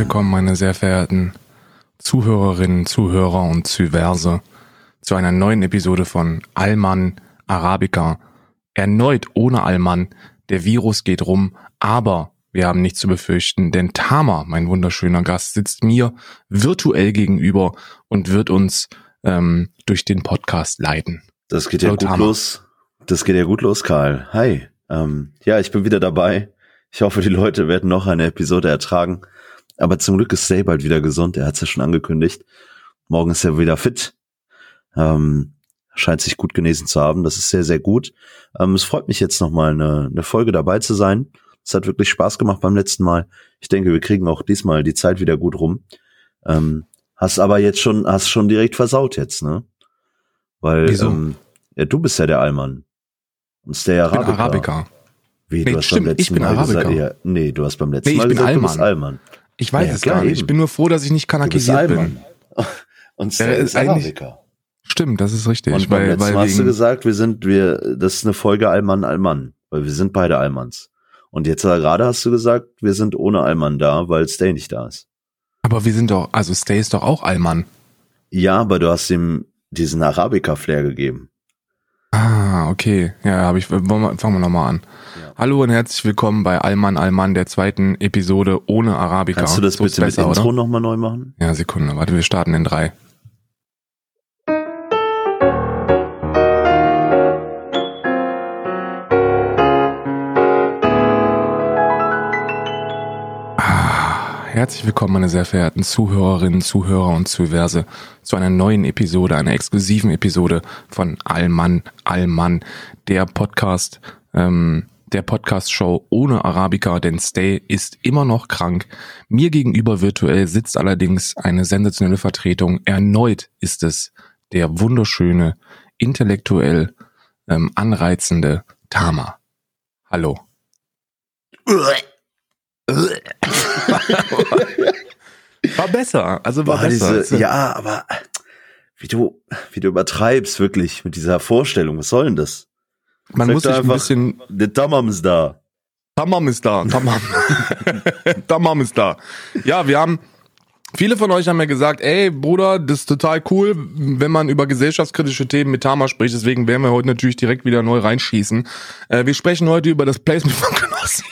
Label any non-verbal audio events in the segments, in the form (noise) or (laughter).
willkommen, meine sehr verehrten Zuhörerinnen, Zuhörer und Zyverse, zu einer neuen Episode von Alman Arabica. Erneut ohne Alman. Der Virus geht rum, aber wir haben nichts zu befürchten, denn Tama, mein wunderschöner Gast, sitzt mir virtuell gegenüber und wird uns ähm, durch den Podcast leiten. Das geht ja gut Tama. los. Das geht ja gut los, Karl. Hi. Ähm, ja, ich bin wieder dabei. Ich hoffe, die Leute werden noch eine Episode ertragen. Aber zum Glück ist Say bald wieder gesund. Er hat es ja schon angekündigt. Morgen ist er wieder fit. Ähm, scheint sich gut genesen zu haben. Das ist sehr, sehr gut. Ähm, es freut mich jetzt nochmal eine, eine Folge dabei zu sein. Es hat wirklich Spaß gemacht beim letzten Mal. Ich denke, wir kriegen auch diesmal die Zeit wieder gut rum. Ähm, hast aber jetzt schon, hast schon direkt versaut jetzt, ne? Weil, Wieso? Ähm, ja, du bist ja der Allmann. Und der Arabiker. Bin Arabiker. Wie, nee, du hast stimmt, beim letzten ich bin Mal Arabiker. gesagt, ja, nee, du hast beim letzten nee, Mal gesagt, Allmann. du bist Allmann. Ich weiß ja, es gar nicht. Ich bin nur froh, dass ich nicht kanakisiert bin. (laughs) Und der ist Arabiker. Stimmt, das ist richtig. Und beim weil, Mal hast du gesagt, wir sind, wir, das ist eine Folge Allmann, Allmann. Weil wir sind beide Allmanns. Und jetzt gerade hast du gesagt, wir sind ohne Allmann da, weil Stay nicht da ist. Aber wir sind doch, also Stay ist doch auch Allmann. Ja, aber du hast ihm diesen Arabica-Flair gegeben. Ah, okay. Ja, habe ich. Fangen wir nochmal an. Hallo und herzlich willkommen bei Allmann Allmann der zweiten Episode ohne Arabica. Kannst du das so bitte besser, mit Intro nochmal neu machen? Ja, Sekunde. Warte, wir starten in drei. Herzlich willkommen, meine sehr verehrten Zuhörerinnen, Zuhörer und Zuverse, zu einer neuen Episode, einer exklusiven Episode von Allmann, Allmann, der Podcast, ähm, der Podcast-Show ohne Arabica, denn Stay ist immer noch krank. Mir gegenüber virtuell sitzt allerdings eine sensationelle Vertretung. Erneut ist es der wunderschöne, intellektuell ähm, anreizende Tama. Hallo. war besser, also war Boah, besser. Diese, ja, aber wie du, wie du übertreibst wirklich mit dieser Vorstellung. Was soll denn das? Man Sag muss sich einfach, ein bisschen. Der Tamam ist da. Tamam ist da. Tamam. (laughs) Tamam ist da. Ja, wir haben, Viele von euch haben ja gesagt, ey Bruder, das ist total cool, wenn man über gesellschaftskritische Themen mit Tama spricht. Deswegen werden wir heute natürlich direkt wieder neu reinschießen. Äh, wir sprechen heute über das Placement von Genossen.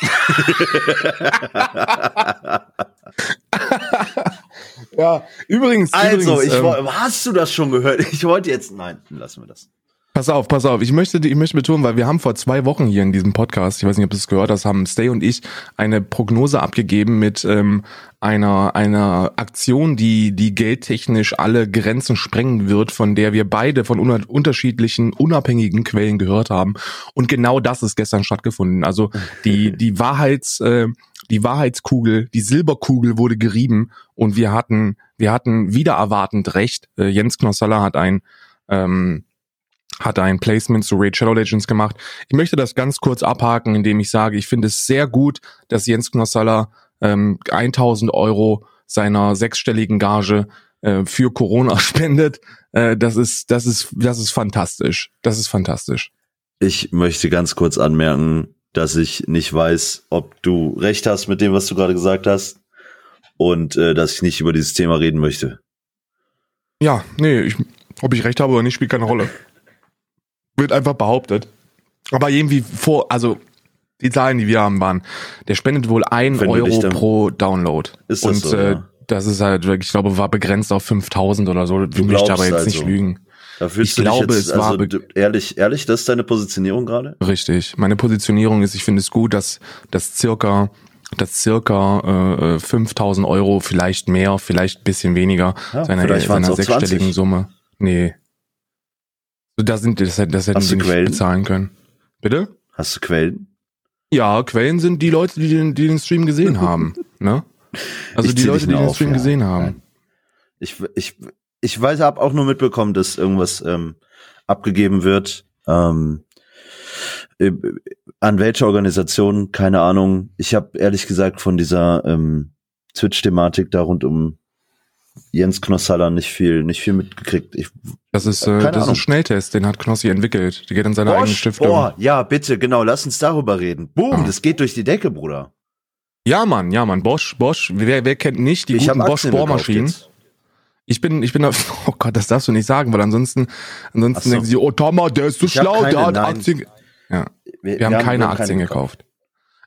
(laughs) ja, übrigens. Also, übrigens, ich, ähm, hast du das schon gehört? Ich wollte jetzt, nein, lassen wir das. Pass auf, pass auf. Ich möchte, ich möchte betonen, weil wir haben vor zwei Wochen hier in diesem Podcast, ich weiß nicht, ob du es gehört hast, haben Stay und ich eine Prognose abgegeben mit ähm, einer einer Aktion, die die geldtechnisch alle Grenzen sprengen wird, von der wir beide von un unterschiedlichen unabhängigen Quellen gehört haben. Und genau das ist gestern stattgefunden. Also die die Wahrheits äh, die Wahrheitskugel, die Silberkugel wurde gerieben und wir hatten wir hatten wieder erwartend recht. Äh, Jens Knossalla hat ein ähm, hat ein Placement zu Raid Shadow Legends gemacht. Ich möchte das ganz kurz abhaken, indem ich sage, ich finde es sehr gut, dass Jens Knossalla ähm, 1000 Euro seiner sechsstelligen Gage äh, für Corona (laughs) spendet. Äh, das ist, das ist, das ist fantastisch. Das ist fantastisch. Ich möchte ganz kurz anmerken, dass ich nicht weiß, ob du recht hast mit dem, was du gerade gesagt hast und äh, dass ich nicht über dieses Thema reden möchte. Ja, nee, ich, ob ich recht habe oder nicht, spielt keine Rolle. Wird einfach behauptet. Aber irgendwie vor, also die Zahlen, die wir haben, waren, der spendet wohl ein Wenn Euro pro Download. Ist das Und so, äh, ja. das ist halt, ich glaube, war begrenzt auf 5000 oder so. Du möchte aber jetzt also. nicht lügen. ich glaube, jetzt, es war also, ehrlich, ehrlich, das ist deine Positionierung gerade? Richtig. Meine Positionierung ist, ich finde es gut, dass das circa dass circa äh, 5000 Euro, vielleicht mehr, vielleicht bisschen weniger, ja, seiner, seiner sechsstelligen 20. Summe. Nee, da sind, das, das hätten sie nicht Quellen? bezahlen können. Bitte? Hast du Quellen? Ja, Quellen sind die Leute, die den, die den Stream gesehen (laughs) haben. Ne? Also ich die Leute, die den auf, Stream ja. gesehen haben. Ich, ich, ich weiß, habe auch nur mitbekommen, dass irgendwas ähm, abgegeben wird. Ähm, äh, an welche Organisation, keine Ahnung. Ich habe ehrlich gesagt von dieser ähm, Twitch-Thematik da rund um Jens Knossalla nicht viel, nicht viel mitgekriegt. Ich, das ist, äh, das ist ein Schnelltest, den hat Knossi entwickelt. Die geht in seine Bosch, eigene Stiftung. Boah, ja, bitte, genau, lass uns darüber reden. Boom, ah. das geht durch die Decke, Bruder. Ja, Mann, ja, Mann. Bosch, Bosch. Wer, wer kennt nicht die Ich guten hab Bosch Aktien gekauft Bohrmaschinen? jetzt. Ich bin, ich bin da, (laughs) oh Gott, das darfst du nicht sagen, weil ansonsten, ansonsten so. denken sie, oh Thomas, der ist so Ich schlau, keine, der hat nein. Aktien. Ja, wir, haben keine Aktien gekauft.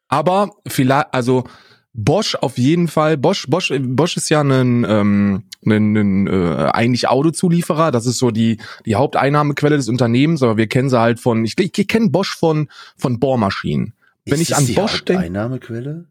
Aber vielleicht, also Bosch auf jeden Fall. Bosch, Bosch, Bosch ist ja ein, ähm, ein, ein äh, eigentlich Autozulieferer. Das ist so die die Haupteinnahmequelle des Unternehmens. Aber wir kennen sie halt von. Ich, ich kenne Bosch von von Bohrmaschinen. Wenn Ist ich an die Bosch denke, Einnahmequelle?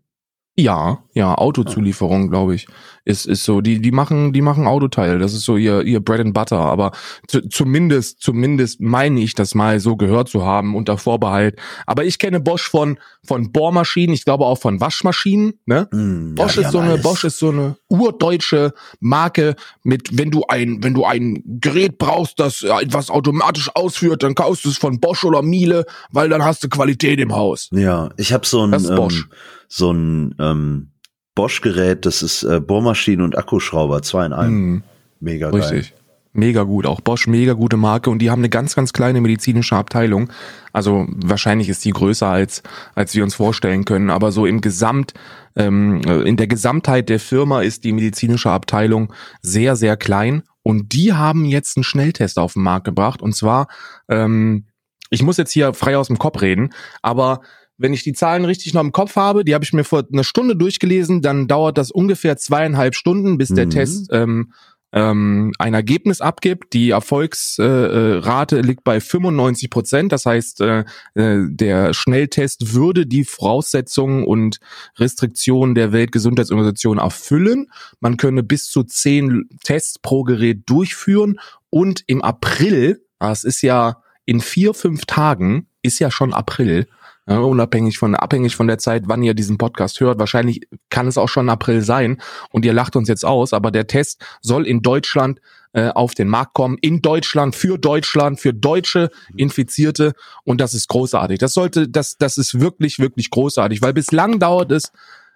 Ja, ja, Autozulieferung, glaube ich, ist ist so. Die die machen die machen Autoteile. Das ist so ihr ihr Bread and Butter. Aber zu, zumindest zumindest meine ich das mal so gehört zu haben unter Vorbehalt. Aber ich kenne Bosch von von Bohrmaschinen. Ich glaube auch von Waschmaschinen. Ne? Hm, Bosch ja, ist so eine alles. Bosch ist so eine urdeutsche Marke mit wenn du ein wenn du ein Gerät brauchst, das etwas automatisch ausführt, dann kaufst du es von Bosch oder Miele, weil dann hast du Qualität im Haus. Ja, ich habe so ein Das ist Bosch. ähm, so ein ähm, Bosch-Gerät, das ist äh, Bohrmaschine und Akkuschrauber, zwei in einem. Hm, Mega geil. richtig. Mega gut, auch Bosch mega gute Marke und die haben eine ganz ganz kleine medizinische Abteilung. Also wahrscheinlich ist die größer als als wir uns vorstellen können, aber so im Gesamt ähm, in der Gesamtheit der Firma ist die medizinische Abteilung sehr sehr klein und die haben jetzt einen Schnelltest auf den Markt gebracht und zwar ähm, ich muss jetzt hier frei aus dem Kopf reden, aber wenn ich die Zahlen richtig noch im Kopf habe, die habe ich mir vor einer Stunde durchgelesen, dann dauert das ungefähr zweieinhalb Stunden, bis der Mhm. Test ähm, ähm, ein Ergebnis abgibt. Die Erfolgsrate äh, Rate liegt bei 95 Prozent. Das heißt, äh, äh, der Schnelltest würde die Voraussetzungen und Restriktionen der Weltgesundheitsorganisation erfüllen. Man könne bis zu zehn Tests pro Gerät durchführen und im April, das ist ja in vier, fünf Tagen, ist ja schon April, ja, unabhängig von, abhängig von der Zeit, wann ihr diesen Podcast hört. Wahrscheinlich kann es auch schon April sein und ihr lacht uns jetzt aus, aber der Test soll in Deutschland äh, auf den Markt kommen. In Deutschland, für Deutschland, für deutsche Infizierte und das ist großartig. Das sollte, das, das ist wirklich, wirklich großartig, weil bislang dauert es,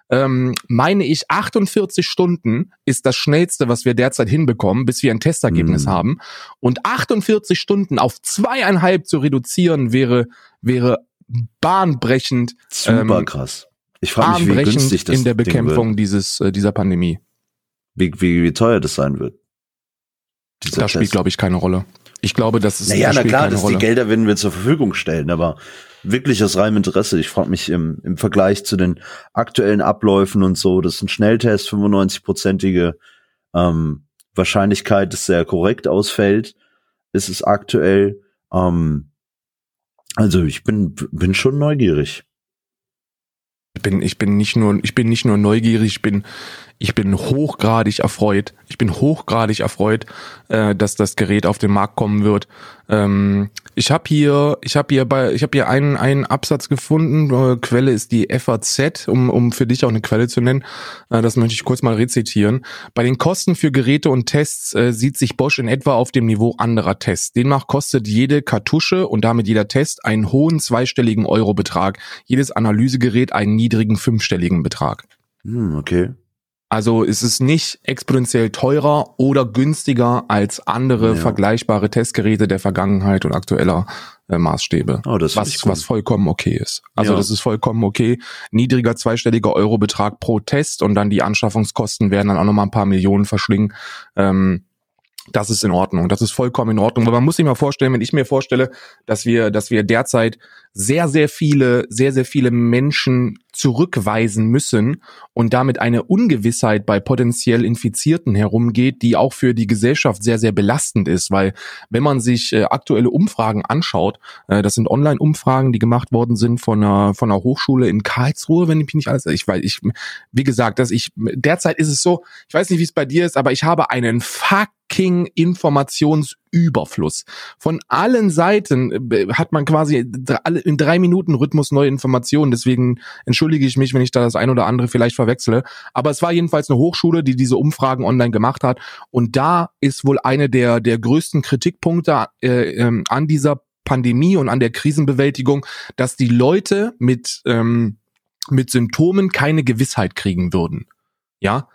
ähm, meine ich, 48 Stunden ist das schnellste, was wir derzeit hinbekommen, bis wir ein Testergebnis Mhm. haben. Und 48 Stunden auf zweieinhalb zu reduzieren wäre, wäre bahnbrechend, Super Ähm, krass. Ich frage mich, wie günstig das in der Bekämpfung dieses, äh, dieser Pandemie. wird. Wie, wie, wie teuer das sein wird. Dieser Das spielt, Test. glaube ich, keine Rolle. Ich glaube, das ist Naja, das na spielt klar, keine das, die. Gelder werden wir zur Verfügung stellen, aber wirklich aus reinem Interesse. Ich frage mich im, im Vergleich zu den aktuellen Abläufen und so, das ist ein Schnelltest, 95-prozentige ähm, Wahrscheinlichkeit, dass der korrekt ausfällt, ist es aktuell. Ähm, also ich bin, bin schon neugierig. Ich bin, ich bin nicht nur, ich bin nicht nur neugierig, ich bin, ich bin hochgradig erfreut. Ich bin hochgradig erfreut, äh, dass das Gerät auf den Markt kommen wird. Ähm, ich habe hier, ich habe hier bei, ich habe hier einen einen Absatz gefunden. Äh, Quelle ist die FAZ, um um für dich auch eine Quelle zu nennen. Äh, das möchte ich kurz mal rezitieren. Bei den Kosten für Geräte und Tests äh, sieht sich Bosch in etwa auf dem Niveau anderer Tests. Demnach kostet jede Kartusche und damit jeder Test einen hohen zweistelligen Eurobetrag. Jedes Analysegerät einen niedrigen fünfstelligen Betrag. Hm, okay. Also ist es nicht exponentiell teurer oder günstiger als andere Ja. vergleichbare Testgeräte der Vergangenheit und aktueller äh, Maßstäbe. Oh, das was, ist was vollkommen okay ist. Also Ja. das ist vollkommen okay. Niedriger zweistelliger Eurobetrag pro Test und dann die Anschaffungskosten werden dann auch nochmal ein paar Millionen verschlingen. Ähm, das ist in Ordnung. Das ist vollkommen in Ordnung. Aber man muss sich mal vorstellen, wenn ich mir vorstelle, dass wir, dass wir derzeit sehr, sehr viele, sehr, sehr viele Menschen zurückweisen müssen und damit eine Ungewissheit bei potenziell Infizierten herumgeht, die auch für die Gesellschaft sehr, sehr belastend ist, weil wenn man sich äh, aktuelle Umfragen anschaut, äh, das sind Online-Umfragen, die gemacht worden sind von einer, von einer Hochschule in Karlsruhe, wenn ich mich nicht alles, ich weiß, ich, wie gesagt, dass ich, derzeit ist es so, ich weiß nicht, wie es bei dir ist, aber ich habe einen fucking Informationsüberfluss. Von allen Seiten äh, hat man quasi in drei Minuten Rhythmus neue Informationen. Deswegen entschuldige ich mich, wenn ich da das ein oder andere vielleicht verwechsle. Aber es war jedenfalls eine Hochschule, die diese Umfragen online gemacht hat. Und da ist wohl eine der, der größten Kritikpunkte äh, ähm, an dieser Pandemie und an der Krisenbewältigung, dass die Leute mit, ähm, mit Symptomen keine Gewissheit kriegen würden. Ja,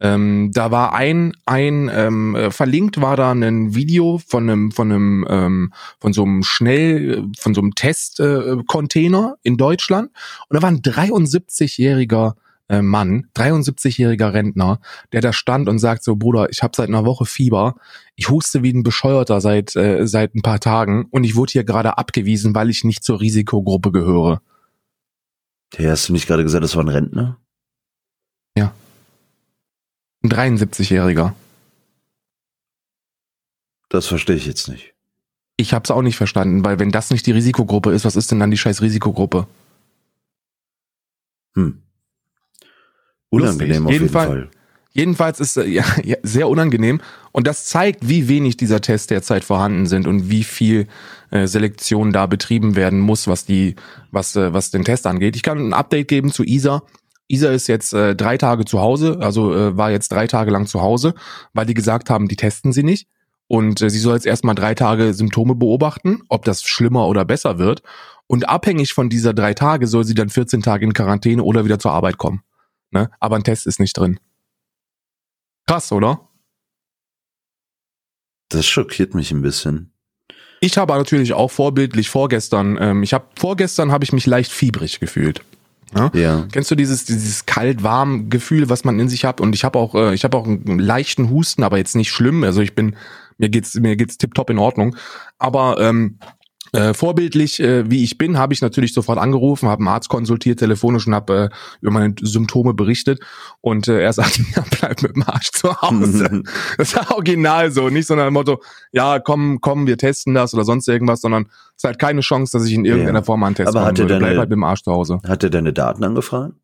ähm, da war ein ein ähm, äh, verlinkt war da ein Video von einem von einem ähm, von so einem schnell von so einem Test äh, in Deutschland und da war ein 73-jähriger äh, Mann, 73-jähriger Rentner, der da stand und sagt so, Bruder, ich habe seit einer Woche Fieber, ich huste wie ein Bescheuerter seit, äh, seit ein paar Tagen und ich wurde hier gerade abgewiesen, weil ich nicht zur Risikogruppe gehöre. Hey, hast du nicht gerade gesagt, das war ein Rentner? Ja. Ein 73-jähriger. Das verstehe ich jetzt nicht. Ich habe es auch nicht verstanden, weil wenn das nicht die Risikogruppe ist, was ist denn dann die scheiß Risikogruppe? Hm. Unangenehm Lustig. auf jeden Fall. Jedenfalls ist äh, (laughs) ja, ja, sehr unangenehm und das zeigt, wie wenig dieser Tests derzeit vorhanden sind und wie viel äh, Selektion da betrieben werden muss, was die, was äh, was den Test angeht. Ich kann ein Update geben zu Isa. Isa ist jetzt äh, drei Tage zu Hause, also äh, war jetzt drei Tage lang zu Hause, weil die gesagt haben, die testen sie nicht und äh, sie soll jetzt erstmal drei Tage Symptome beobachten, ob das schlimmer oder besser wird und abhängig von dieser drei Tage soll sie dann 14 Tage in Quarantäne oder wieder zur Arbeit kommen. Ne? Aber ein Test ist nicht drin. Krass, oder? Das schockiert mich ein bisschen. Ich habe natürlich auch vorbildlich vorgestern, ähm, ich habe vorgestern habe ich mich leicht fiebrig gefühlt. Ja? Ja. Kennst du dieses dieses kalt-warm Gefühl, was man in sich hat? Und ich habe auch äh, ich habe auch einen leichten Husten, aber jetzt nicht schlimm. Also ich bin mir geht's mir geht's tipptopp in Ordnung. Aber ähm, äh, vorbildlich, äh, wie ich bin, habe ich natürlich sofort angerufen, habe einen Arzt konsultiert telefonisch und habe äh, über meine Symptome berichtet. Und äh, er sagte, ja, (laughs) bleib mit dem Arsch zu Hause. (laughs) Das war original so, nicht so nach dem Motto, ja, komm, komm, wir testen das oder sonst irgendwas, sondern es ist halt keine Chance, dass ich in irgendeiner Ja. Form einen Test Aber hat er würde. deine- Bleib halt mit dem Arsch zu Hause. Hat er deine Daten angefragt?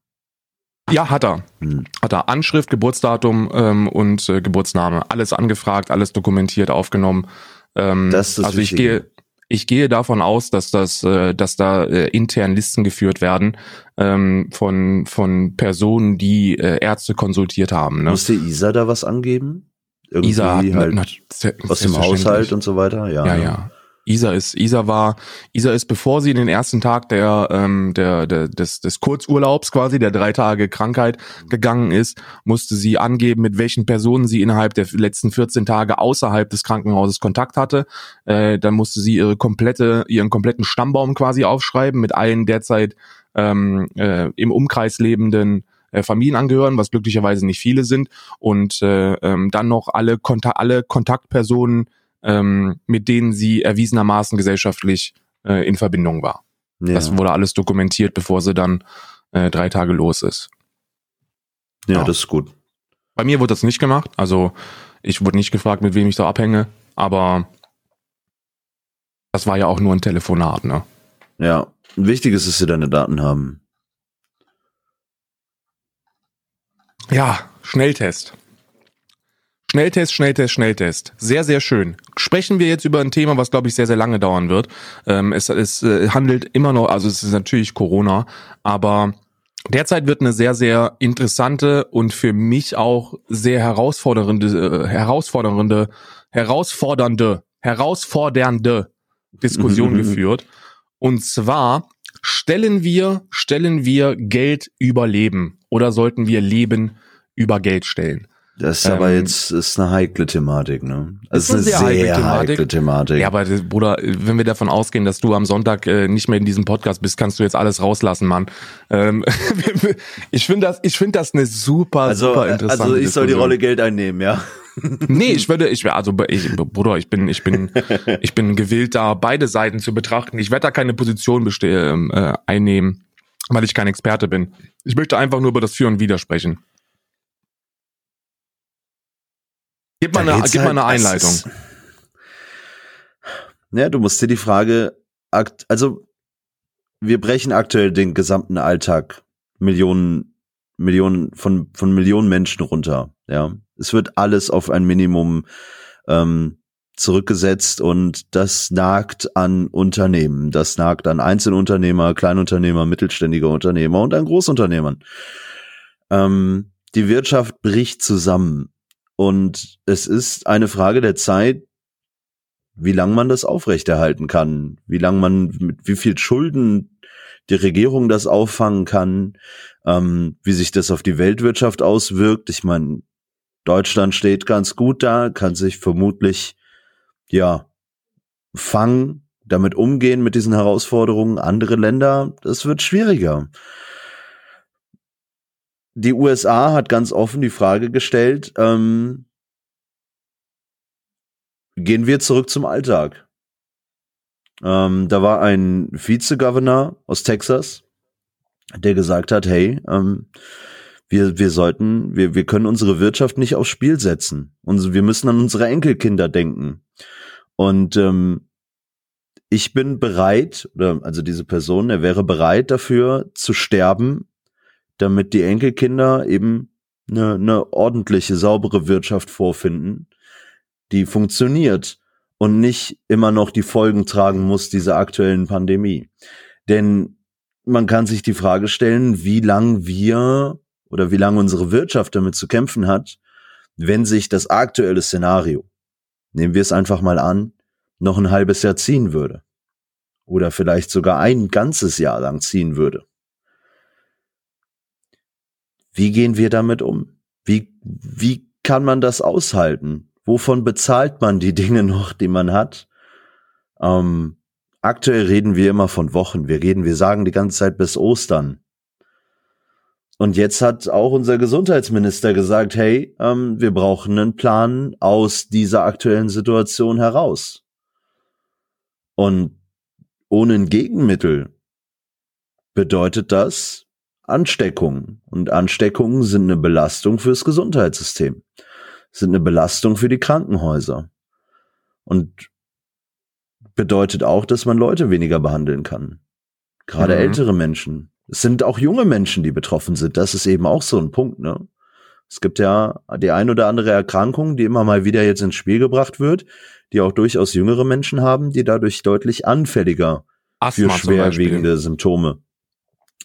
Ja, hat er. Hm. Hat er Anschrift, Geburtsdatum ähm, und äh, Geburtsname. Alles angefragt, alles dokumentiert, aufgenommen. Ähm, Das ist also ich Wichtige. gehe, ich gehe davon aus, dass das, äh, dass da äh, intern Listen geführt werden ähm, von von Personen, die äh, Ärzte konsultiert haben. Ne? Musste Isa da was angeben? Irgendwie Isa hat halt na- na- aus dem. Haushalt und so weiter? Ja, Ja, ja. Isa ist, Isa war, Isa ist, bevor sie in den ersten Tag der, ähm, der, der des, des Kurzurlaubs quasi, der drei Tage Krankheit gegangen ist, musste sie angeben, mit welchen Personen sie innerhalb der letzten 14 Tage außerhalb des Krankenhauses Kontakt hatte. Äh, dann musste sie ihre komplette, ihren kompletten Stammbaum quasi aufschreiben mit allen derzeit ähm, äh, im Umkreis lebenden äh, Familienangehörigen, was glücklicherweise nicht viele sind, und äh, ähm, dann noch alle, Konta alle Kontaktpersonen ähm, mit denen sie erwiesenermaßen gesellschaftlich äh, in Verbindung war. Ja, Das wurde alles dokumentiert, bevor sie dann äh, drei Tage los ist. ja, ja. das ist gut. Bei mir wurde das nicht gemacht, also ich wurde nicht gefragt, mit wem ich so abhänge, aber das war ja auch nur ein Telefonat, ne? Ja. Wichtig ist, dass sie deine Daten haben. Ja, Schnelltest. Schnelltest, Schnelltest, Schnelltest. Sehr, sehr schön. Sprechen wir jetzt über ein Thema, was, glaube ich, sehr, sehr lange dauern wird. Ähm, es es äh, handelt immer noch, also es ist natürlich Corona, aber derzeit wird eine sehr, sehr interessante und für mich auch sehr herausfordernde, äh, herausfordernde, herausfordernde, herausfordernde Diskussion (laughs) geführt. Und zwar stellen wir, stellen wir Geld über Leben oder sollten wir Leben über Geld stellen? Das ist aber Ähm, jetzt ist eine heikle Thematik, ne? ist Also ist eine sehr sehr, heikle Thematik. heikle Thematik. Ja, aber das, Bruder, wenn wir davon ausgehen, dass du am Sonntag äh, nicht mehr in diesem Podcast bist, kannst du jetzt alles rauslassen, Mann. Ähm, (laughs) ich finde das, ich finde das eine super, also, super interessante also ich soll die. Rolle Geld einnehmen, ja. (laughs) Nee, ich würde, ich also ich, Bruder, ich bin, ich bin, ich bin gewillt, da beide Seiten zu betrachten. Ich werde da keine Position beste ähm, äh, einnehmen, weil ich kein Experte bin. Ich möchte einfach nur über das Für und Wider sprechen. Gib mal, Da eine, gib mal halt- eine das Einleitung. ist- Ja, du musst dir die Frage, also wir brechen aktuell den gesamten Alltag Millionen, Millionen von von Millionen Menschen runter. Ja, es wird alles auf ein Minimum ähm, zurückgesetzt und das nagt an Unternehmen, das nagt an Einzelunternehmer, Kleinunternehmer, mittelständige Unternehmer und an Großunternehmern. Ähm, die Wirtschaft bricht zusammen und es ist eine Frage der Zeit, wie lang man das aufrechterhalten kann, wie lang man mit wie viel Schulden die Regierung das auffangen kann, ähm, wie sich das auf die Weltwirtschaft auswirkt. Ich meine, Deutschland steht ganz gut da, kann sich vermutlich ja fangen, damit umgehen mit diesen Herausforderungen. Andere Länder, das wird schwieriger. Die USA hat ganz offen die Frage gestellt, ähm, gehen wir zurück zum Alltag. Ähm, da war ein Vizegovernor aus Texas, der gesagt hat, hey, ähm, wir, wir sollten, wir, wir können unsere Wirtschaft nicht aufs Spiel setzen. Und wir müssen an unsere Enkelkinder denken. Und ähm, ich bin bereit, also diese Person, er wäre bereit dafür zu sterben, damit die Enkelkinder eben eine, eine ordentliche, saubere Wirtschaft vorfinden, die funktioniert und nicht immer noch die Folgen tragen muss dieser aktuellen Pandemie. Denn man kann sich die Frage stellen, wie lang wir oder wie lange unsere Wirtschaft damit zu kämpfen hat, wenn sich das aktuelle Szenario, nehmen wir es einfach mal an, noch ein halbes Jahr ziehen würde. Oder vielleicht sogar ein ganzes Jahr lang ziehen würde. Wie gehen wir damit um? Wie, wie kann man das aushalten? Wovon bezahlt man die (laughs) Dinge noch, die man hat? Ähm, aktuell reden wir immer von Wochen. Wir reden, wir sagen die ganze Zeit bis Ostern. Und jetzt hat auch unser Gesundheitsminister gesagt, hey, ähm, wir brauchen einen Plan aus dieser aktuellen Situation heraus. Und ohne ein Gegenmittel bedeutet das Ansteckungen. Und Ansteckungen sind eine Belastung fürs Gesundheitssystem, sind eine Belastung für die Krankenhäuser. Und bedeutet auch, dass man Leute weniger behandeln kann. Gerade mhm. ältere Menschen. Es sind auch junge Menschen, die betroffen sind. Das ist eben auch so ein Punkt, ne? Es gibt ja die ein oder andere Erkrankung, die immer mal wieder jetzt ins Spiel gebracht wird, die auch durchaus jüngere Menschen haben, die dadurch deutlich anfälliger Asthma für schwerwiegende Symptome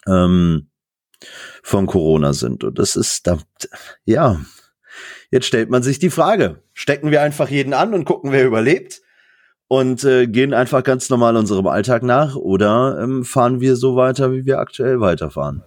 ähm, von Corona sind. Und das ist da, ja, jetzt stellt man sich die Frage, stecken wir einfach jeden an und gucken, wer überlebt? und äh, gehen einfach ganz normal unserem Alltag nach oder ähm, fahren wir so weiter, wie wir aktuell weiterfahren?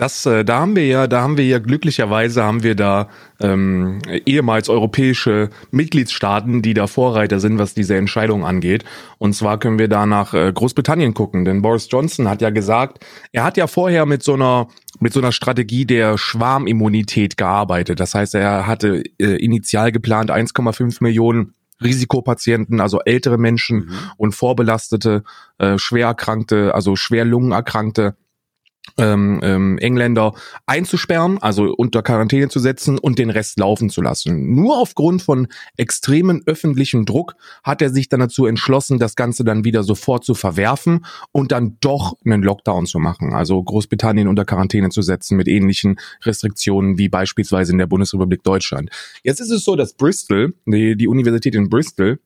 Das, äh, da haben wir ja, da haben wir ja glücklicherweise haben wir da ähm, ehemals europäische Mitgliedstaaten, die da Vorreiter sind, was diese Entscheidung angeht. Und zwar können wir da nach äh, Großbritannien gucken, denn Boris Johnson hat ja gesagt, er hat ja vorher mit so einer mit so einer Strategie der Schwarmimmunität gearbeitet. Das heißt, er hatte äh, initial geplant 1,5 Millionen Risikopatienten, also ältere Menschen mhm. und vorbelastete, äh, schwer erkrankte, also schwer Lungenerkrankte ähm, ähm, Engländer einzusperren, also unter Quarantäne zu setzen und den Rest laufen zu lassen. Nur aufgrund von extremen öffentlichen Druck hat er sich dann dazu entschlossen, das Ganze dann wieder sofort zu verwerfen und dann doch einen Lockdown zu machen, also Großbritannien unter Quarantäne zu setzen mit ähnlichen Restriktionen wie beispielsweise in der Bundesrepublik Deutschland. Jetzt ist es so, dass Bristol, die, die Universität in Bristol,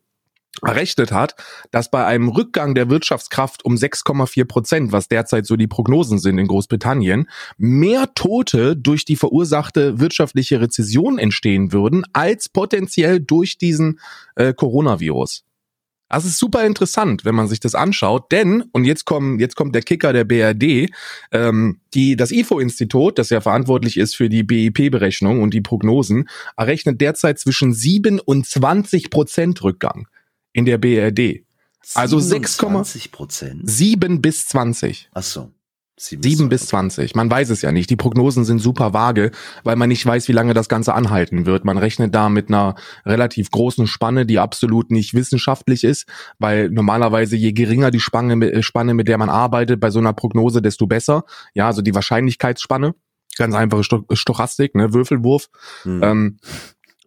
errechnet hat, dass bei einem Rückgang der Wirtschaftskraft um 6,4 Prozent, was derzeit so die Prognosen sind in Großbritannien, mehr Tote durch die verursachte wirtschaftliche Rezession entstehen würden, als potenziell durch diesen äh, Coronavirus. Das ist super interessant, wenn man sich das anschaut, denn, und jetzt kommt, jetzt kommt der Kicker der BRD, ähm, die, das IFO-Institut, das ja verantwortlich ist für die BIP-Berechnung und die Prognosen, errechnet derzeit zwischen 7 und 20 Prozent Rückgang in der BRD. Also 6,20 Prozent. 7 bis 20. Ach so. 7, 7 bis 20. Man weiß es ja nicht. Die Prognosen sind super vage, weil man nicht weiß, wie lange das Ganze anhalten wird. Man rechnet da mit einer relativ großen Spanne, die absolut nicht wissenschaftlich ist, weil normalerweise je geringer die Spanne, äh, Spanne mit der man arbeitet bei so einer Prognose, desto besser. Ja, also die Wahrscheinlichkeitsspanne. Ganz einfache Stochastik, ne, Würfelwurf. Hm. Ähm,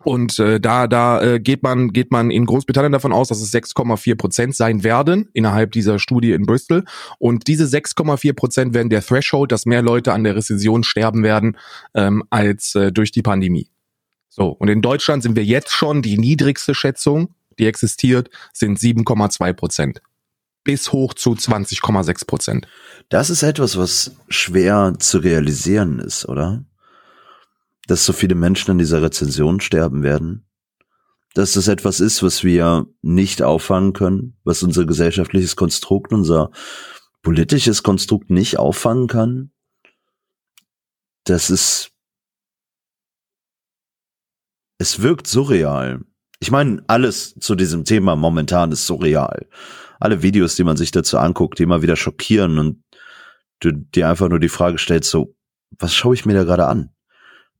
und äh, da, da äh, geht man, geht man in Großbritannien davon aus, dass es 6,4 Prozent sein werden innerhalb dieser Studie in Bristol. Und diese 6,4 Prozent werden der Threshold, dass mehr Leute an der Rezession sterben werden ähm, als äh, durch die Pandemie. So, und in Deutschland sind wir jetzt schon die niedrigste Schätzung, die existiert, sind 7,2 Prozent. Bis hoch zu 20,6 Prozent. Das ist etwas, was schwer zu realisieren ist, oder? Dass so viele Menschen an dieser Rezension sterben werden? Dass das etwas ist, was wir nicht auffangen können, was unser gesellschaftliches Konstrukt, unser politisches Konstrukt nicht auffangen kann? Das ist, es wirkt surreal. Ich meine, alles zu diesem Thema momentan ist surreal. Alle Videos, die man sich dazu anguckt, die immer wieder schockieren und du dir einfach nur die Frage stellst, so, was schaue ich mir da gerade an?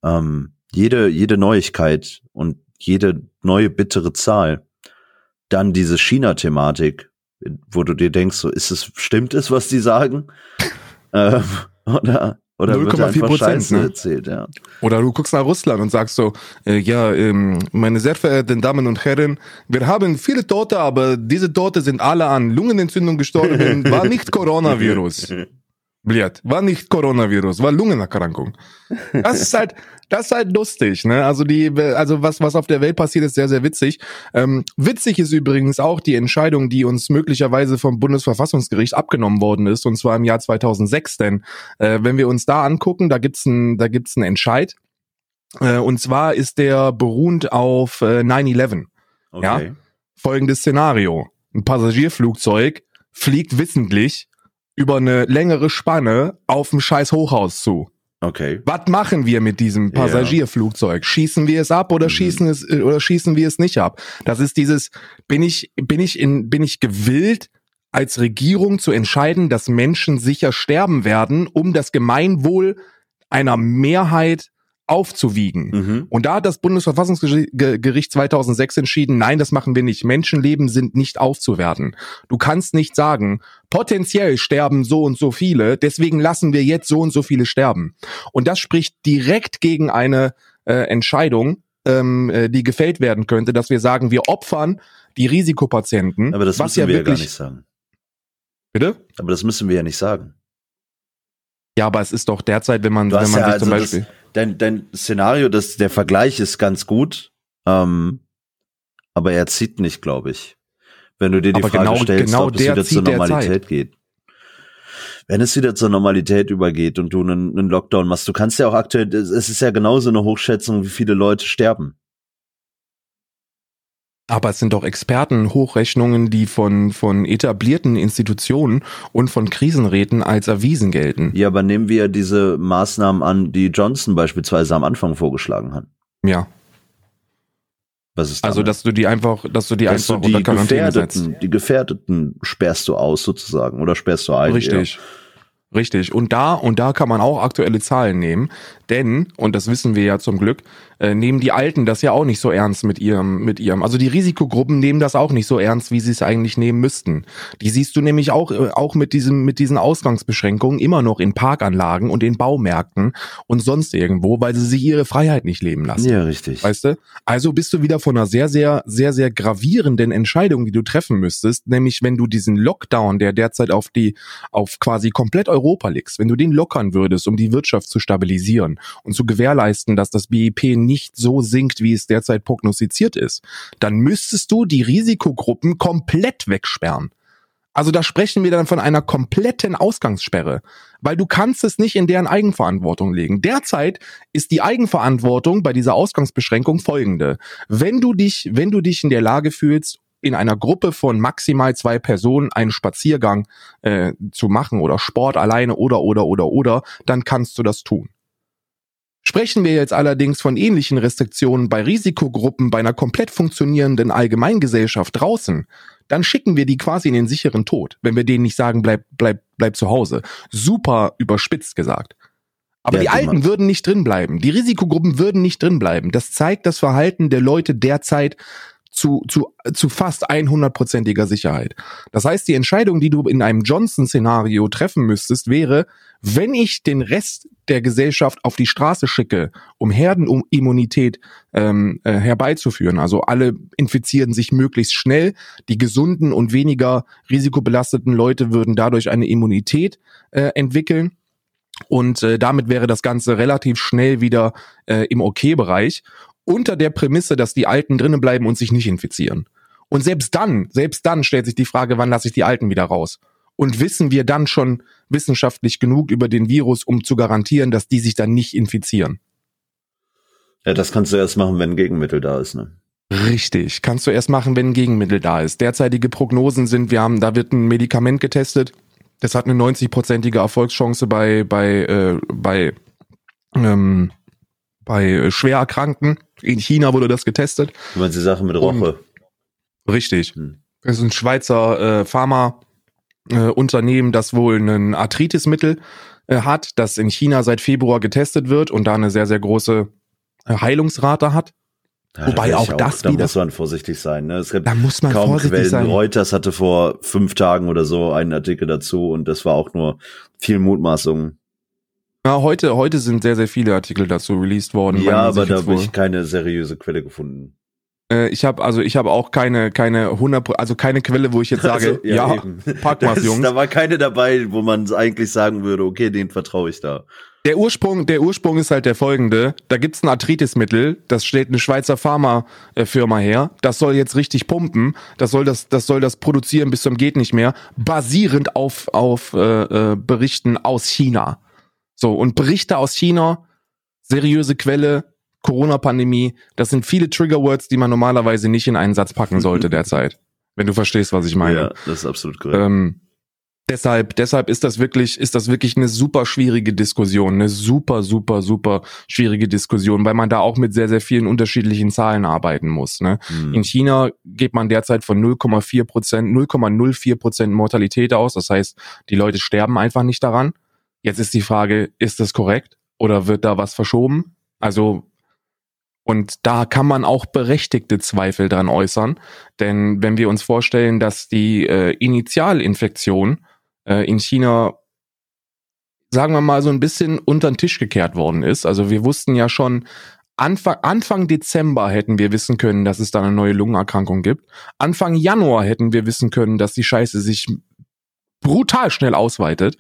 Ähm, jede, jede Neuigkeit und jede neue bittere Zahl, dann diese China-Thematik, wo du dir denkst, so ist es, stimmt es, was die sagen? (laughs) ähm, oder oder 0,4 Prozent ne? erzählt, ja. Oder du guckst nach Russland und sagst so, äh, ja, ähm, meine sehr verehrten Damen und Herren, wir haben viele Tote, aber diese Tote sind alle an Lungenentzündung gestorben, war nicht (laughs) Coronavirus. Bliat, war nicht Coronavirus, war Lungenerkrankung. Das ist halt, das ist halt lustig, ne? Also die, also was, was auf der Welt passiert, ist sehr, sehr witzig. Ähm, witzig ist übrigens auch die Entscheidung, die uns möglicherweise vom Bundesverfassungsgericht abgenommen worden ist, und zwar im Jahr 2006. Denn äh, wenn wir uns da angucken, da gibt's ein, da gibt's einen Entscheid. Äh, und zwar ist der beruhend auf äh, 9/11. Okay. Ja? Folgendes Szenario: Ein Passagierflugzeug fliegt wissentlich über eine längere Spanne auf ein scheiß Hochhaus zu. Okay. Was machen wir mit diesem Passagierflugzeug? Schießen wir es ab oder mhm. schießen es oder schießen wir es nicht ab? Das ist dieses bin ich bin ich in bin ich gewillt als Regierung zu entscheiden, dass Menschen sicher sterben werden, um das Gemeinwohl einer Mehrheit aufzuwiegen. Mhm. Und da hat das Bundesverfassungsgericht 2006 entschieden, nein, das machen wir nicht. Menschenleben sind nicht aufzuwerten. Du kannst nicht sagen, potenziell sterben so und so viele, deswegen lassen wir jetzt so und so viele sterben. Und das spricht direkt gegen eine äh, Entscheidung, ähm, äh, die gefällt werden könnte, dass wir sagen, wir opfern die Risikopatienten. Aber das müssen ja wir ja gar nicht sagen. Bitte? Aber das müssen wir ja nicht sagen. Ja, aber es ist doch derzeit, wenn man, wenn man ja, sich zum also Beispiel. Das, dein, dein Szenario, das, der Vergleich ist ganz gut, ähm, aber er zieht nicht, glaube ich. Wenn du dir die aber Frage genau, stellst, genau ob es wieder zur Normalität geht. Wenn es wieder zur Normalität übergeht und du einen, einen Lockdown machst, du kannst ja auch aktuell, es ist ja genauso eine Hochschätzung, wie viele Leute sterben. Aber es sind doch Expertenhochrechnungen, die von, von etablierten Institutionen und von Krisenräten als erwiesen gelten. Ja, aber nehmen wir diese Maßnahmen an, die Johnson beispielsweise am Anfang vorgeschlagen hat. Ja. Was ist also, dass du die einfach, dass du die dass einfach du die Gefährdeten, die Gefährdeten sperrst du aus sozusagen oder sperrst du ein. Richtig. Ja. Richtig. Und da, und da kann man auch aktuelle Zahlen nehmen. Denn, und das wissen wir ja zum Glück, äh, nehmen die Alten das ja auch nicht so ernst mit ihrem, mit ihrem. Also die Risikogruppen nehmen das auch nicht so ernst, wie sie es eigentlich nehmen müssten. Die siehst du nämlich auch, äh, auch mit diesem, mit diesen Ausgangsbeschränkungen immer noch in Parkanlagen und in Baumärkten und sonst irgendwo, weil sie sich ihre Freiheit nicht leben lassen. Ja, richtig. Weißt du? Also bist du wieder von einer sehr, sehr, sehr, sehr gravierenden Entscheidung, die du treffen müsstest, nämlich wenn du diesen Lockdown, der derzeit auf die, auf quasi komplett Europa liegst, wenn du den lockern würdest, um die Wirtschaft zu stabilisieren und zu gewährleisten, dass das BIP nicht so sinkt, wie es derzeit prognostiziert ist, dann müsstest du die Risikogruppen komplett wegsperren. Also da sprechen wir dann von einer kompletten Ausgangssperre, weil du kannst es nicht in deren Eigenverantwortung legen. Derzeit ist die Eigenverantwortung bei dieser Ausgangsbeschränkung folgende. Wenn du dich, wenn du dich in der Lage fühlst, in einer Gruppe von maximal zwei Personen einen Spaziergang äh, zu machen oder Sport alleine oder oder oder oder, dann kannst du das tun. Sprechen wir jetzt allerdings von ähnlichen Restriktionen bei Risikogruppen bei einer komplett funktionierenden Allgemeingesellschaft draußen, dann schicken wir die quasi in den sicheren Tod, wenn wir denen nicht sagen, bleib, bleib, bleib zu Hause. Super überspitzt gesagt. Aber ja, die Alten würden nicht drin bleiben. Die Risikogruppen würden nicht drin bleiben. Das zeigt das Verhalten der Leute derzeit zu, zu, zu fast 100%iger Sicherheit. Das heißt, die Entscheidung, die du in einem Johnson-Szenario treffen müsstest, wäre, wenn ich den Rest der Gesellschaft auf die Straße schicke, um Herdenimmunität ähm, äh, herbeizuführen, also alle infizieren sich möglichst schnell, die gesunden und weniger risikobelasteten Leute würden dadurch eine Immunität äh, entwickeln. Und äh, damit wäre das Ganze relativ schnell wieder äh, im Okay-Bereich unter der Prämisse, dass die Alten drinnen bleiben und sich nicht infizieren. Und selbst dann, selbst dann stellt sich die Frage, wann lasse ich die Alten wieder raus? Und wissen wir dann schon wissenschaftlich genug über den Virus, um zu garantieren, dass die sich dann nicht infizieren? Ja, das kannst du erst machen, wenn ein Gegenmittel da ist, ne? Richtig, kannst du erst machen, wenn ein Gegenmittel da ist. Derzeitige Prognosen sind, wir haben, da wird ein Medikament getestet, das hat eine 90-prozentige Erfolgschance bei, bei, äh, bei ähm, bei äh, schwer Erkrankten. In China wurde das getestet. Du meinst die Sache mit Roche? Und, richtig. Hm. Das ist ein Schweizer äh, Pharma. Äh, das wohl ein Arthritismittel äh, hat, das in China seit Februar getestet wird und da eine sehr, sehr große äh, Heilungsrate hat. Ja, Wobei auch ich das da wieder- muss man vorsichtig sein. Ne? Es gibt Da muss man kaum vorsichtig Quellen. sein. Reuters hatte vor fünf Tagen oder so einen Artikel dazu und das war auch nur viel Mutmaßung. Ja, heute, heute sind sehr, sehr viele Artikel dazu released worden. Ja, aber da habe ich keine seriöse Quelle gefunden. Äh, ich habe also ich habe auch keine keine 100 also keine Quelle, wo ich jetzt sage, Also, ja, eben. pack Das- Jungs. Da war keine dabei, wo man eigentlich sagen würde, okay, den vertraue ich da. Der Ursprung, der Ursprung ist halt der folgende. Da gibt's ein Arthritismittel, das stellt eine Schweizer Pharmafirma her. Das soll jetzt richtig pumpen. Das soll das, das soll das produzieren bis zum geht nicht mehr, basierend auf auf äh, äh, Berichten aus China. So und Berichte aus China, seriöse Quelle, Corona-Pandemie. Das sind viele Triggerwords, die man normalerweise nicht in einen Satz packen sollte (laughs) derzeit. Wenn du verstehst, was ich meine. Ja, das ist absolut korrekt. Ähm, deshalb, deshalb ist das wirklich, ist das wirklich eine super schwierige Diskussion, eine super, super, super schwierige Diskussion, weil man da auch mit sehr, sehr vielen unterschiedlichen Zahlen arbeiten muss. Ne? Hm. In China geht man derzeit von 0,4 Prozent, 0,04 Prozent Mortalität aus. Das heißt, die Leute sterben einfach nicht daran. Jetzt ist die Frage, ist das korrekt oder wird da was verschoben? Also, und da kann man auch berechtigte Zweifel dran äußern. Denn wenn wir uns vorstellen, dass die äh, Initialinfektion äh, in China, sagen wir mal, so ein bisschen unter den Tisch gekehrt worden ist. Also wir wussten ja schon, Anfang, Anfang Dezember hätten wir wissen können, dass es da eine neue Lungenerkrankung gibt. Anfang Januar hätten wir wissen können, dass die Scheiße sich brutal schnell ausweitet.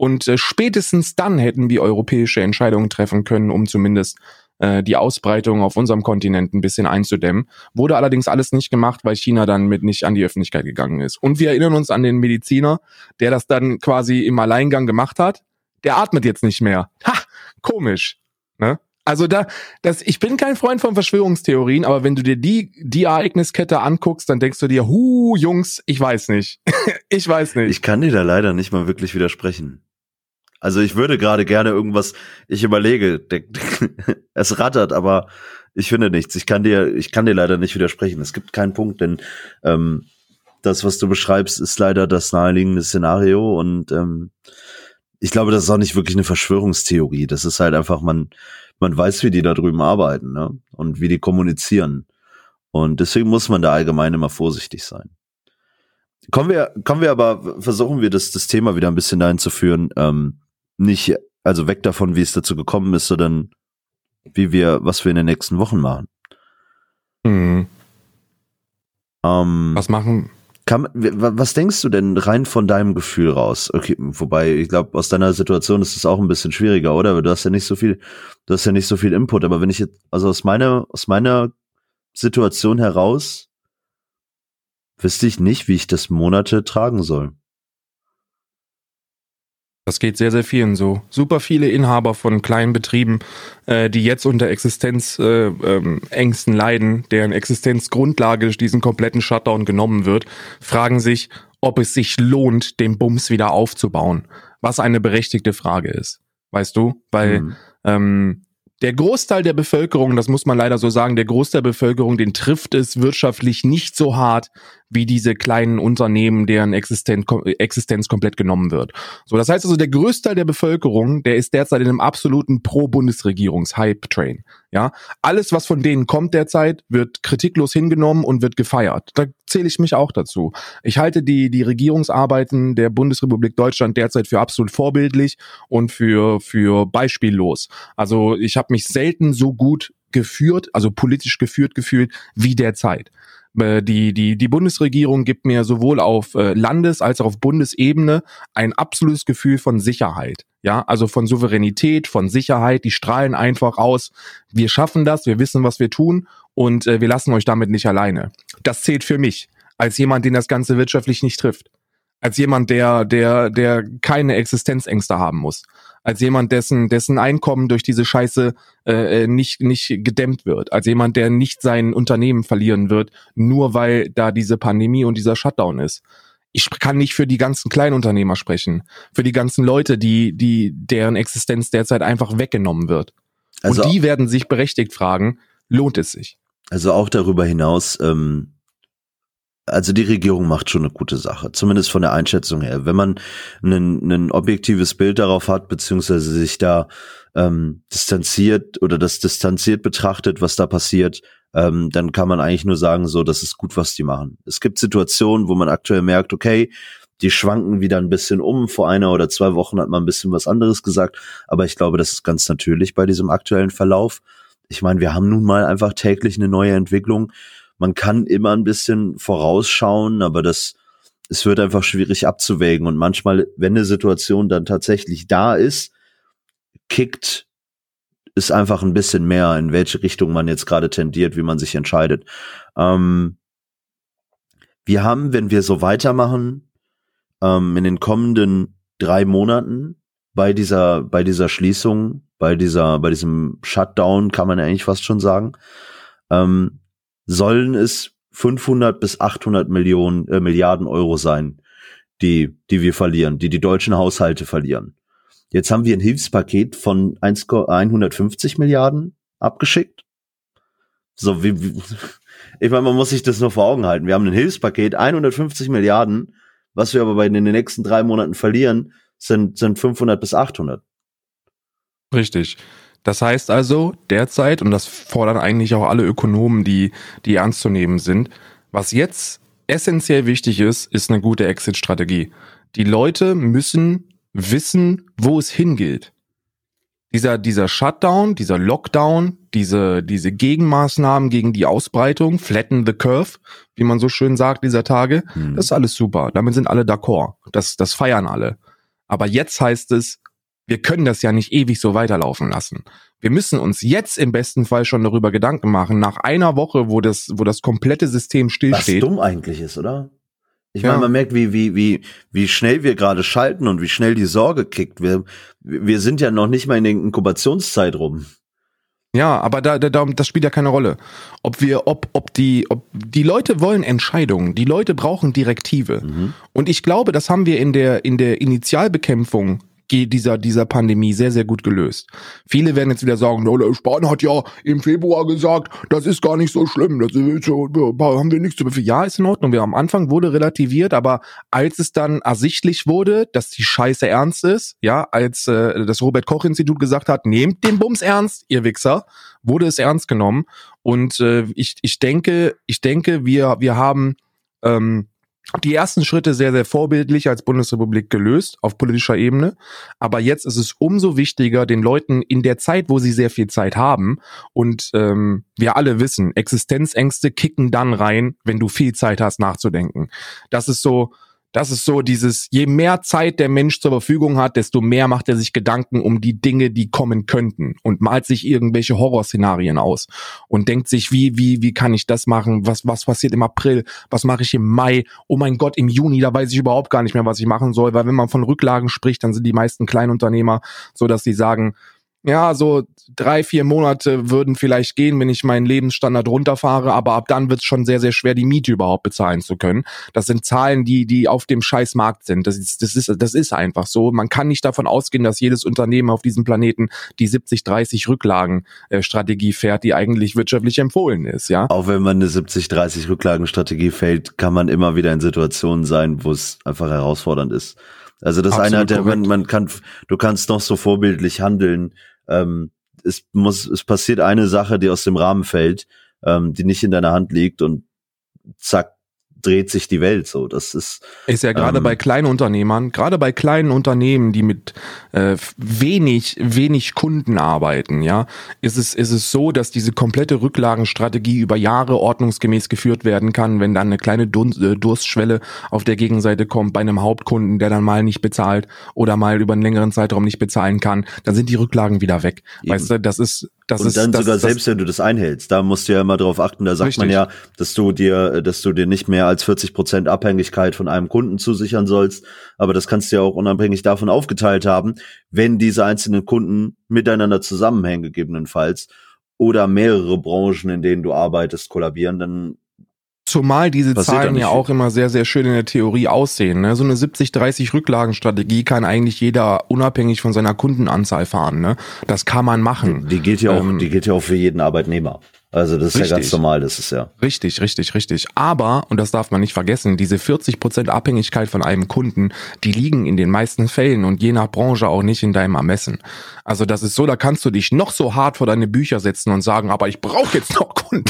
Und äh, spätestens dann hätten wir europäische Entscheidungen treffen können, um zumindest äh, die Ausbreitung auf unserem Kontinent ein bisschen einzudämmen. Wurde allerdings alles nicht gemacht, weil China dann mit nicht an die Öffentlichkeit gegangen ist. Und wir erinnern uns an den Mediziner, der das dann quasi im Alleingang gemacht hat. Der atmet jetzt nicht mehr. Ha, komisch. Ne? Also da, das, ich bin kein Freund von Verschwörungstheorien, aber wenn du dir die, die Ereigniskette anguckst, dann denkst du dir, hu, Jungs, ich weiß nicht. (laughs) ich weiß nicht. Ich kann dir da leider nicht mal wirklich widersprechen. Also ich würde gerade gerne irgendwas, ich überlege, (laughs) es rattert, aber ich finde nichts. Ich kann dir, ich kann dir leider nicht widersprechen. Es gibt keinen Punkt, denn ähm, das, was du beschreibst, ist leider das naheliegende Szenario und ähm, ich glaube, das ist auch nicht wirklich eine Verschwörungstheorie. Das ist halt einfach, man, man weiß, wie die da drüben arbeiten, ne? Und wie die kommunizieren. Und deswegen muss man da allgemein immer vorsichtig sein. Kommen wir, kommen wir aber, versuchen wir das, das Thema wieder ein bisschen dahin zu führen, ähm, nicht, also weg davon, wie es dazu gekommen ist, sondern wie wir, was wir in den nächsten Wochen machen. Hm. Ähm, Was machen? kann, wa- was denkst du denn rein von deinem Gefühl raus? Okay, wobei, ich glaube, aus deiner Situation ist es auch ein bisschen schwieriger, oder? Weil du hast ja nicht so viel, du hast ja nicht so viel Input, aber wenn ich jetzt, also aus meiner, aus meiner Situation heraus, wüsste ich nicht, wie ich das Monate tragen soll. Das geht sehr, sehr vielen so. Super viele Inhaber von kleinen Betrieben, äh, die jetzt unter Existenzängsten äh, ähm, leiden, deren Existenzgrundlage durch diesen kompletten Shutdown genommen wird, fragen sich, ob es sich lohnt, den Bums wieder aufzubauen. Was eine berechtigte Frage ist. Weißt du? Weil Hm. ähm, der Großteil der Bevölkerung, das muss man leider so sagen, der Großteil der Bevölkerung, den trifft es wirtschaftlich nicht so hart wie diese kleinen Unternehmen, deren Existenz, Existenz komplett genommen wird. So, das heißt also, der Großteil der Bevölkerung, der ist derzeit in einem absoluten Pro-Bundesregierungs-Hype-Train. Ja, alles, was von denen kommt derzeit, wird kritiklos hingenommen und wird gefeiert. Da zähle ich mich auch dazu. Ich halte die, die Regierungsarbeiten der Bundesrepublik Deutschland derzeit für absolut vorbildlich und für, für beispiellos. Also ich habe mich selten so gut geführt, also politisch geführt gefühlt, wie derzeit. Äh, Die, die, die Bundesregierung gibt mir sowohl auf äh, Landes- als auch auf Bundesebene ein absolutes Gefühl von Sicherheit. Ja, also von Souveränität, von Sicherheit. Die strahlen einfach aus. Wir schaffen das, wir wissen, was wir tun und äh, wir lassen euch damit nicht alleine. Das zählt für mich als jemand, den das Ganze wirtschaftlich nicht trifft. Als jemand, der, der, der keine Existenzängste haben muss. Als jemand, dessen, dessen Einkommen durch diese Scheiße äh, äh, nicht, nicht gedämmt wird. Als jemand, der nicht sein Unternehmen verlieren wird, nur weil da diese Pandemie und dieser Shutdown ist. Ich kann nicht für die ganzen Kleinunternehmer sprechen, für die ganzen Leute, die, die, deren Existenz derzeit einfach weggenommen wird. Also, und die werden sich berechtigt fragen, lohnt es sich? also auch darüber hinaus, ähm, also die Regierung macht schon eine gute Sache, zumindest von der Einschätzung her. Wenn man ein, ein objektives Bild darauf hat, beziehungsweise sich da ähm, distanziert oder das distanziert betrachtet, was da passiert, ähm, dann kann man eigentlich nur sagen, so, das ist gut, was die machen. Es gibt Situationen, wo man aktuell merkt, okay, die schwanken wieder ein bisschen um. Vor einer oder zwei Wochen hat man ein bisschen was anderes gesagt, aber ich glaube, das ist ganz natürlich bei diesem aktuellen Verlauf. Ich meine, wir haben nun mal einfach täglich eine neue Entwicklung. Man kann immer ein bisschen vorausschauen, aber das, es wird einfach schwierig abzuwägen. Und manchmal, wenn eine Situation dann tatsächlich da ist, kickt es einfach ein bisschen mehr, in welche Richtung man jetzt gerade tendiert, wie man sich entscheidet. Ähm, wir haben, wenn wir so weitermachen, ähm, in den kommenden drei Monaten bei dieser, bei dieser Schließung, bei dieser, bei diesem Shutdown, kann man eigentlich fast schon sagen, ähm, sollen es 500 bis 800 Millionen, äh, Milliarden Euro sein, die, die wir verlieren, die die deutschen Haushalte verlieren. Jetzt haben wir ein Hilfspaket von 1, 150 Milliarden abgeschickt. So, wie, wie, (laughs) ich meine, man muss sich das nur vor Augen halten. Wir haben ein Hilfspaket, 150 Milliarden was wir aber bei in den nächsten drei Monaten verlieren, sind, sind 500 bis 800. Richtig. Das heißt also derzeit, und das fordern eigentlich auch alle Ökonomen, die, die ernst zu nehmen sind, was jetzt essentiell wichtig ist, ist eine gute Exit-Strategie. Die Leute müssen wissen, wo es hingeht dieser, dieser Shutdown, dieser Lockdown, diese, diese Gegenmaßnahmen gegen die Ausbreitung, flatten the curve, wie man so schön sagt dieser Tage, mhm. das ist alles super. Damit sind alle d'accord. Das, das feiern alle. Aber jetzt heißt es, wir können das ja nicht ewig so weiterlaufen lassen. Wir müssen uns jetzt im besten Fall schon darüber Gedanken machen, nach einer Woche, wo das, wo das komplette System stillsteht. Was dumm eigentlich ist, oder? Ich ja. meine, man merkt, wie, wie, wie, wie schnell wir gerade schalten und wie schnell die Sorge kickt. Wir, wir sind ja noch nicht mal in der Inkubationszeit rum. Ja, aber da, da, das spielt ja keine Rolle. Ob wir, ob, ob die, ob die Leute wollen Entscheidungen, die Leute brauchen Direktive. Mhm. Und ich glaube, das haben wir in der, in der Initialbekämpfung dieser, dieser Pandemie sehr, sehr gut gelöst. Viele werden jetzt wieder sagen, Spahn hat ja im Februar gesagt, das ist gar nicht so schlimm, das ist, haben wir nichts zu befehlen. Ja, ist in Ordnung. Wir am Anfang wurde relativiert, aber als es dann ersichtlich wurde, dass die Scheiße ernst ist, ja, als äh, das Robert Koch Institut gesagt hat, nehmt den Bums ernst, ihr Wichser, wurde es ernst genommen. Und äh, ich, ich denke, ich denke, wir, wir haben ähm, die ersten Schritte sehr, sehr vorbildlich als Bundesrepublik gelöst auf politischer Ebene. Aber jetzt ist es umso wichtiger, den Leuten in der Zeit, wo sie sehr viel Zeit haben, und ähm, wir alle wissen, Existenzängste kicken dann rein, wenn du viel Zeit hast nachzudenken. Das ist so, das ist so dieses, je mehr Zeit der Mensch zur Verfügung hat, desto mehr macht er sich Gedanken um die Dinge, die kommen könnten und malt sich irgendwelche Horrorszenarien aus und denkt sich, wie, wie, wie kann ich das machen? Was, was passiert im April? Was mache ich im Mai? Oh mein Gott, im Juni, da weiß ich überhaupt gar nicht mehr, was ich machen soll, weil wenn man von Rücklagen spricht, dann sind die meisten Kleinunternehmer so, dass sie sagen, ja, so drei, vier Monate würden vielleicht gehen, wenn ich meinen Lebensstandard runterfahre, aber ab dann wird es schon sehr, sehr schwer, die Miete überhaupt bezahlen zu können. Das sind Zahlen, die, die auf dem Scheißmarkt sind. Das ist, das ist, das ist einfach so. Man kann nicht davon ausgehen, dass jedes Unternehmen auf diesem Planeten die 70-30 Rücklagenstrategie fährt, die eigentlich wirtschaftlich empfohlen ist, ja. Auch wenn man eine 70-30 Rücklagenstrategie fällt, kann man immer wieder in Situationen sein, wo es einfach herausfordernd ist. Also das Absolut eine, der, man, man kann, du kannst noch so vorbildlich handeln, ähm, es muss, es passiert eine Sache, die aus dem Rahmen fällt, ähm, die nicht in deiner Hand liegt und zack, dreht sich die Welt so. Das ist ist ja gerade ähm, bei kleinen Unternehmern, gerade bei kleinen Unternehmen, die mit äh, wenig wenig Kunden arbeiten, ja, ist es ist es so, dass diese komplette Rücklagenstrategie über Jahre ordnungsgemäß geführt werden kann, wenn dann eine kleine äh, Durstschwelle auf der Gegenseite kommt bei einem Hauptkunden, der dann mal nicht bezahlt oder mal über einen längeren Zeitraum nicht bezahlen kann, dann sind die Rücklagen wieder weg. Eben. Weißt du, das ist das und ist, dann das, sogar das, selbst, wenn du das einhältst, da musst du ja immer darauf achten, da sagt richtig. man ja, dass du dir, dass du dir nicht mehr als 40 Prozent Abhängigkeit von einem Kunden zusichern sollst. Aber das kannst du ja auch unabhängig davon aufgeteilt haben, wenn diese einzelnen Kunden miteinander zusammenhängen, gegebenenfalls, oder mehrere Branchen, in denen du arbeitest, kollabieren, dann Zumal diese Zahlen ja auch immer sehr, sehr schön in der Theorie aussehen. Ne? So eine 70-30 Rücklagenstrategie kann eigentlich jeder unabhängig von seiner Kundenanzahl fahren. Ne? Das kann man machen. Die, die gilt ja auch, ähm, die gilt ja auch für jeden Arbeitnehmer. Also das ist Richtig. ja ganz normal, das ist ja. Richtig, richtig, richtig. Aber, und das darf man nicht vergessen, diese 40% Abhängigkeit von einem Kunden, die liegen in den meisten Fällen und je nach Branche auch nicht in deinem Ermessen. Also das ist so, da kannst du dich noch so hart vor deine Bücher setzen und sagen, aber ich brauche jetzt noch Kunden.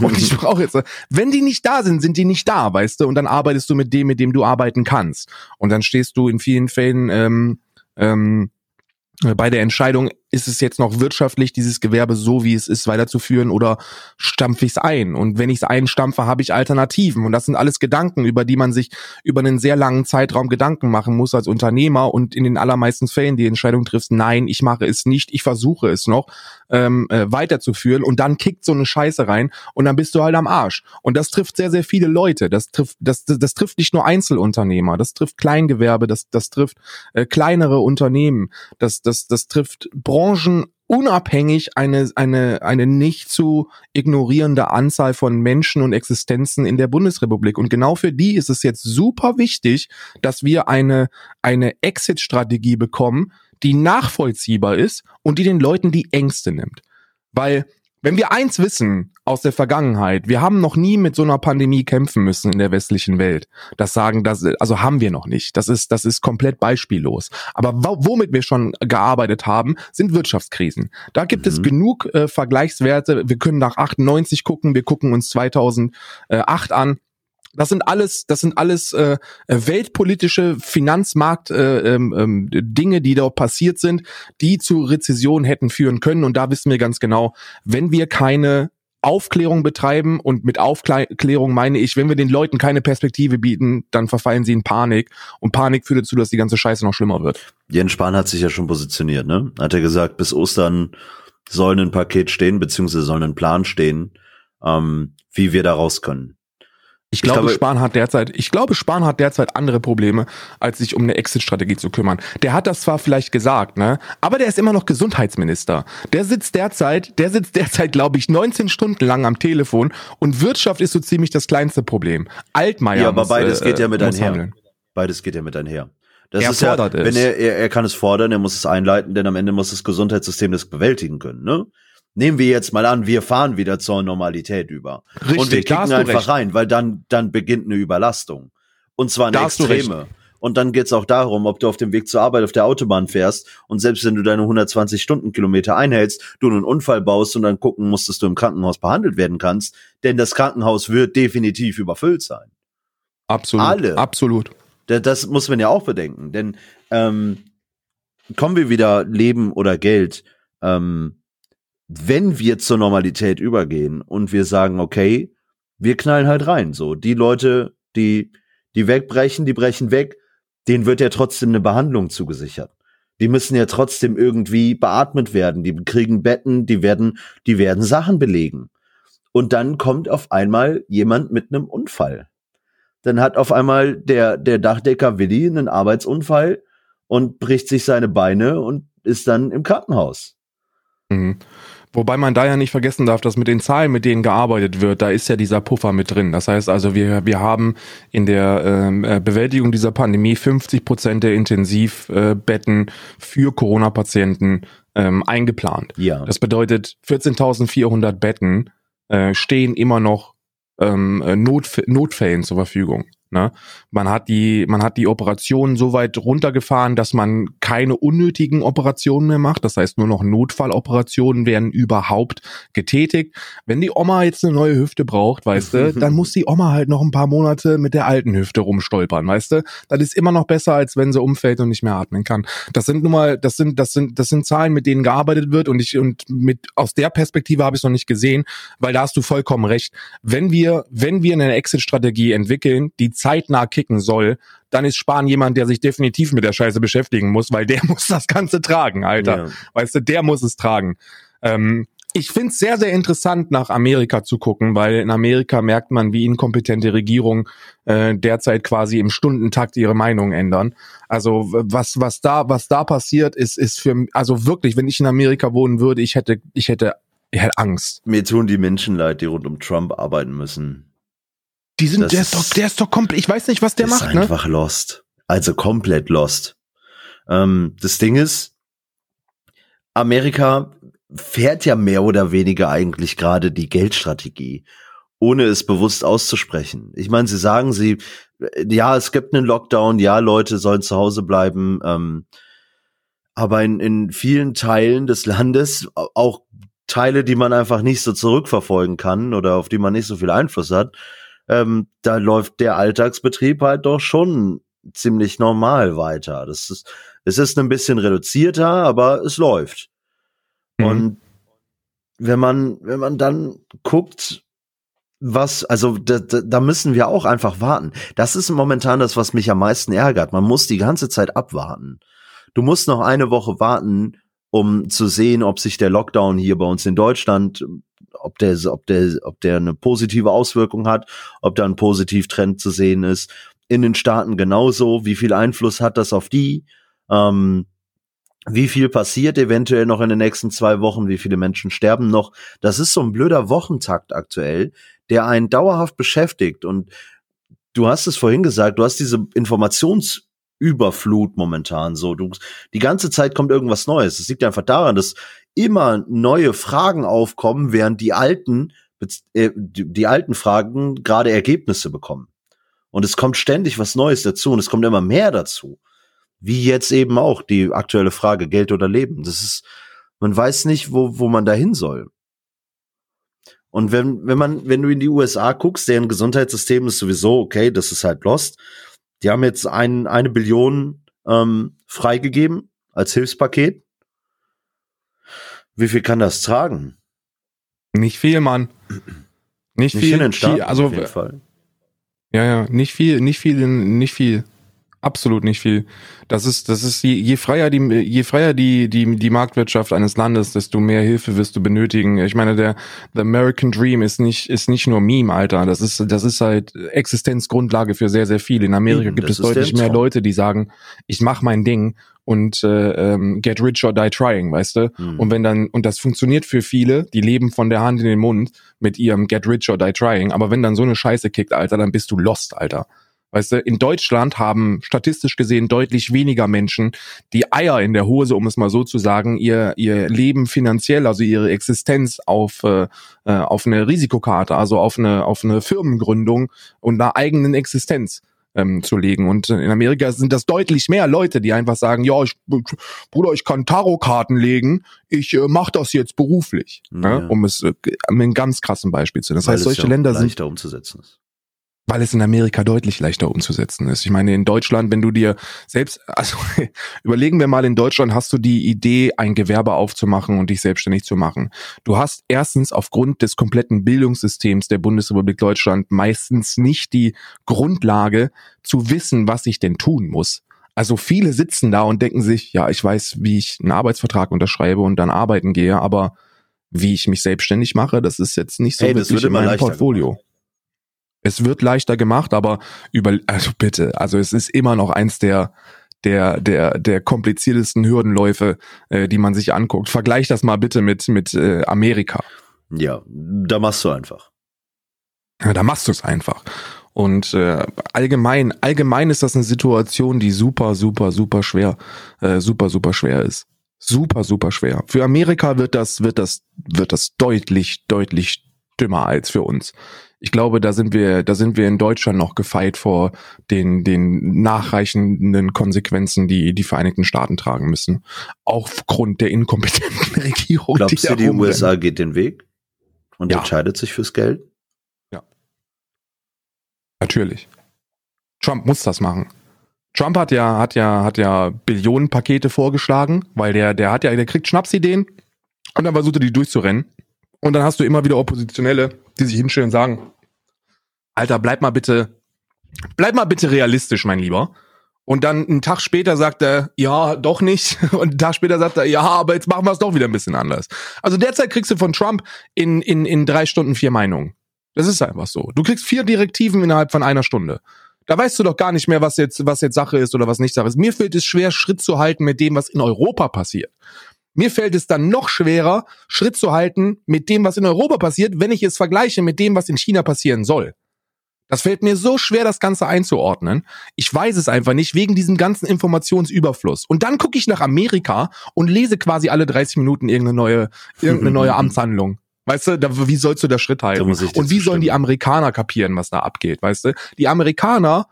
(laughs) und ich brauche jetzt, wenn die nicht da sind, sind die nicht da, weißt du? Und dann arbeitest du mit dem, mit dem du arbeiten kannst. Und dann stehst du in vielen Fällen ähm, ähm, bei der Entscheidung, ist es jetzt noch wirtschaftlich, dieses Gewerbe so, wie es ist, weiterzuführen oder stampfe ich es ein? Und wenn ich es einstampfe, habe ich Alternativen. Und das sind alles Gedanken, über die man sich über einen sehr langen Zeitraum Gedanken machen muss als Unternehmer und in den allermeisten Fällen die Entscheidung triffst, nein, ich mache es nicht, ich versuche es noch ähm, äh, weiterzuführen und dann kickt so eine Scheiße rein und dann bist du halt am Arsch. Und das trifft sehr, sehr viele Leute. Das trifft, das, das, das trifft nicht nur Einzelunternehmer, das trifft Kleingewerbe, das, das trifft äh, kleinere Unternehmen, das, das, das trifft Branchen unabhängig eine, eine, eine nicht zu ignorierende Anzahl von Menschen und Existenzen in der Bundesrepublik. Und genau für die ist es jetzt super wichtig, dass wir eine, eine Exit-Strategie bekommen, die nachvollziehbar ist und die den Leuten die Ängste nimmt. Weil wenn wir eins wissen aus der Vergangenheit, wir haben noch nie mit so einer Pandemie kämpfen müssen in der westlichen Welt. Das sagen, das, also haben wir noch nicht. Das ist, das ist komplett beispiellos. Aber womit wir schon gearbeitet haben, sind Wirtschaftskrisen. Da gibt mhm. es genug äh, Vergleichswerte. Wir können nach 98 gucken, wir gucken uns 2008 an. Das sind alles, das sind alles äh, weltpolitische Finanzmarkt äh, ähm, ähm, Dinge, die dort passiert sind, die zu Rezession hätten führen können. Und da wissen wir ganz genau, wenn wir keine Aufklärung betreiben und mit Aufklärung meine ich, wenn wir den Leuten keine Perspektive bieten, dann verfallen sie in Panik und Panik führt dazu, dass die ganze Scheiße noch schlimmer wird. Jens Spahn hat sich ja schon positioniert, ne? Hat er gesagt, bis Ostern soll ein Paket stehen, beziehungsweise soll ein Plan stehen, ähm, wie wir da raus können. Ich glaube, ich glaube, Spahn hat derzeit, ich glaube, Spahn hat derzeit andere Probleme, als sich um eine Exit-Strategie zu kümmern. Der hat das zwar vielleicht gesagt, ne, aber der ist immer noch Gesundheitsminister. Der sitzt derzeit, der sitzt derzeit, glaube ich, 19 Stunden lang am Telefon und Wirtschaft ist so ziemlich das kleinste Problem. Altmaier Ja, aber muss, beides äh, geht ja mit einher. Handeln. Beides geht ja mit einher. Das er ist ja, es. wenn er, er, er kann es fordern, er muss es einleiten, denn am Ende muss das Gesundheitssystem das bewältigen können, ne? Nehmen wir jetzt mal an, wir fahren wieder zur Normalität über. Richtig, und wir kicken einfach recht. rein, weil dann, dann beginnt eine Überlastung. Und zwar eine da extreme. Und dann geht's auch darum, ob du auf dem Weg zur Arbeit auf der Autobahn fährst und selbst wenn du deine 120 Stundenkilometer einhältst, du einen Unfall baust und dann gucken musst, dass du im Krankenhaus behandelt werden kannst, denn das Krankenhaus wird definitiv überfüllt sein. Absolut. Alle. Absolut. Das muss man ja auch bedenken, denn ähm, kommen wir wieder Leben oder Geld. Ähm, wenn wir zur Normalität übergehen und wir sagen, okay, wir knallen halt rein, so. Die Leute, die, die wegbrechen, die brechen weg, denen wird ja trotzdem eine Behandlung zugesichert. Die müssen ja trotzdem irgendwie beatmet werden, die kriegen Betten, die werden, die werden Sachen belegen. Und dann kommt auf einmal jemand mit einem Unfall. Dann hat auf einmal der, der Dachdecker Willi einen Arbeitsunfall und bricht sich seine Beine und ist dann im Krankenhaus. Mhm. Wobei man da ja nicht vergessen darf, dass mit den Zahlen, mit denen gearbeitet wird, da ist ja dieser Puffer mit drin. Das heißt also, wir, wir haben in der ähm, äh, Bewältigung dieser Pandemie 50 Prozent der Intensivbetten für Corona-Patienten ähm, eingeplant. Ja. Das bedeutet, 14.400 Betten äh, stehen immer noch ähm, äh, Notf Notfällen zur Verfügung. Ne? Man hat die, man hat die Operationen so weit runtergefahren, dass man keine unnötigen Operationen mehr macht. Das heißt, nur noch Notfalloperationen werden überhaupt getätigt. Wenn die Oma jetzt eine neue Hüfte braucht, weißt du, (laughs) dann muss die Oma halt noch ein paar Monate mit der alten Hüfte rumstolpern, weißt du? Das ist immer noch besser, als wenn sie umfällt und nicht mehr atmen kann. Das sind nun mal, das sind, das sind, das sind Zahlen, mit denen gearbeitet wird und ich, und mit, aus der Perspektive habe ich es noch nicht gesehen, weil da hast du vollkommen recht. Wenn wir, wenn wir eine Exit-Strategie entwickeln, die zeitnah kicken soll, dann ist Spahn jemand, der sich definitiv mit der Scheiße beschäftigen muss, weil der (laughs) muss das Ganze tragen, Alter. Ja. Weißt du, der muss es tragen. Ähm, ich find's sehr, sehr interessant, nach Amerika zu gucken, weil in Amerika merkt man, wie inkompetente Regierungen äh, derzeit quasi im Stundentakt ihre Meinung ändern. Also was, was da, was da passiert, ist, ist für, also wirklich, wenn ich in Amerika wohnen würde, ich hätte, ich hätte, ich hätte Angst. Mir tun die Menschen leid, die rund um Trump arbeiten müssen. Die sind, der ist doch, der ist doch komplett, ich weiß nicht, was der macht, ne? einfach lost. Also komplett lost. Ähm, das Ding ist, Amerika fährt ja mehr oder weniger eigentlich gerade die Geldstrategie, ohne es bewusst auszusprechen. Ich meine, sie sagen sie, ja, es gibt einen Lockdown, ja, Leute sollen zu Hause bleiben, ähm, aber in, in vielen Teilen des Landes, auch Teile, die man einfach nicht so zurückverfolgen kann oder auf die man nicht so viel Einfluss hat, ähm, da läuft der Alltagsbetrieb halt doch schon ziemlich normal weiter. Das ist, es ist ein bisschen reduzierter, aber es läuft. Mhm. Und wenn man, wenn man dann guckt, was, also da, da müssen wir auch einfach warten. Das ist momentan das, was mich am meisten ärgert. Man muss die ganze Zeit abwarten. Du musst noch eine Woche warten, um zu sehen, ob sich der Lockdown hier bei uns in Deutschland, ob der, ob der, ob der eine positive Auswirkung hat, ob da ein Positivtrend zu sehen ist. In den Staaten genauso. Wie viel Einfluss hat das auf die? Ähm, wie viel passiert eventuell noch in den nächsten zwei Wochen? Wie viele Menschen sterben noch? Das ist so ein blöder Wochentakt aktuell, der einen dauerhaft beschäftigt. Und du hast es vorhin gesagt, du hast diese Informationsüberflut momentan so. Du, die ganze Zeit kommt irgendwas Neues. Es liegt einfach daran, dass immer neue Fragen aufkommen, während die alten, äh, die alten Fragen gerade Ergebnisse bekommen. Und es kommt ständig was Neues dazu und es kommt immer mehr dazu. Wie jetzt eben auch die aktuelle Frage Geld oder Leben. Das ist, man weiß nicht, wo, wo man da hin soll. Und wenn, wenn man, wenn du in die USA guckst, deren Gesundheitssystem ist sowieso okay, das ist halt lost. Die haben jetzt ein, eine Billion ähm, freigegeben als Hilfspaket. Wie viel kann das tragen? Nicht viel, Mann. Nicht, nicht viel. In den Staaten, viel, also, auf jeden Fall. Ja, ja, nicht viel, nicht viel, nicht viel absolut nicht viel. Das ist, das ist je, je freier die, je freier die, die, die Marktwirtschaft eines Landes, desto mehr Hilfe wirst du benötigen. Ich meine, der the American Dream ist nicht, ist nicht nur Meme, Alter. Das ist, das ist halt Existenzgrundlage für sehr, sehr viel. In Amerika Eben, gibt es deutlich mehr Leute, die sagen, ich mach mein Ding und äh, ähm, get rich or die trying, weißt du? Mhm. Und wenn dann, und das funktioniert für viele, die leben von der Hand in den Mund mit ihrem get rich or die trying, aber wenn dann so eine Scheiße kickt, Alter, dann bist du lost, Alter. Weißt du, in Deutschland haben statistisch gesehen deutlich weniger Menschen die Eier in der Hose, um es mal so zu sagen, ihr, ihr Leben finanziell, also ihre Existenz auf, äh, äh auf eine Risikokarte, also auf eine, auf eine Firmengründung und einer eigenen Existenz ähm, zu legen. Und in Amerika sind das deutlich mehr Leute, die einfach sagen, ja, ich, Bruder, ich kann Tarotkarten legen, ich äh, mache das jetzt beruflich, ja. ne? um es äh, mit einem ganz krassen Beispiel zu nennen. Das Weil heißt, solche ja Länder sind umzusetzen ist weil es in Amerika deutlich leichter umzusetzen ist. Ich meine, in Deutschland, wenn du dir selbst, (laughs) also überlegen wir mal, in Deutschland hast du die Idee, ein Gewerbe aufzumachen und dich selbstständig zu machen. Du hast erstens aufgrund des kompletten Bildungssystems der Bundesrepublik Deutschland meistens nicht die Grundlage zu wissen, was ich denn tun muss. Also viele sitzen da und denken sich, ja, ich weiß, wie ich einen Arbeitsvertrag unterschreibe und dann arbeiten gehe, aber wie ich mich selbstständig mache, das ist jetzt nicht so hey, wirklich in meinem Portfolio. Gemacht. Es wird leichter gemacht, aber über, also bitte, also es ist immer noch eins der, der, der, der kompliziertesten Hürdenläufe, äh, die man sich anguckt. Vergleich das mal bitte mit, mit äh, Amerika. Ja, da machst du einfach. Ja, da machst du es einfach. Und äh, allgemein, allgemein ist das eine Situation, die super, super, super schwer, äh, super, super schwer ist. Super, super schwer. Für Amerika wird das, wird das, wird das deutlich, deutlich dümmer als für uns ich glaube, da sind wir, da sind wir in Deutschland noch gefeit vor den, den nachreichenden Konsequenzen, die die Vereinigten Staaten tragen müssen. Aufgrund der inkompetenten (laughs) Regierung. Glaubst die du, die USA geht den Weg und ja. entscheidet sich fürs Geld? Ja. Natürlich. Trump muss das machen. Trump hat ja, hat ja, hat ja Billionenpakete vorgeschlagen, weil der, der hat ja, der kriegt Schnapsideen und dann versucht er die durchzurennen. Und dann hast du immer wieder Oppositionelle, die sich hinstellen und sagen, Alter, bleib mal bitte, bleib mal bitte realistisch, mein Lieber. Und dann einen Tag später sagt er, ja, doch nicht. (laughs) Und einen Tag später sagt er, ja, aber jetzt machen wir es doch wieder ein bisschen anders. Also derzeit kriegst du von Trump in, in, in drei Stunden vier Meinungen. Das ist einfach so. Du kriegst vier Direktiven innerhalb von einer Stunde. Da weißt du doch gar nicht mehr, was jetzt, was jetzt Sache ist oder was nicht Sache ist. Mir fällt es schwer, Schritt zu halten mit dem, was in Europa passiert. Mir fällt es dann noch schwerer, Schritt zu halten mit dem, was in Europa passiert, wenn ich es vergleiche mit dem, was in China passieren soll. Das fällt mir so schwer, das Ganze einzuordnen. Ich weiß es einfach nicht, wegen diesem ganzen Informationsüberfluss. Und dann gucke ich nach Amerika und lese quasi alle 30 Minuten irgendeine neue, irgendeine neue (laughs) Amtshandlung. Weißt du, da, wie sollst du da Schritt halten? dir Und wie sollen die. Amerikaner kapieren, was da abgeht? Weißt du, die Amerikaner,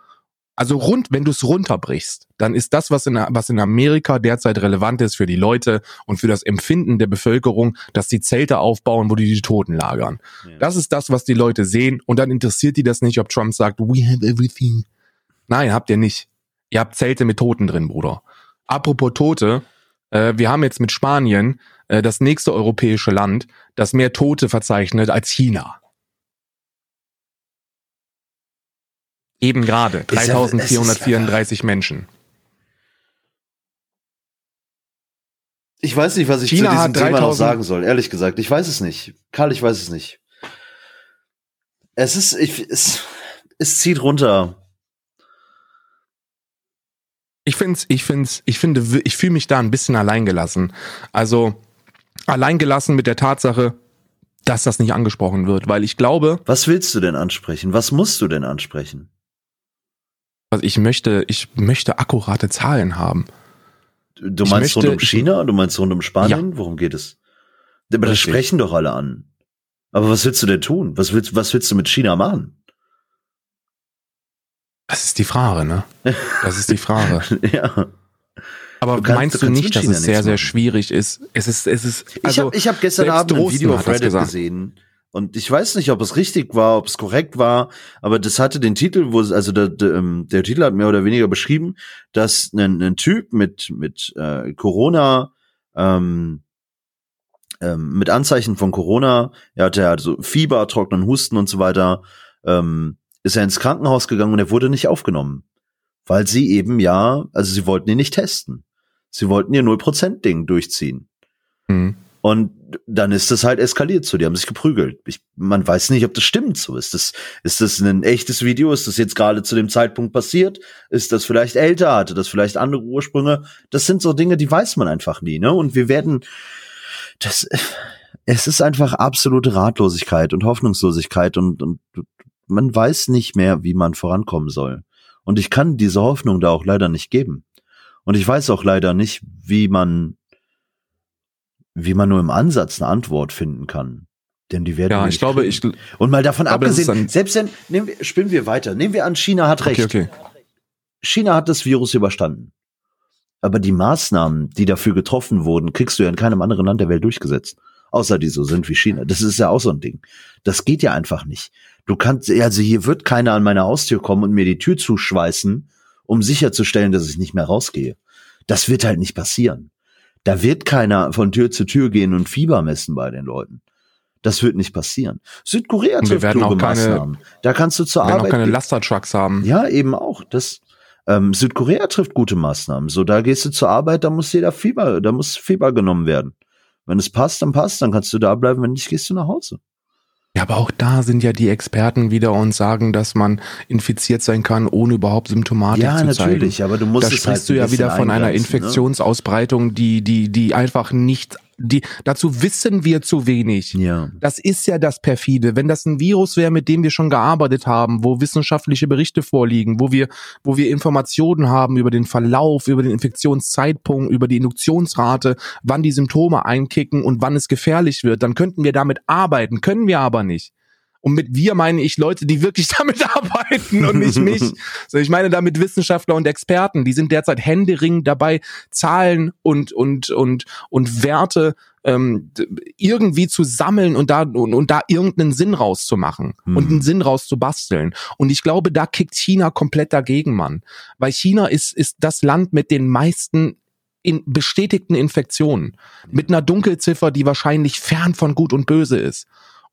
also rund, wenn du es runterbrichst, dann ist das, was in, was in Amerika derzeit relevant ist für die Leute und für das Empfinden der Bevölkerung, dass die Zelte aufbauen, wo die die Toten lagern. Ja. Das ist das, was die Leute sehen und dann interessiert die das nicht, ob Trump sagt, we have everything. Nein, habt ihr nicht. Ihr habt Zelte mit Toten drin, Bruder. Apropos Tote, äh, wir haben jetzt mit Spanien äh, das nächste europäische Land, das mehr Tote verzeichnet als China. Eben gerade, Ist ja- es ist 3434 Menschen. Ich weiß nicht, was ich China zu diesem Thema noch 3000 sagen soll. Ehrlich gesagt, ich weiß es nicht. Karl, ich weiß es nicht. Es ist, ich, es, es zieht runter. Ich find's, ich find's, ich finde, ich fühle mich da ein bisschen alleingelassen. Also alleingelassen mit der Tatsache, dass das nicht angesprochen wird, weil ich glaube, Was willst du denn ansprechen? Was musst du denn ansprechen? Also ich möchte, ich möchte akkurate Zahlen haben. Du Ich meinst möchte- rund um ich- China? Du meinst rund um Spanien? Worum geht es? Aber das Richtig. sprechen doch alle an. Aber was willst du denn tun? Was willst, was willst du mit China machen? Das ist die Frage, ne? Das ist die Frage. (laughs) ja. Aber Du kannst- meinst du du, nicht, dass China es sehr, sehr schwierig ist? Es ist, es ist, ich also, habe ich hab gestern Abend ein Video auf Reddit gesehen und ich weiß nicht, ob es richtig war, ob es korrekt war, aber das hatte den Titel, wo also der, der, ähm, der Titel hat mehr oder weniger beschrieben, dass ein, ein Typ mit mit äh, Corona ähm, ähm, mit Anzeichen von Corona, er hatte also Fieber, trockenen Husten und so weiter, ähm, ist er ins Krankenhaus gegangen und er wurde nicht aufgenommen, weil sie eben ja, also sie wollten ihn nicht testen, sie wollten ihr 0% Ding durchziehen. hm. Und dann ist das halt eskaliert so. Die haben sich geprügelt. Ich, man weiß nicht, ob das stimmt so. Ist das, ist das ein echtes Video? Ist das jetzt gerade zu dem Zeitpunkt passiert? Ist das vielleicht älter? Hatte das vielleicht andere Ursprünge? Das sind so Dinge, die weiß man einfach nie, ne? Und wir werden, das, es ist einfach absolute Ratlosigkeit und Hoffnungslosigkeit und, und man weiß nicht mehr, wie man vorankommen soll. Und ich kann diese Hoffnung da auch leider nicht geben. Und ich weiß auch leider nicht, wie man wie man nur im Ansatz eine Antwort finden kann. Denn die werden ja, ich glaube, ich, Und mal davon glaube, abgesehen, selbst wenn, nehmen wir, spinnen wir weiter. Nehmen wir an, China hat recht. okay, okay. China hat das Virus überstanden. Aber die Maßnahmen, die dafür getroffen wurden, kriegst du ja in keinem anderen Land der Welt durchgesetzt. Außer die so sind wie China. Das ist ja auch so ein Ding. Das geht ja einfach nicht. Du kannst, also hier wird keiner an meine Haustür kommen und mir die Tür zuschweißen, um sicherzustellen, dass ich nicht mehr rausgehe. Das wird halt nicht passieren. Da wird keiner von Tür zu Tür gehen und Fieber messen bei den Leuten. Das wird nicht passieren. Südkorea wir trifft kluge Maßnahmen. Da kannst du zur Wir werden auch Arbeit keine. Lastertrucks haben. Ja, eben auch. Das ähm, Südkorea trifft gute Maßnahmen. So, da gehst du zur Arbeit, da muss jeder Fieber, da muss Fieber genommen werden. Wenn es passt, dann passt, dann kannst du da bleiben, wenn nicht, gehst du nach Hause. Ja, aber auch da sind ja die Experten wieder und sagen, dass man infiziert sein kann, ohne überhaupt Symptomatik ja, zu natürlich, zeigen. aber du musst Da es sprichst halt du ja wieder von einer ne? Infektionsausbreitung, die, die, die einfach nicht, die, dazu wissen wir zu wenig. Ja. Das ist ja das perfide. Wenn das ein Virus wäre, mit dem wir schon gearbeitet haben, wo wissenschaftliche Berichte vorliegen, wo wir, wo wir Informationen haben über den Verlauf, über den Infektionszeitpunkt, über die Induktionsrate, wann die Symptome einkicken und wann es gefährlich wird, dann könnten wir damit arbeiten, können wir aber nicht. Und mit wir meine ich Leute, die wirklich (laughs) damit arbeiten und nicht mich. So, ich meine damit Wissenschaftler und Experten, die sind derzeit händeringend dabei, Zahlen und und und und Werte ähm, irgendwie zu sammeln und da und, und da irgendeinen Sinn rauszumachen Hm. und einen Sinn rauszubasteln. Und ich glaube, da kickt China komplett dagegen, Mann, weil China ist ist das Land mit den meisten in bestätigten Infektionen mit einer Dunkelziffer, die wahrscheinlich fern von Gut und Böse ist.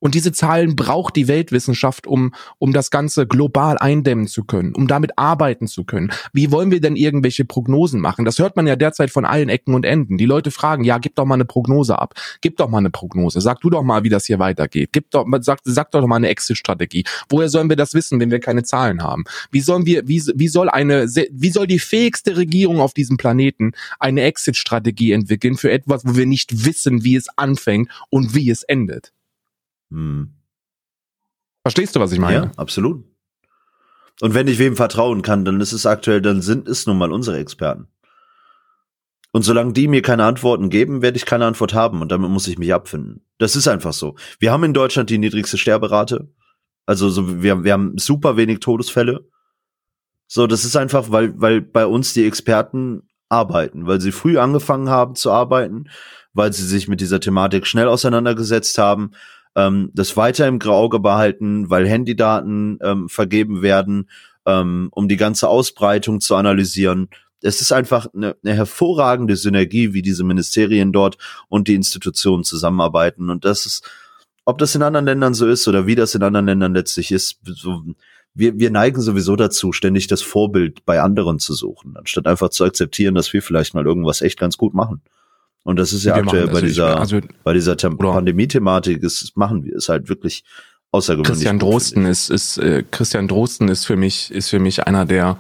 Und diese Zahlen braucht die Weltwissenschaft, um, um das Ganze global eindämmen zu können, um damit arbeiten zu können. Wie wollen wir denn irgendwelche Prognosen machen? Das hört man ja derzeit von allen Ecken und Enden. Die Leute fragen, ja, gib doch mal eine Prognose ab. Gib doch mal eine Prognose. Sag du doch mal, wie das hier weitergeht. Gib doch, sag, sag doch mal eine Exit-Strategie. Woher sollen wir das wissen, wenn wir keine Zahlen haben? Wie sollen wir, wie, wie soll eine, wie soll die fähigste Regierung auf diesem Planeten eine Exit-Strategie entwickeln für etwas, wo wir nicht wissen, wie es anfängt und wie es endet? Hm. Verstehst du, was ich meine? Ja, absolut. Und wenn ich wem vertrauen kann, dann ist es aktuell, dann sind es nun mal unsere Experten. Und solange die mir keine Antworten geben, werde ich keine Antwort haben und damit muss ich mich abfinden. Das ist einfach so. Wir haben in Deutschland die niedrigste Sterberate. Also so, wir, wir haben super wenig Todesfälle. So, das ist einfach, weil, weil bei uns die Experten arbeiten, weil sie früh angefangen haben zu arbeiten, weil sie sich mit dieser Thematik schnell auseinandergesetzt haben, ähm, das weiter im Auge behalten, weil Handydaten ähm, vergeben werden, ähm, um die ganze Ausbreitung zu analysieren. Es ist einfach eine, eine hervorragende Synergie, wie diese Ministerien dort und die Institutionen zusammenarbeiten. Und das ist, ob das in anderen Ländern so ist oder wie das in anderen Ländern letztlich ist, so, wir, wir neigen sowieso dazu, ständig das Vorbild bei anderen zu suchen, anstatt einfach zu akzeptieren, dass wir vielleicht mal irgendwas echt ganz gut machen. Und das ist ja wir aktuell bei dieser, also, bei dieser Pandemie-Thematik, ist, machen wir es halt wirklich außergewöhnlich. Christian Drosten ist, ist, äh, Christian Drosten ist für mich, ist für mich einer der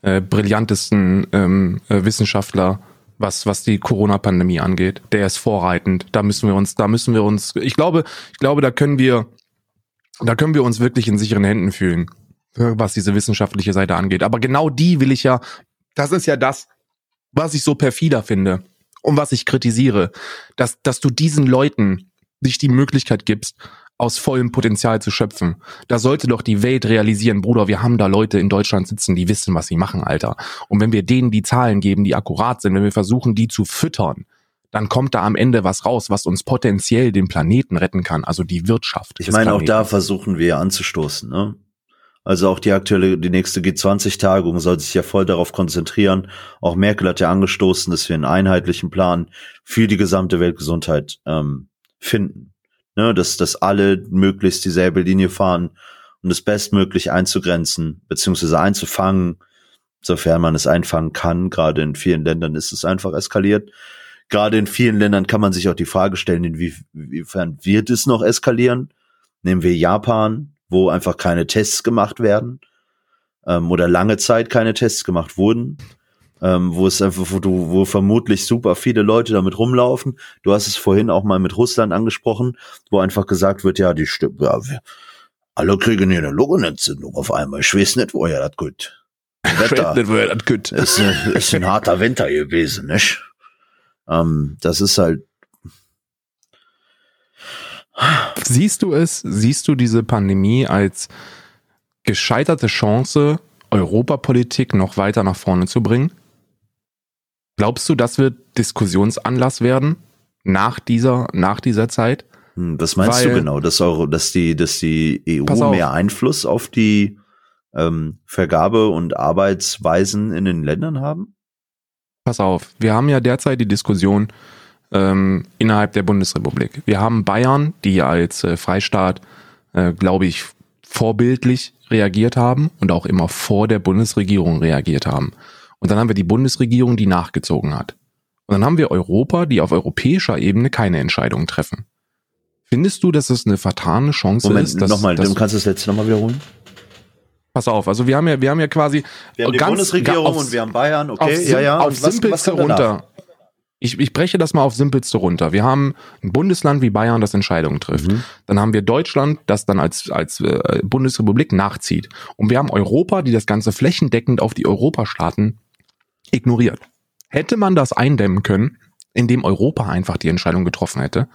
äh, brillantesten ähm, äh, Wissenschaftler, was, was die Corona-Pandemie angeht. Der ist vorreitend. Da müssen wir uns, da müssen wir uns, ich glaube, ich glaube, da können wir, da können wir uns wirklich in sicheren Händen fühlen was diese wissenschaftliche Seite angeht. Aber genau die will ich ja, das ist ja das, was ich so perfider finde und was ich kritisiere, dass, dass du diesen Leuten sich die Möglichkeit gibst, aus vollem Potenzial zu schöpfen. Da sollte doch die Welt realisieren, Bruder, wir haben da Leute in Deutschland sitzen, die wissen, was sie machen, Alter. Und wenn wir denen die Zahlen geben, die akkurat sind, wenn wir versuchen, die zu füttern, dann kommt da am Ende was raus, was uns potenziell den Planeten retten kann, also die Wirtschaft. Ich meine, auch da versuchen wir anzustoßen, ne? Also auch die aktuelle, die nächste G20-Tagung soll sich ja voll darauf konzentrieren. Auch Merkel hat ja angestoßen, dass wir einen einheitlichen Plan für die gesamte Weltgesundheit ähm, finden. Ne, dass, dass alle möglichst dieselbe Linie fahren, um das bestmöglich einzugrenzen, beziehungsweise einzufangen, sofern man es einfangen kann. Gerade in vielen Ländern ist es einfach eskaliert. Gerade in vielen Ländern kann man sich auch die Frage stellen, inwiefern wird es noch eskalieren? Nehmen wir Japan, wo einfach keine Tests gemacht werden ähm, oder lange Zeit keine Tests gemacht wurden. Ähm, wo es einfach, wo du, wo vermutlich super viele Leute damit rumlaufen. Du hast es vorhin auch mal mit Russland angesprochen, wo einfach gesagt wird, ja, die stimmt, ja, wir, alle kriegen hier eine Lungenentzündung auf einmal. Ich weiß nicht, woher das gut. (laughs) Wetter. nicht, woher das gut. Ist, ist ein harter Winter gewesen, nicht? Ähm, das ist halt, Siehst du es, siehst du diese Pandemie als gescheiterte Chance, Europapolitik noch weiter nach vorne zu bringen? Glaubst du, das wird Diskussionsanlass werden nach dieser, nach dieser Zeit? Hm, was meinst Weil, du genau? Dass, Euro, dass, die, dass die EU mehr Einfluss auf die ähm, Vergabe und Arbeitsweisen in den Ländern haben? Pass auf, wir haben ja derzeit die Diskussion, ähm, innerhalb der Bundesrepublik. Wir haben Bayern, die als äh, Freistaat, äh, glaube ich, vorbildlich reagiert haben und auch immer vor der Bundesregierung reagiert haben. Und dann haben wir die Bundesregierung, die nachgezogen hat. Und dann haben wir Europa, die auf europäischer Ebene keine Entscheidungen treffen. Findest du, dass es eine vertane Chance Moment, ist? Dass, nochmal, du kannst das letzte nochmal wiederholen? Pass auf, also wir haben ja, wir haben ja quasi wir haben die ganz, Bundesregierung auf, und wir haben Bayern, okay, auf, ja, ja. Auf simpelste runter ich, ich breche das mal auf simpelste runter. Wir haben ein Bundesland wie Bayern, das Entscheidungen trifft. Mhm. Dann haben wir Deutschland, das dann als, als äh, Bundesrepublik nachzieht. Und wir haben Europa, die das Ganze flächendeckend auf die Europastaaten ignoriert. Hätte man das eindämmen können, indem Europa einfach die Entscheidung getroffen hätte?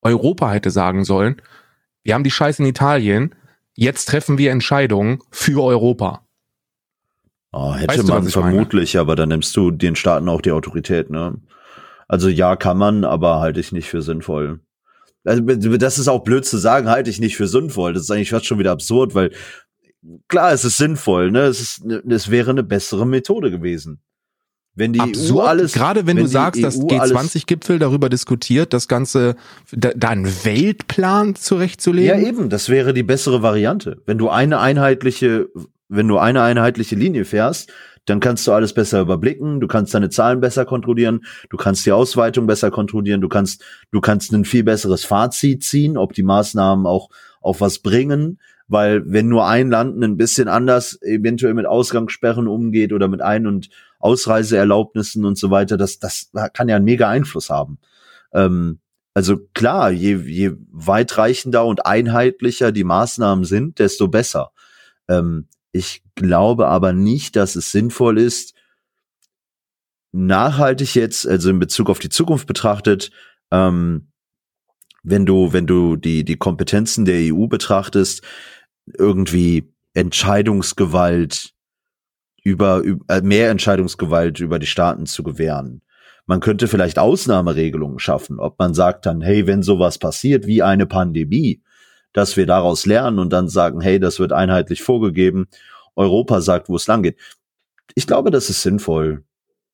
Europa hätte sagen sollen, wir haben die Scheiße in Italien, jetzt treffen wir Entscheidungen für Europa. Oh, hätte weißt man vermutlich, meine? aber dann nimmst du den Staaten auch die Autorität, ne? Also ja, kann man, aber halte ich nicht für sinnvoll. Also, das ist auch blöd zu sagen, halte ich nicht für sinnvoll. Das ist eigentlich fast schon wieder absurd, weil klar, es ist sinnvoll, ne? Es, ist, es wäre eine bessere Methode gewesen. Wenn die Absurd, EU alles, gerade wenn, wenn du sagst, dass G20-Gipfel darüber diskutiert, das Ganze, da, da einen Weltplan zurechtzulegen. Ja, eben, das wäre die bessere Variante. Wenn du eine einheitliche wenn du eine einheitliche Linie fährst, dann kannst du alles besser überblicken, du kannst deine Zahlen besser kontrollieren, du kannst die Ausweitung besser kontrollieren, du kannst, du kannst ein viel besseres Fazit ziehen, ob die Maßnahmen auch auf was bringen, weil wenn nur ein Land ein bisschen anders eventuell mit Ausgangssperren umgeht oder mit Ein- und Ausreiseerlaubnissen und so weiter, das, das kann ja einen mega Einfluss haben. Ähm, also klar, je, je weitreichender und einheitlicher die Maßnahmen sind, desto besser. Ähm, Ich glaube aber nicht, dass es sinnvoll ist, nachhaltig jetzt, also in Bezug auf die Zukunft betrachtet, ähm, wenn du, wenn du die, die Kompetenzen der EU betrachtest, irgendwie Entscheidungsgewalt über, über äh, mehr Entscheidungsgewalt über die Staaten zu gewähren. Man könnte vielleicht Ausnahmeregelungen schaffen, ob man sagt dann, hey, wenn sowas passiert wie eine Pandemie, dass wir daraus lernen und dann sagen, hey, das wird einheitlich vorgegeben. Europa sagt, wo es lang geht. Ich glaube, das ist sinnvoll.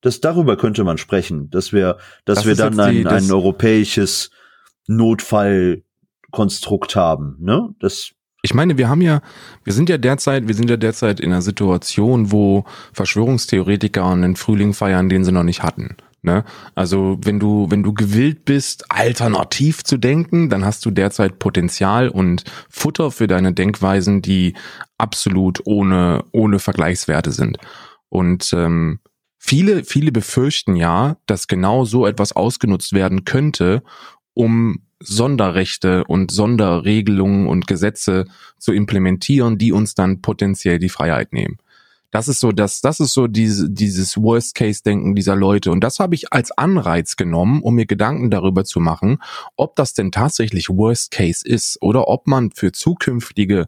Das, darüber könnte man sprechen, dass wir, dass das wir dann ein, die, ein europäisches Notfallkonstrukt haben, ne? Das, ich meine, wir haben ja, wir sind ja derzeit, wir sind ja derzeit in einer Situation, wo Verschwörungstheoretiker einen Frühling feiern, den sie noch nicht hatten. Ne? Also wenn du, wenn du gewillt bist, alternativ zu denken, dann hast du derzeit Potenzial und Futter für deine Denkweisen, die absolut ohne, ohne Vergleichswerte sind. Und ähm, viele, viele befürchten ja, dass genau so etwas ausgenutzt werden könnte, um Sonderrechte und Sonderregelungen und Gesetze zu implementieren, die uns dann potenziell die Freiheit nehmen. Das ist so das, das ist so diese, dieses Worst-Case-Denken dieser Leute. Und das habe ich als Anreiz genommen, um mir Gedanken darüber zu machen, ob das denn tatsächlich Worst-Case ist oder ob man für zukünftige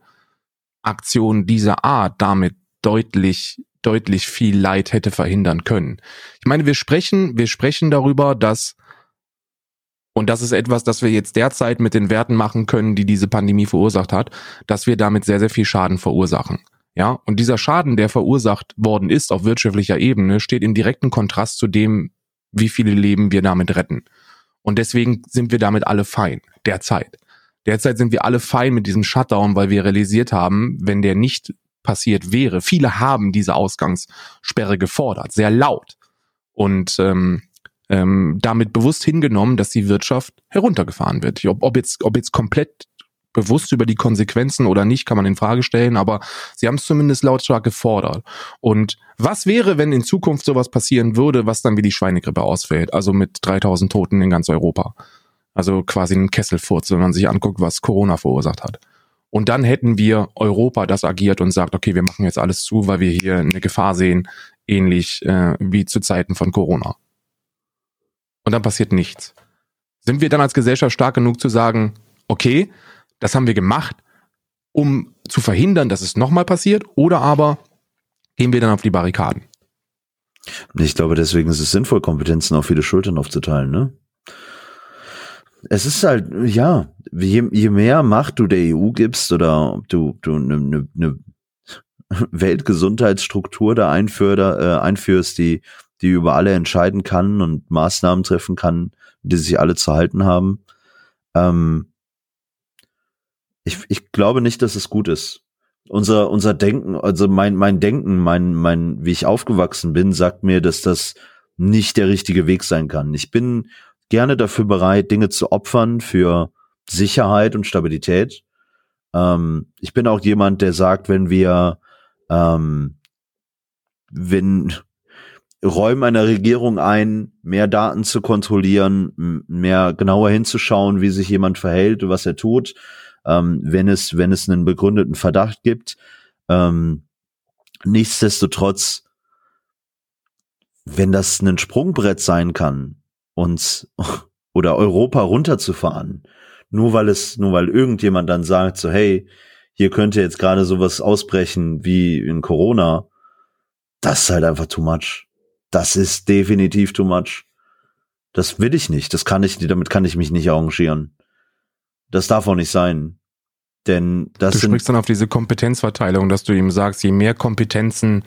Aktionen dieser Art damit deutlich, deutlich viel Leid hätte verhindern können. Ich meine, wir sprechen, wir sprechen darüber, dass und das ist etwas, das wir jetzt derzeit mit den Werten machen können, die diese Pandemie verursacht hat, dass wir damit sehr, sehr viel Schaden verursachen. Ja, und dieser Schaden, der verursacht worden ist auf wirtschaftlicher Ebene, steht in direkten Kontrast zu dem, wie viele Leben wir damit retten. Und deswegen sind wir damit alle fein, derzeit. Derzeit sind wir alle fein mit diesem Shutdown, weil wir realisiert haben, wenn der nicht passiert wäre, viele haben diese Ausgangssperre gefordert, sehr laut. Und ähm, ähm, damit bewusst hingenommen, dass die Wirtschaft heruntergefahren wird. Ob, ob, jetzt, ob jetzt komplett bewusst über die Konsequenzen oder nicht, kann man in Frage stellen, aber sie haben es zumindest lautstark gefordert. Und was wäre, wenn in Zukunft sowas passieren würde, was dann wie die Schweinegrippe ausfällt, also mit 3000 Toten in ganz Europa? Also quasi ein Kesselfurz, wenn man sich anguckt, was Corona verursacht hat. Und dann hätten wir Europa das agiert und sagt, okay, wir machen jetzt alles zu, weil wir hier eine Gefahr sehen, ähnlich äh, wie zu Zeiten von Corona. Und dann passiert nichts. Sind wir dann als Gesellschaft stark genug zu sagen, okay, das haben wir gemacht, um zu verhindern, dass es nochmal passiert, oder aber gehen wir dann auf die Barrikaden? Ich glaube, deswegen ist es sinnvoll, Kompetenzen auf viele Schultern aufzuteilen, ne? Es ist halt, ja, je, je mehr Macht du der EU gibst oder du, du eine ne, ne Weltgesundheitsstruktur da einführ, äh, einführst, die, die über alle entscheiden kann und Maßnahmen treffen kann, die sich alle zu halten haben, ähm, ich, ich glaube nicht, dass es gut ist. Unser, unser Denken, also mein, mein Denken, mein, mein, wie ich aufgewachsen bin, sagt mir, dass das nicht der richtige Weg sein kann. Ich bin gerne dafür bereit, Dinge zu opfern für Sicherheit und Stabilität. Ähm, ich bin auch jemand, der sagt, wenn wir, ähm, wenn räumen einer Regierung ein, mehr Daten zu kontrollieren, mehr genauer hinzuschauen, wie sich jemand verhält, was er tut, ähm, wenn es, wenn es einen begründeten Verdacht gibt. Ähm, nichtsdestotrotz, wenn das ein Sprungbrett sein kann, uns (laughs) oder Europa runterzufahren, nur weil es, nur weil irgendjemand dann sagt, so, hey, hier könnte jetzt gerade sowas ausbrechen wie in Corona, das ist halt einfach too much. Das ist definitiv too much. Das will ich nicht. Das kann ich, damit kann ich mich nicht arrangieren. Das darf auch nicht sein. Denn das du sprichst dann auf diese Kompetenzverteilung, dass du ihm sagst, je mehr Kompetenzen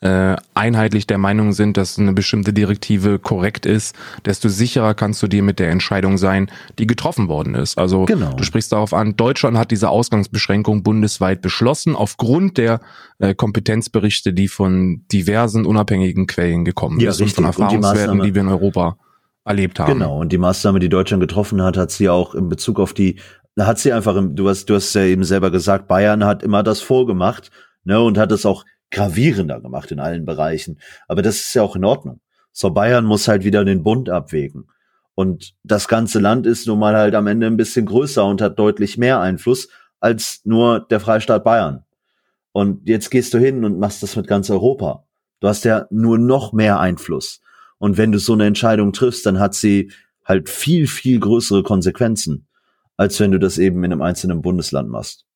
äh, einheitlich der Meinung sind, dass eine bestimmte Direktive korrekt ist, desto sicherer kannst du dir mit der Entscheidung sein, die getroffen worden ist. Also genau. du sprichst darauf an, Deutschland hat diese Ausgangsbeschränkung bundesweit beschlossen, aufgrund der äh, Kompetenzberichte, die von diversen unabhängigen Quellen gekommen ja, sind, von Erfahrungswerten, die, die wir in Europa erlebt haben. Genau, und die Maßnahme, die Deutschland getroffen hat, hat sie auch in Bezug auf die hat sie einfach, du hast, du hast ja eben selber gesagt, Bayern hat immer das vorgemacht, ne, und hat es auch gravierender gemacht in allen Bereichen. Aber das ist ja auch in Ordnung. So, Bayern muss halt wieder den Bund abwägen. Und das ganze Land ist nun mal halt am Ende ein bisschen größer und hat deutlich mehr Einfluss als nur der Freistaat Bayern. Und jetzt gehst du hin und machst das mit ganz Europa. Du hast ja nur noch mehr Einfluss. Und wenn du so eine Entscheidung triffst, dann hat sie halt viel, viel größere Konsequenzen, als wenn du das eben in einem einzelnen Bundesland machst.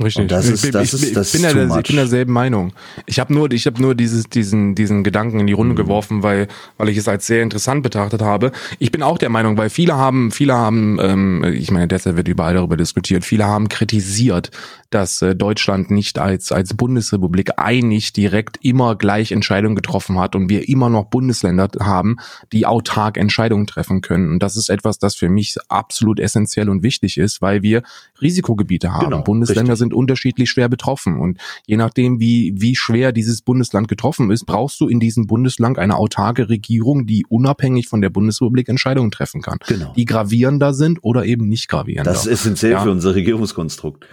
Richtig. Und das ist, ich, das ich, ist, das ich, bin der, ich bin derselben Meinung. Ich habe nur, ich habe nur dieses, diesen, diesen Gedanken in die Runde Mhm. geworfen, weil, weil ich es als sehr interessant betrachtet habe. Ich bin auch der Meinung, weil viele haben, viele haben, ähm, ich meine, derzeit wird überall darüber diskutiert. Viele haben kritisiert, dass äh, Deutschland nicht als als Bundesrepublik einig direkt immer gleich Entscheidungen getroffen hat und wir immer noch Bundesländer haben, die autark Entscheidungen treffen können. Und das ist etwas, das für mich absolut essentiell und wichtig ist, weil wir Risikogebiete haben. Genau, Bundesländer richtig. sind unterschiedlich schwer betroffen und je nachdem, wie wie schwer dieses Bundesland getroffen ist, brauchst du in diesem Bundesland eine autarke Regierung, die unabhängig von der Bundesrepublik Entscheidungen treffen kann, Genau. die gravierender sind oder eben nicht gravierender. Das ist essentiell Ja. für unser Regierungskonstrukt.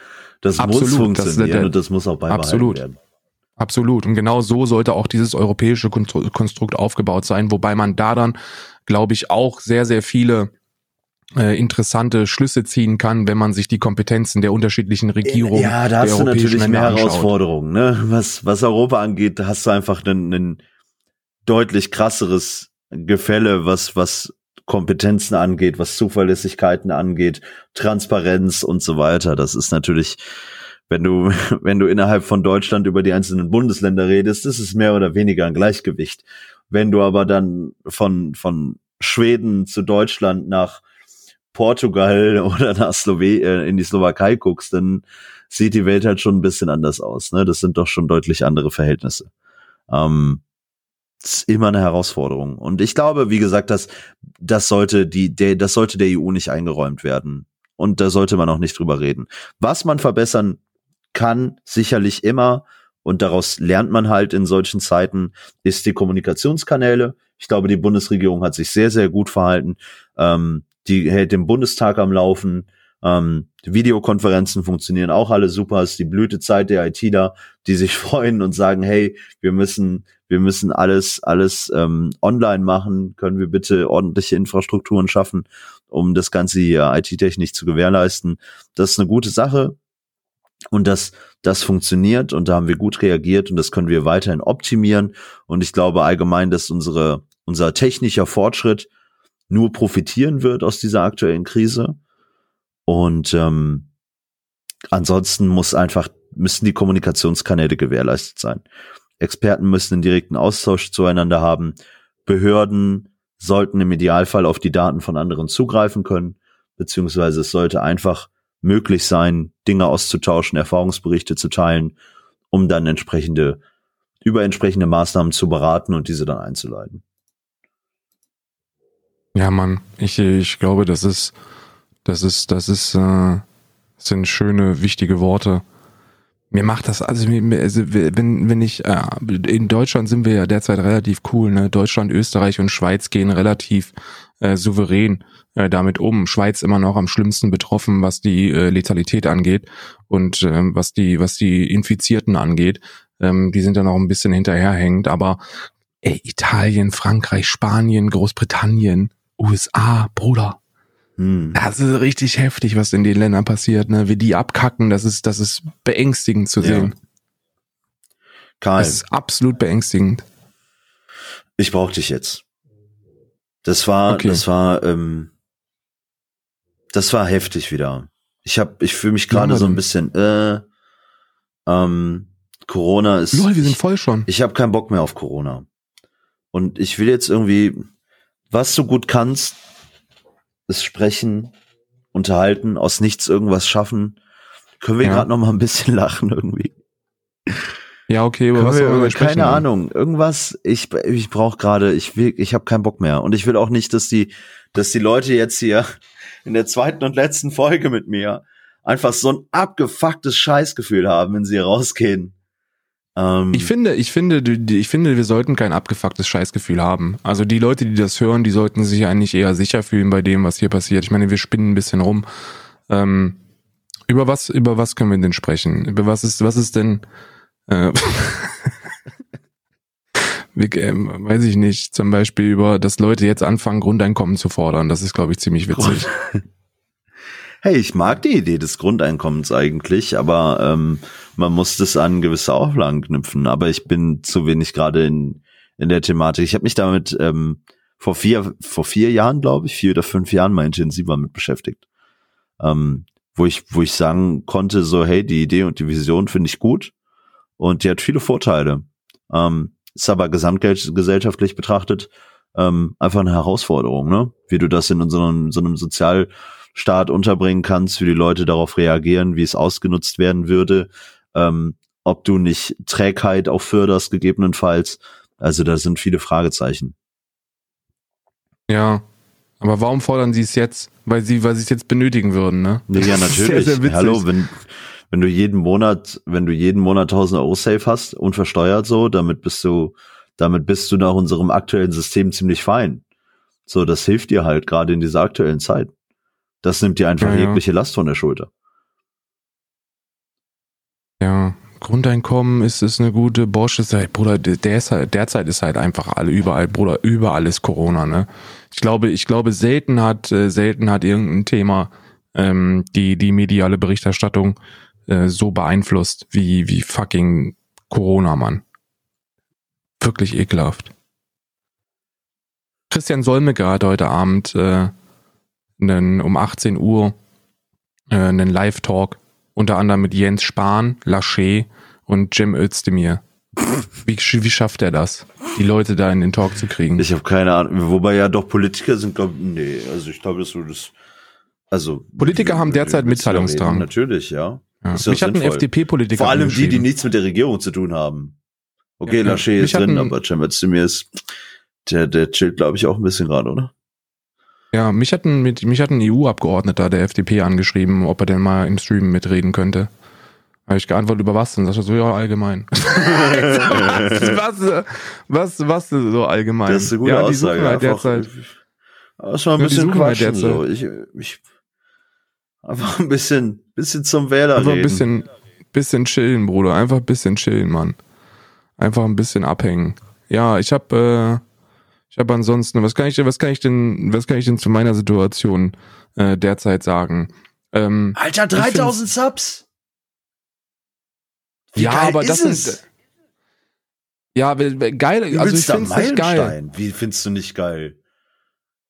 Das Absolut, muss das- funktionieren der- und das muss auch beibehalten Absolut. werden. Absolut. Und genau so sollte auch dieses europäische Konstru- Konstrukt aufgebaut sein, wobei man da dann, glaube ich, auch sehr, sehr viele äh, interessante Schlüsse ziehen kann, wenn man sich die Kompetenzen der unterschiedlichen Regierungen Ja, da der hast du natürlich Länder mehr anschaut. Herausforderungen. Ne? Was, was Europa angeht, da hast du einfach ein, ein deutlich krasseres Gefälle, was, was Kompetenzen angeht, was Zuverlässigkeiten angeht, Transparenz und so weiter. Das ist natürlich, wenn du, (laughs) wenn du innerhalb von Deutschland über die einzelnen Bundesländer redest, ist es mehr oder weniger ein Gleichgewicht. Wenn du aber dann von, von Schweden zu Deutschland nach Portugal (laughs) oder nach Slowe äh, in die Slowakei guckst, dann sieht die Welt halt schon ein bisschen anders aus. Ne? Das sind doch schon deutlich andere Verhältnisse. Ähm, ist immer eine Herausforderung. Und ich glaube, wie gesagt, dass das sollte die, der, das sollte der EU nicht eingeräumt werden. Und da sollte man auch nicht drüber reden. Was man verbessern kann, sicherlich immer, und daraus lernt man halt in solchen Zeiten, ist die Kommunikationskanäle. Ich glaube, die Bundesregierung hat sich sehr, sehr gut verhalten. Ähm, die hält den Bundestag am Laufen. Ähm, Videokonferenzen funktionieren auch alle super. Es ist die Blütezeit der ITler, die sich (laughs) freuen und sagen, hey, wir müssen, wir müssen alles, alles ähm, online machen. Können wir bitte ordentliche Infrastrukturen schaffen, um das Ganze hier IT-technisch zu gewährleisten? Das ist eine gute Sache. Und das, das funktioniert und da haben wir gut reagiert und das können wir weiterhin optimieren. Und ich glaube allgemein, dass unsere, unser technischer Fortschritt nur profitieren wird aus dieser aktuellen Krise. Und ähm, ansonsten muss einfach, müssen die Kommunikationskanäle gewährleistet sein. Experten müssen einen direkten Austausch zueinander haben. Behörden sollten im Idealfall auf die Daten von anderen zugreifen können, beziehungsweise es sollte einfach möglich sein, Dinge auszutauschen, Erfahrungsberichte zu teilen, um dann entsprechende, über entsprechende Maßnahmen zu beraten und diese dann einzuleiten. Ja, Mann, ich, ich glaube, das ist, das ist, das ist, äh, sind schöne, wichtige Worte. Mir macht das, also, also wenn, wenn ich, äh, in Deutschland sind wir ja derzeit relativ cool, ne? Deutschland, Österreich und Schweiz gehen relativ äh, souverän äh, damit um. Schweiz immer noch am schlimmsten betroffen, was die äh, Letalität angeht und ähm, was die, was die Infizierten angeht. Ähm, die sind da noch ein bisschen hinterherhängend, aber ey, Italien, Frankreich, Spanien, Großbritannien, USA, Bruder. Hm. Das ist richtig heftig, was in den Ländern passiert, ne? Wie die abkacken, das ist, das ist beängstigend zu Ja. sehen. Karl, Das ist absolut beängstigend. ich brauch dich jetzt. Das war, Okay. das war, ähm, das war heftig wieder. Ich hab, ich fühle mich gerade so ein bisschen, äh, ähm, Corona ist. Lol, wir sind ich, voll schon. ich habe keinen Bock mehr auf Corona. Und ich will jetzt irgendwie, was du gut kannst, ist sprechen, unterhalten, aus nichts irgendwas schaffen. Können wir Ja. gerade noch mal ein bisschen (laughs) lachen irgendwie? Ja, okay, aber Können was wir, wir sprechen? keine Ahnung, irgendwas. Ich ich brauche gerade, ich will, ich habe keinen Bock mehr und ich will auch nicht, dass die, dass die Leute jetzt hier in der zweiten und letzten Folge mit mir einfach so ein abgefucktes Scheißgefühl haben, wenn sie hier rausgehen. Ähm, Ich finde, ich finde, ich finde, wir sollten kein abgefucktes Scheißgefühl haben. Also die Leute, die das hören, die sollten sich eigentlich eher sicher fühlen bei dem, was hier passiert. Ich meine, wir spinnen ein bisschen rum. Ähm, über was, über was können wir denn sprechen? Über was ist, was ist denn, äh, (laughs) ähm, weiß ich nicht, zum Beispiel über, dass Leute jetzt anfangen, Grundeinkommen zu fordern. Das ist, glaube ich, ziemlich witzig. (laughs) Hey, ich mag die Idee des Grundeinkommens eigentlich, aber ähm, man muss das an gewisse Auflagen knüpfen. Aber ich bin zu wenig gerade in, in der Thematik. Ich habe mich damit ähm, vor vier, vor vier Jahren, glaube ich, vier oder fünf Jahren mal intensiver mit beschäftigt. Ähm, wo ich, wo ich sagen konnte, so, hey, die Idee und die Vision finde ich gut und die hat viele Vorteile. Ähm, ist aber gesamtgesellschaftlich betrachtet ähm, einfach eine Herausforderung, ne? Wie du das in unserem so einem Sozialstaat unterbringen kannst, wie die Leute darauf reagieren, wie es ausgenutzt werden würde, ähm, ob du nicht Trägheit auch förderst, gegebenenfalls. Also da sind viele Fragezeichen. Ja, aber warum fordern sie es jetzt? Weil sie, weil sie es jetzt benötigen würden, ne? Ja, natürlich. Sehr, sehr Hallo, wenn, wenn du jeden Monat, wenn du jeden Monat 1000 Euro safe hast, unversteuert so, damit bist du, damit bist du nach unserem aktuellen System ziemlich fein. So, das hilft dir halt gerade in dieser aktuellen Zeit. Das nimmt dir einfach ja, jegliche Last von der Schulter. Ja, Grundeinkommen ist, ist eine gute Bosch ist halt, Bruder, der ist halt, derzeit ist halt einfach alle überall, Bruder, überall ist Corona, ne? Ich glaube, ich glaube, selten hat, äh, selten hat irgendein Thema ähm, die, die mediale Berichterstattung äh, so beeinflusst wie, wie fucking Corona, Mann. Wirklich ekelhaft. Christian Solmecke hat heute Abend äh, einen, um 18 Uhr äh, einen Live-Talk, unter anderem mit Jens Spahn, Lachey und Cem Özdemir. Wie, wie schafft er das, die Leute da in den Talk zu kriegen? Ich habe keine Ahnung. Wobei ja doch Politiker sind, glaube nee, also ich glaube, das so das. Also Politiker haben derzeit Mitteilungsdrang. Natürlich, ja. ja. Mich hat ein FDP-Politiker. Vor allem die, die nichts mit der Regierung zu tun haben. Okay, ja, Lachey ist drin, aber Cem Özdemir ist, der, der chillt, glaube ich, auch ein bisschen gerade, oder? Ja, mich hat ein, mich hat ein EU-Abgeordneter der FDP angeschrieben, ob er denn mal im Stream mitreden könnte. Habe ich geantwortet über was? Dann sagt er so, ja, allgemein. (laughs) was, was, was, was so allgemein? Das ist eine gute ja, die Aussage. Halt derzeit. Das war ein bisschen quatschen, halt so. Ich, ich, einfach ein bisschen, bisschen zum Wähler einfach reden. ein bisschen, bisschen chillen, Bruder. Einfach ein bisschen chillen, Mann. Einfach ein bisschen abhängen. Ja, ich habe, äh, ich habe ansonsten, was kann ich, was kann ich denn, was kann ich denn zu meiner Situation äh, derzeit sagen? Ähm, Alter, 3000 Subs! Wie ja, aber das ist ja, geil. also ich finde es geil. Wie findest du nicht geil?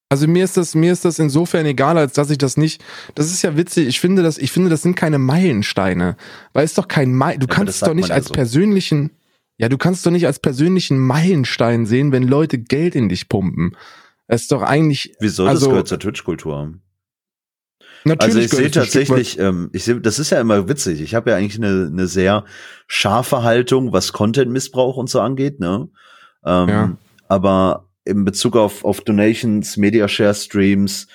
Also mir ist das mir ist das insofern egal, als dass ich das nicht. Das ist ja witzig. Ich finde das ich finde das sind keine Meilensteine, weil es doch kein Meil, du ja, kannst es doch nicht als so. persönlichen ja, du kannst doch nicht als persönlichen Meilenstein sehen, wenn Leute Geld in dich pumpen. Das ist doch eigentlich Wieso also, das gehört zur Twitch Kultur? Natürlich also ich sehe tatsächlich, ähm, ich sehe, das ist ja immer witzig. Ich habe ja eigentlich eine, eine sehr scharfe Haltung, was Content-Missbrauch und so angeht, ne? Ähm, ja. Aber in Bezug auf, auf Donations, Media Share Streams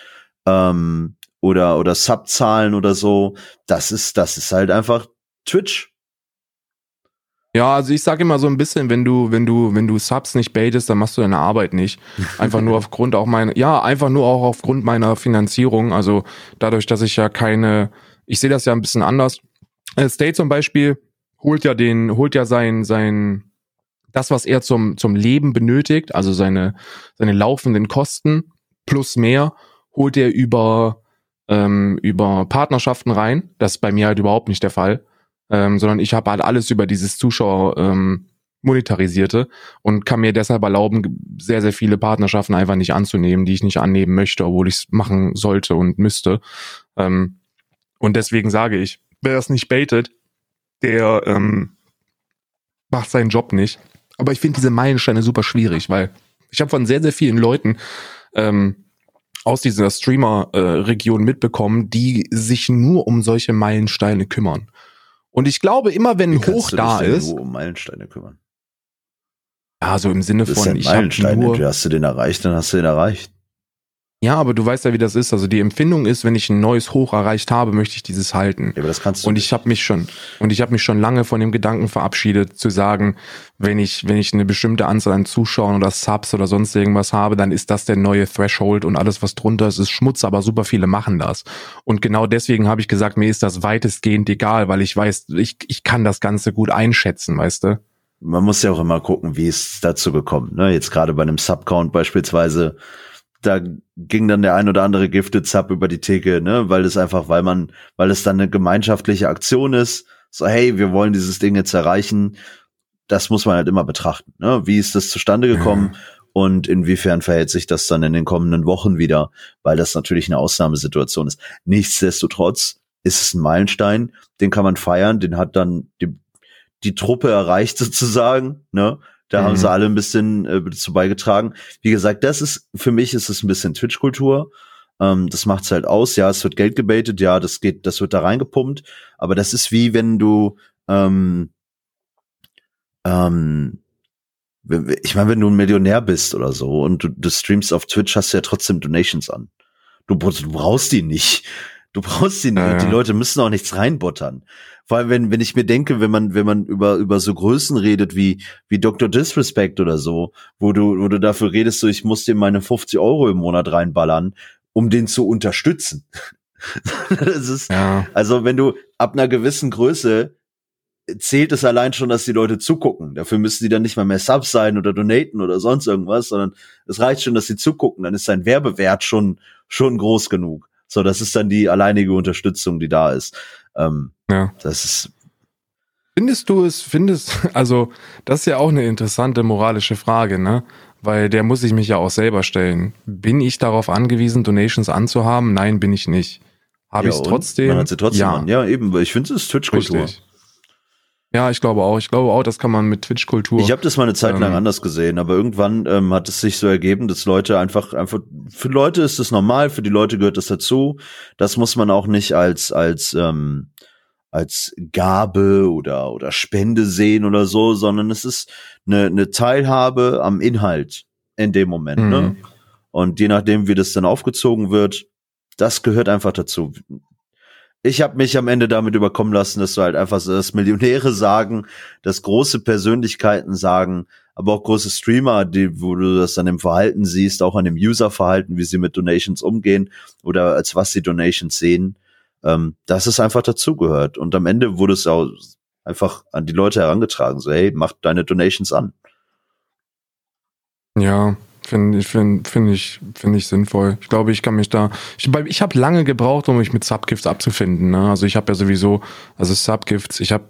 ähm, oder oder Subzahlen oder so, das ist das ist halt einfach Twitch. Ja, also ich sage immer so ein bisschen, wenn du, wenn du, wenn du Subs nicht baitest, dann machst du deine Arbeit nicht. (laughs) Einfach nur aufgrund auch meiner, ja, einfach nur auch aufgrund meiner Finanzierung. Also dadurch, dass ich ja keine, ich sehe das ja ein bisschen anders. Äh, State zum Beispiel holt ja den, holt ja sein, sein, das, was er zum, zum Leben benötigt, also seine, seine laufenden Kosten plus mehr, holt er über, ähm, über Partnerschaften rein. Das ist bei mir halt überhaupt nicht der Fall ähm, sondern ich habe halt alles über dieses Zuschauer ähm, monetarisierte und kann mir deshalb erlauben, sehr, sehr viele Partnerschaften einfach nicht anzunehmen, die ich nicht annehmen möchte, obwohl ich es machen sollte und müsste. Ähm, und deswegen sage ich, wer das nicht baitet, der ähm, macht seinen Job nicht. Aber ich finde diese Meilensteine super schwierig, weil ich habe von sehr, sehr vielen Leuten ähm, aus dieser Streamer-Region äh, mitbekommen, die sich nur um solche Meilensteine kümmern. Und ich glaube, immer wenn Wie hoch da ist. Nur um Meilensteine kümmern. Ja, so im Sinne von. Ist ja Meilenstein. Nur, hast du den erreicht, dann hast du den erreicht. Ja, aber du weißt ja, wie das ist. Also die Empfindung ist, wenn ich ein neues Hoch erreicht habe, möchte ich dieses halten. Ja, aber das kannst du. Und ich habe mich schon und ich habe mich schon lange von dem Gedanken verabschiedet, zu sagen, wenn ich wenn ich eine bestimmte Anzahl an Zuschauern oder Subs oder sonst irgendwas habe, dann ist das der neue Threshold und alles was drunter ist, ist Schmutz. Aber super viele machen das. Und genau deswegen habe ich gesagt, mir ist das weitestgehend egal, weil ich weiß, ich ich kann das Ganze gut einschätzen, weißt du. Man muss ja auch immer gucken, wie es dazu gekommen. Ne? Jetzt gerade bei einem Subcount beispielsweise da ging dann der ein oder andere Gifted Sub über die Theke, ne, weil es einfach, weil man, weil es dann eine gemeinschaftliche Aktion ist, So, hey, wir wollen dieses Ding jetzt erreichen. Das muss man halt immer betrachten. Ne? Wie ist das zustande gekommen? Ja. Und inwiefern verhält sich das dann in den kommenden Wochen wieder? Weil das natürlich eine Ausnahmesituation ist. Nichtsdestotrotz ist es ein Meilenstein, den kann man feiern, den hat dann die, die Truppe erreicht (laughs) sozusagen, ne? Da mhm. haben sie alle ein bisschen äh, dazu beigetragen. Wie gesagt, das ist, für mich ist es ein bisschen Twitch-Kultur. Ähm, das macht's halt aus. Ja, es wird Geld gebaitet, ja, das geht, das wird da reingepumpt. Aber das ist wie wenn du, ähm, ähm, ich meine, wenn du ein Millionär bist oder so und du, du streamst auf Twitch, hast du ja trotzdem Donations an. Du, du brauchst die nicht. Du brauchst die nicht. Ja, ja. Die Leute müssen auch nichts reinbuttern. Vor allem, wenn, wenn ich mir denke, wenn man, wenn man über, über so Größen redet wie, wie Dr. Disrespect oder so, wo du, wo du dafür redest, so, ich muss dir meine 50 Euro im Monat reinballern, um den zu unterstützen. (laughs) das ist, ja. also wenn du ab einer gewissen Größe zählt es allein schon, dass die Leute zugucken. Dafür müssen die dann nicht mal mehr Subs sein oder donaten oder sonst irgendwas, sondern es reicht schon, dass sie zugucken. Dann ist sein Werbewert schon, schon groß genug. So, das ist dann die alleinige Unterstützung, die da ist. Ähm, ja. Das ist. Findest du es, findest, (laughs) also, das ist ja auch eine interessante moralische Frage, ne? Weil der muss ich mich ja auch selber stellen. Bin ich darauf angewiesen, Donations anzuhaben? Nein, bin ich nicht. Habe ja, ich es trotzdem? Man hat sie trotzdem ja. an. Ja, eben, weil ich finde, es ist Twitch-Kultur. Ja, ich glaube auch. Ich glaube auch, das kann man mit Twitch-Kultur. Ich habe das mal eine Zeit lang ähm, anders gesehen, aber irgendwann ähm, hat es sich so ergeben, dass Leute einfach, einfach, für Leute ist das normal, für die Leute gehört das dazu. Das muss man auch nicht als, als, ähm, als Gabe oder, oder Spende sehen oder so, sondern es ist eine, eine Teilhabe am Inhalt in dem Moment. Ne? Mhm. Ne? Und je nachdem, wie das dann aufgezogen wird, das gehört einfach dazu ich habe mich am Ende damit überkommen lassen, dass du halt einfach so, dass Millionäre sagen, dass große Persönlichkeiten sagen, aber auch große Streamer, die, wo du das dann im Verhalten siehst, auch an dem Userverhalten, wie sie mit Donations umgehen oder als was sie Donations sehen, ähm, dass es einfach dazugehört. Und am Ende wurde es auch einfach an die Leute herangetragen, so hey, mach deine Donations an. Ja, Finde ich, finde find ich, finde ich sinnvoll. Ich glaube, ich kann mich da. Ich, ich habe lange gebraucht, um mich mit Subgifts abzufinden. Ne? Also ich habe ja sowieso, also Subgifts, ich habe,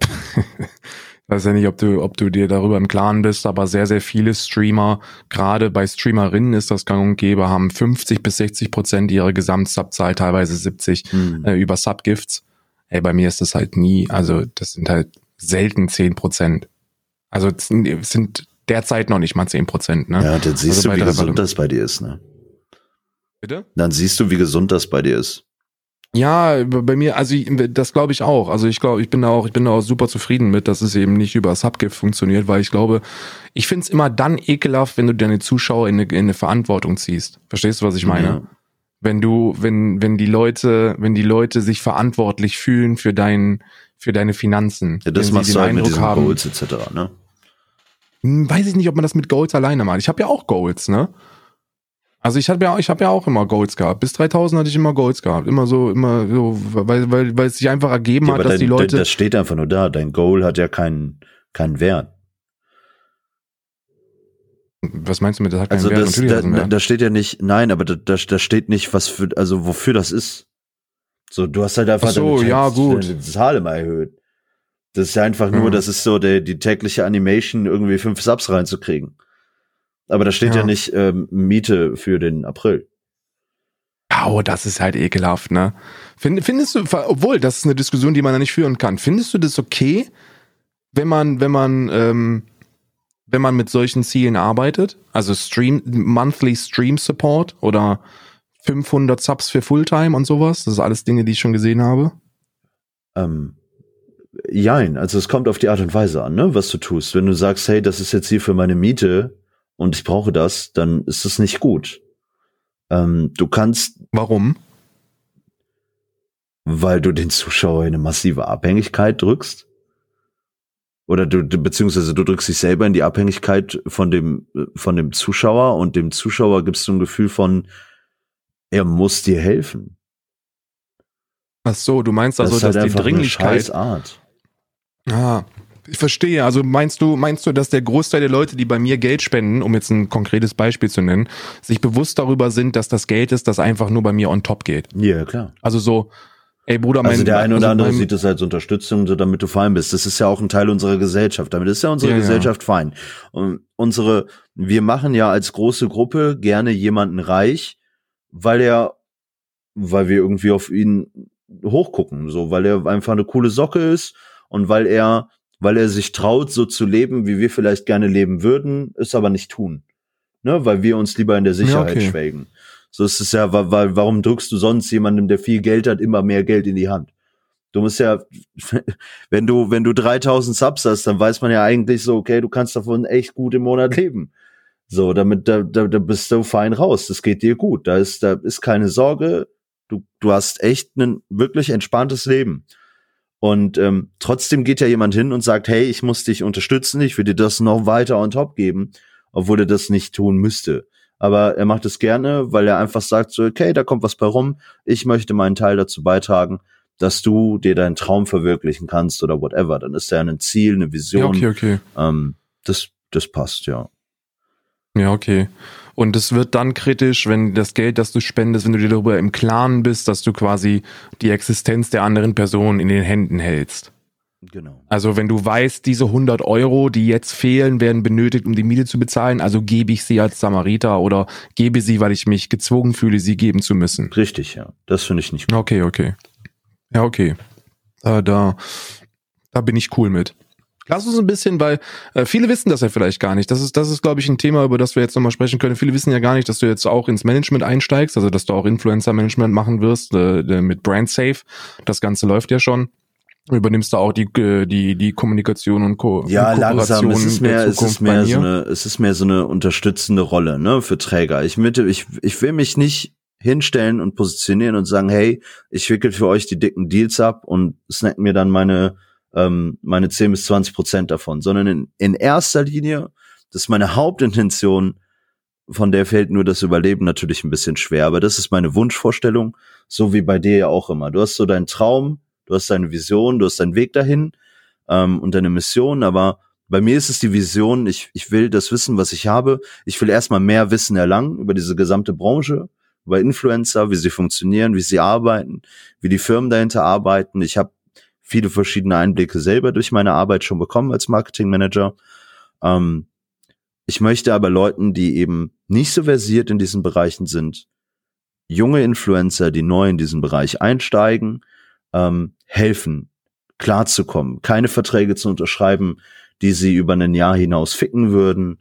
(laughs) weiß ja nicht, ob du, ob du dir darüber im Klaren bist, aber sehr, sehr viele Streamer, gerade bei Streamerinnen ist das gang und gäbe, haben 50 bis 60 Prozent ihrer Gesamtsubzahl, teilweise 70, hm. äh, über Subgifts. Ey, bei mir ist das halt nie, also das sind halt selten 10 Prozent. Also es sind derzeit noch nicht mal 10 Prozent. Ne? Ja, dann siehst also du, wie gesund das bei dir ist. Ne? Bitte? Dann siehst du, wie gesund das bei dir ist. Ja, bei mir, also ich, das glaube ich auch. Also ich glaube, ich bin da auch, ich bin da auch super zufrieden mit, dass es eben nicht über Subgift funktioniert, weil ich glaube, ich finde es immer dann ekelhaft, wenn du deine Zuschauer in eine, in eine Verantwortung ziehst. Verstehst du, was ich meine? Ja. Wenn du, wenn, wenn die Leute, wenn die Leute sich verantwortlich fühlen für dein, für deine Finanzen. Ja, das machst du halt mit diesen haben, Goals etc., ne? Hm, weiß ich nicht, ob man das mit Goals alleine macht. Ich habe ja auch Goals, ne? Also ich habe ja, ich habe ja auch immer Goals gehabt. Bis 3000 hatte ich immer Goals gehabt. Immer so, immer so, weil, weil, weil es sich einfach ergeben ja, hat, dass dein, die Leute. Das steht einfach nur da. Dein Goal hat ja keinen, keinen Wert. Was meinst du mit, das hat keinen also Wert? Das, da, da, da steht ja nicht, nein, aber da, da, da steht nicht, was für, also wofür das ist. So, du hast halt einfach Ach so, ja, gut. deine Zahl immer erhöht. Das ist ja einfach nur, mhm. das ist so der, die tägliche Animation, irgendwie fünf Subs reinzukriegen. Aber da steht ja, ja nicht ähm, Miete für den April. Oh, das ist halt ekelhaft, ne? Find, findest du, obwohl, das ist eine Diskussion, die man da nicht führen kann. Findest du das okay, wenn man, wenn man, ähm, wenn man mit solchen Zielen arbeitet? Also Stream, Monthly Stream Support oder 500 Subs für Fulltime und sowas? Das ist alles Dinge, die ich schon gesehen habe. Ähm, jein, also es kommt auf die Art und Weise an, ne, was du tust. Wenn du sagst, hey, das ist jetzt hier für meine Miete und ich brauche das, dann ist es nicht gut. Ähm, du kannst. Warum? Weil du den Zuschauer in eine massive Abhängigkeit drückst. Oder du, beziehungsweise du drückst dich selber in die Abhängigkeit von dem, von dem Zuschauer und dem Zuschauer gibst du ein Gefühl von, er muss dir helfen. Ach so, du meinst also, das halt dass die Dringlichkeit. Ah, ich verstehe. Also meinst du, meinst du, dass der Großteil der Leute, die bei mir Geld spenden, um jetzt ein konkretes Beispiel zu nennen, sich bewusst darüber sind, dass das Geld ist, das einfach nur bei mir on top geht? Ja, klar. Also so, Ey Bruder, mein, also der eine oder also andere sieht es als Unterstützung, so damit du fein bist. Das ist ja auch ein Teil unserer Gesellschaft. Damit ist ja unsere Ja, ja. Gesellschaft fein. Und unsere, wir machen ja als große Gruppe gerne jemanden reich, weil er, weil wir irgendwie auf ihn hochgucken, so, weil er einfach eine coole Socke ist und weil er, weil er sich traut, so zu leben, wie wir vielleicht gerne leben würden, es aber nicht tun. Ne, weil wir uns lieber in der Sicherheit okay. schwelgen. So ist es ja, weil, weil, warum drückst du sonst jemandem, der viel Geld hat, immer mehr Geld in die Hand? Du musst ja, (laughs) wenn du, wenn du 3000 Subs hast, dann weiß man ja eigentlich so, okay, du kannst davon echt gut im Monat leben. So, damit, da, da, da bist du fein raus. Das geht dir gut. Da ist, da ist keine Sorge. Du, du hast echt ein wirklich entspanntes Leben. Und ähm, trotzdem geht ja jemand hin und sagt, hey, ich muss dich unterstützen, ich will dir das noch weiter on top geben, obwohl er das nicht tun müsste. Aber er macht es gerne, weil er einfach sagt so, okay, da kommt was bei rum, ich möchte meinen Teil dazu beitragen, dass du dir deinen Traum verwirklichen kannst oder whatever. Dann ist er ein Ziel, eine ja, Vision. okay, okay. Ähm, das, das passt, ja. Ja, okay. Und es wird dann kritisch, wenn das Geld, das du spendest, wenn du dir darüber im Klaren bist, dass du quasi die Existenz der anderen Person in den Händen hältst. Genau. Also wenn du weißt, diese 100 Euro, die jetzt fehlen, werden benötigt, um die Miete zu bezahlen, also gebe ich sie als Samariter oder gebe sie, weil ich mich gezwungen fühle, sie geben zu müssen. Richtig, ja. Das finde ich nicht gut. Okay, okay. Ja, okay. Äh, da, da bin ich cool mit. Lass uns ein bisschen, weil äh, viele wissen das ja vielleicht gar nicht. Das ist, das ist, glaube ich, ein Thema, über das wir jetzt nochmal sprechen können. Viele wissen ja gar nicht, dass du jetzt auch ins Management einsteigst, also dass du auch Influencer-Management machen wirst äh, mit Brand Safe. Das Ganze läuft ja schon. Du übernimmst da auch die, äh, die, die Kommunikation und Ko Ja, und langsam. Es ist mehr, es ist mehr so eine, es ist mehr so eine unterstützende Rolle, ne, für Träger. Ich mitte, ich, ich will mich nicht hinstellen und positionieren und sagen, hey, ich wickel für euch die dicken Deals ab und snack mir dann meine, ähm, meine 10 bis 20 Prozent davon, sondern in, in erster Linie, das ist meine Hauptintention, von der fällt nur das Überleben natürlich ein bisschen schwer, aber das ist meine Wunschvorstellung, so wie bei dir ja auch immer. Du hast so deinen Traum, du hast deine Vision, du hast deinen Weg dahin ähm, und deine Mission, aber bei mir ist es die Vision, ich, ich will das Wissen, was ich habe, ich will erstmal mehr Wissen erlangen über diese gesamte Branche, über Influencer, wie sie funktionieren, wie sie arbeiten, wie die Firmen dahinter arbeiten. Ich habe viele verschiedene Einblicke selber durch meine Arbeit schon bekommen als Marketingmanager. Ähm, ich möchte aber Leuten, die eben nicht so versiert in diesen Bereichen sind, junge Influencer, die neu in diesen Bereich einsteigen, ähm, helfen, klarzukommen, keine Verträge zu unterschreiben, die sie über ein Jahr hinaus ficken würden,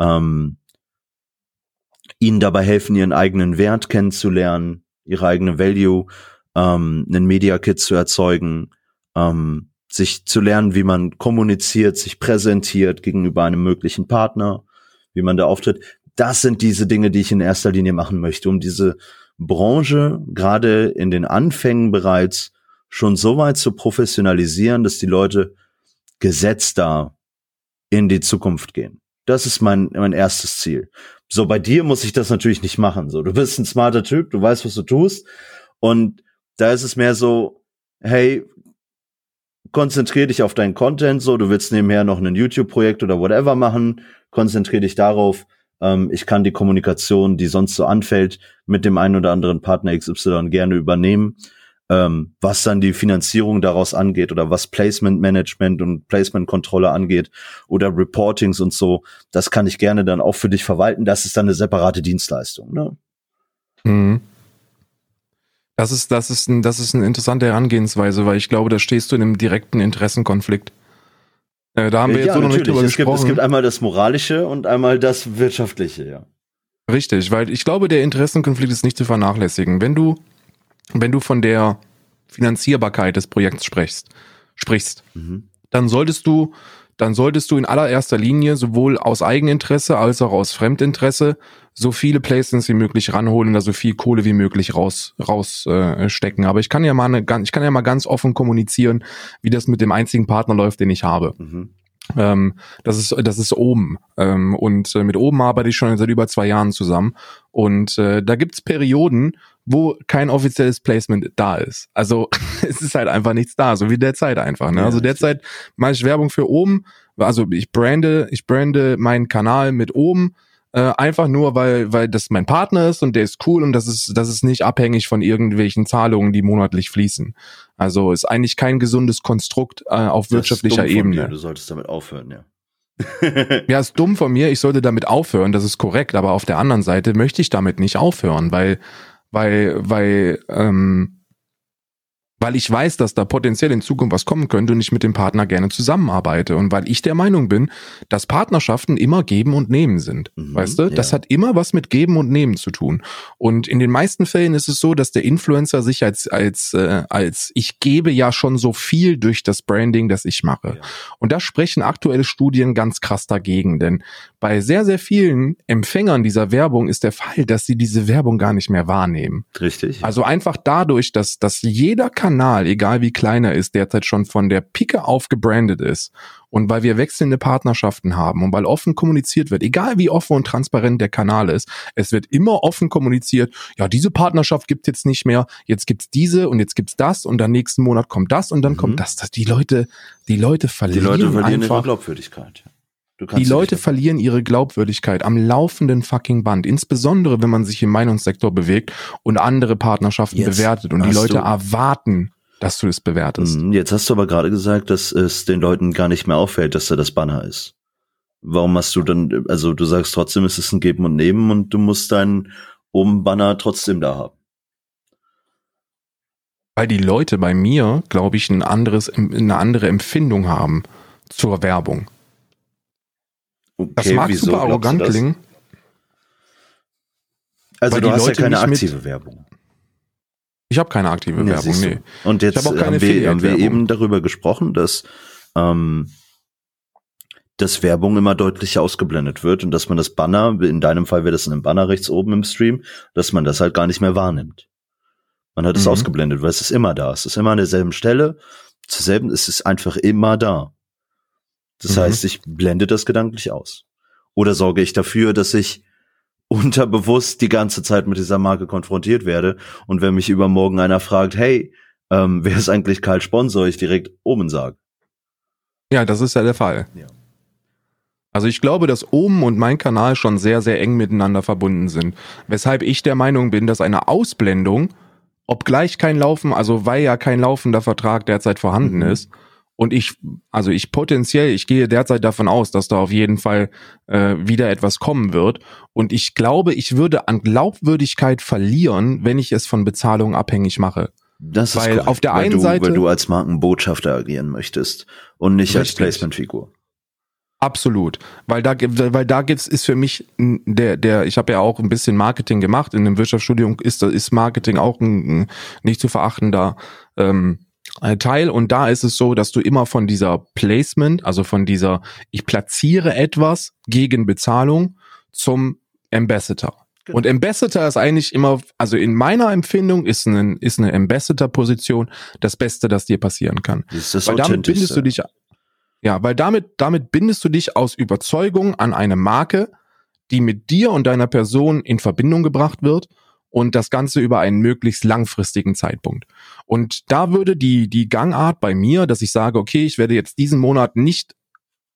ähm, ihnen dabei helfen, ihren eigenen Wert kennenzulernen, ihre eigene Value, ähm, einen Media Kit zu erzeugen, ähm, sich zu lernen, wie man kommuniziert, sich präsentiert gegenüber einem möglichen Partner, wie man da auftritt. Das sind diese Dinge, die ich in erster Linie machen möchte, um diese Branche gerade in den Anfängen bereits schon so weit zu professionalisieren, dass die Leute gesetzter in die Zukunft gehen. Das ist mein, mein erstes Ziel. So, bei dir muss ich das natürlich nicht machen. So, du bist ein smarter Typ, du weißt, was du tust. Und da ist es mehr so, hey, konzentrier dich auf deinen Content, so, du willst nebenher noch ein YouTube-Projekt oder whatever machen, konzentrier dich darauf. Ähm, ich kann die Kommunikation, die sonst so anfällt, mit dem einen oder anderen Partner XY gerne übernehmen. Ähm, was dann die Finanzierung daraus angeht oder was Placement Management und Placement Kontrolle angeht oder Reportings und so, das kann ich gerne dann auch für dich verwalten. Das ist dann eine separate Dienstleistung. Ne? Mhm. Das ist, das ist ein, das ist eine interessante Herangehensweise, weil ich glaube, da stehst du in einem direkten Interessenkonflikt. Äh, da haben wir jetzt so noch nicht drüber es gibt, gesprochen. es gibt einmal das Moralische und einmal das Wirtschaftliche, ja. Richtig, weil ich glaube, der Interessenkonflikt ist nicht zu vernachlässigen. Wenn du, wenn du von der Finanzierbarkeit des Projekts sprichst, sprichst, Mhm. dann solltest du, dann solltest du in allererster Linie sowohl aus Eigeninteresse als auch aus Fremdinteresse so viele Placements wie möglich ranholen, da so viel Kohle wie möglich raus rausstecken. Äh, stecken. Aber ich kann ja mal eine, ganz- ich kann ja mal ganz offen kommunizieren, wie das mit dem einzigen Partner läuft, den ich habe. Mhm. Ähm, das ist das ist oben ähm, und äh, mit oben arbeite ich schon seit über zwei Jahren zusammen und äh, da gibt's Perioden, wo kein offizielles Placement da ist. Also (laughs) es ist halt einfach nichts da, so wie derzeit einfach. Ne? Ja, also derzeit mache ich Werbung für oben, also ich brande ich brande meinen Kanal mit oben äh, einfach nur, weil, weil das mein Partner ist und der ist cool und das ist, das ist nicht abhängig von irgendwelchen Zahlungen, die monatlich fließen. Also ist eigentlich kein gesundes Konstrukt äh, auf wirtschaftlicher Ebene. Du solltest damit aufhören, ja. (laughs) ja, ist dumm von mir, ich sollte damit aufhören, das ist korrekt, aber auf der anderen Seite möchte ich damit nicht aufhören, weil, weil, weil, ähm, weil ich weiß, dass da potenziell in Zukunft was kommen könnte und ich mit dem Partner gerne zusammenarbeite und weil ich der Meinung bin, dass Partnerschaften immer geben und nehmen sind. Mhm, weißt du? Ja. Das hat immer was mit geben und nehmen zu tun. Und in den meisten Fällen ist es so, dass der Influencer sich als als äh, als ich gebe ja schon so viel durch das Branding, das ich mache. Ja. Und da sprechen aktuelle Studien ganz krass dagegen, denn bei sehr sehr vielen Empfängern dieser Werbung ist der Fall, dass sie diese Werbung gar nicht mehr wahrnehmen. Richtig. Also einfach dadurch, dass dass jeder Kanal, egal wie klein er ist, derzeit schon von der Picke auf gebrandet ist und weil wir wechselnde Partnerschaften haben und weil offen kommuniziert wird, egal wie offen und transparent der Kanal ist, es wird immer offen kommuniziert, ja, diese Partnerschaft gibt jetzt nicht mehr, jetzt gibt's diese und jetzt gibt's das und dann nächsten Monat kommt das und dann mhm. kommt das, das. Die Leute, die Leute verlieren, die Leute verlieren einfach, ihre Glaubwürdigkeit. Die Leute verlieren ihre Glaubwürdigkeit am laufenden fucking Band, insbesondere wenn man sich im Meinungssektor bewegt und andere Partnerschaften Jetzt bewertet und die Leute erwarten, dass du es bewertest. Mhm, jetzt hast du aber gerade gesagt, dass es den Leuten gar nicht mehr auffällt, dass da das Banner ist. Warum hast du dann, also du sagst trotzdem, es ist ein Geben und Nehmen und du musst deinen oben Banner trotzdem da haben. Weil die Leute bei mir, glaube ich, ein anderes, eine andere Empfindung haben zur Werbung. Okay, das mag wieso super arrogant klingen. Also du hast Leute ja keine aktive Werbung. Ich habe keine aktive nee, Werbung, nee. Und jetzt haben wir, haben wir eben darüber gesprochen, dass ähm, dass Werbung immer deutlich ausgeblendet wird und dass man das Banner, in deinem Fall wäre das in einem Banner rechts oben im Stream, dass man das halt gar nicht mehr wahrnimmt. Man hat es mhm. ausgeblendet, weil es ist immer da. Es ist immer an derselben Stelle. Zur selben, es ist einfach immer da. Das mhm. heißt, ich blende das gedanklich aus. Oder sorge ich dafür, dass ich unterbewusst die ganze Zeit mit dieser Marke konfrontiert werde und wenn mich übermorgen einer fragt, hey, ähm, wer ist eigentlich Karl Sponsor, ich direkt oben sage. Ja, das ist ja der Fall. Ja. Also ich glaube, dass Omen und mein Kanal schon sehr, sehr eng miteinander verbunden sind. Weshalb ich der Meinung bin, dass eine Ausblendung, obgleich kein Laufen, also weil ja kein laufender Vertrag derzeit vorhanden mhm. ist, und ich, also ich potenziell, ich gehe derzeit davon aus, dass da auf jeden Fall äh, wieder etwas kommen wird. Und ich glaube, ich würde an Glaubwürdigkeit verlieren, wenn ich es von Bezahlung abhängig mache. Das weil ist korrekt, auf der einen du, Seite, weil du als Markenbotschafter agieren möchtest und nicht richtig. als Placementfigur. Absolut, weil da weil da gibt's ist für mich der der ich habe ja auch ein bisschen Marketing gemacht in dem Wirtschaftsstudium ist ist Marketing auch ein, ein nicht zu verachtender ähm, äh, Teil und da ist es so, dass du immer von dieser Placement, also von dieser ich platziere etwas gegen Bezahlung zum Ambassador. Genau. Und Ambassador ist eigentlich immer, also in meiner Empfindung ist eine, ist eine Ambassador-Position das Beste, das dir passieren kann. Das ist weil damit bindest du dich, ja, weil damit, damit bindest du dich aus Überzeugung an eine Marke, die mit dir und deiner Person in Verbindung gebracht wird und das Ganze über einen möglichst langfristigen Zeitpunkt. Und da würde die, die Gangart bei mir, dass ich sage, okay, ich werde jetzt diesen Monat nicht,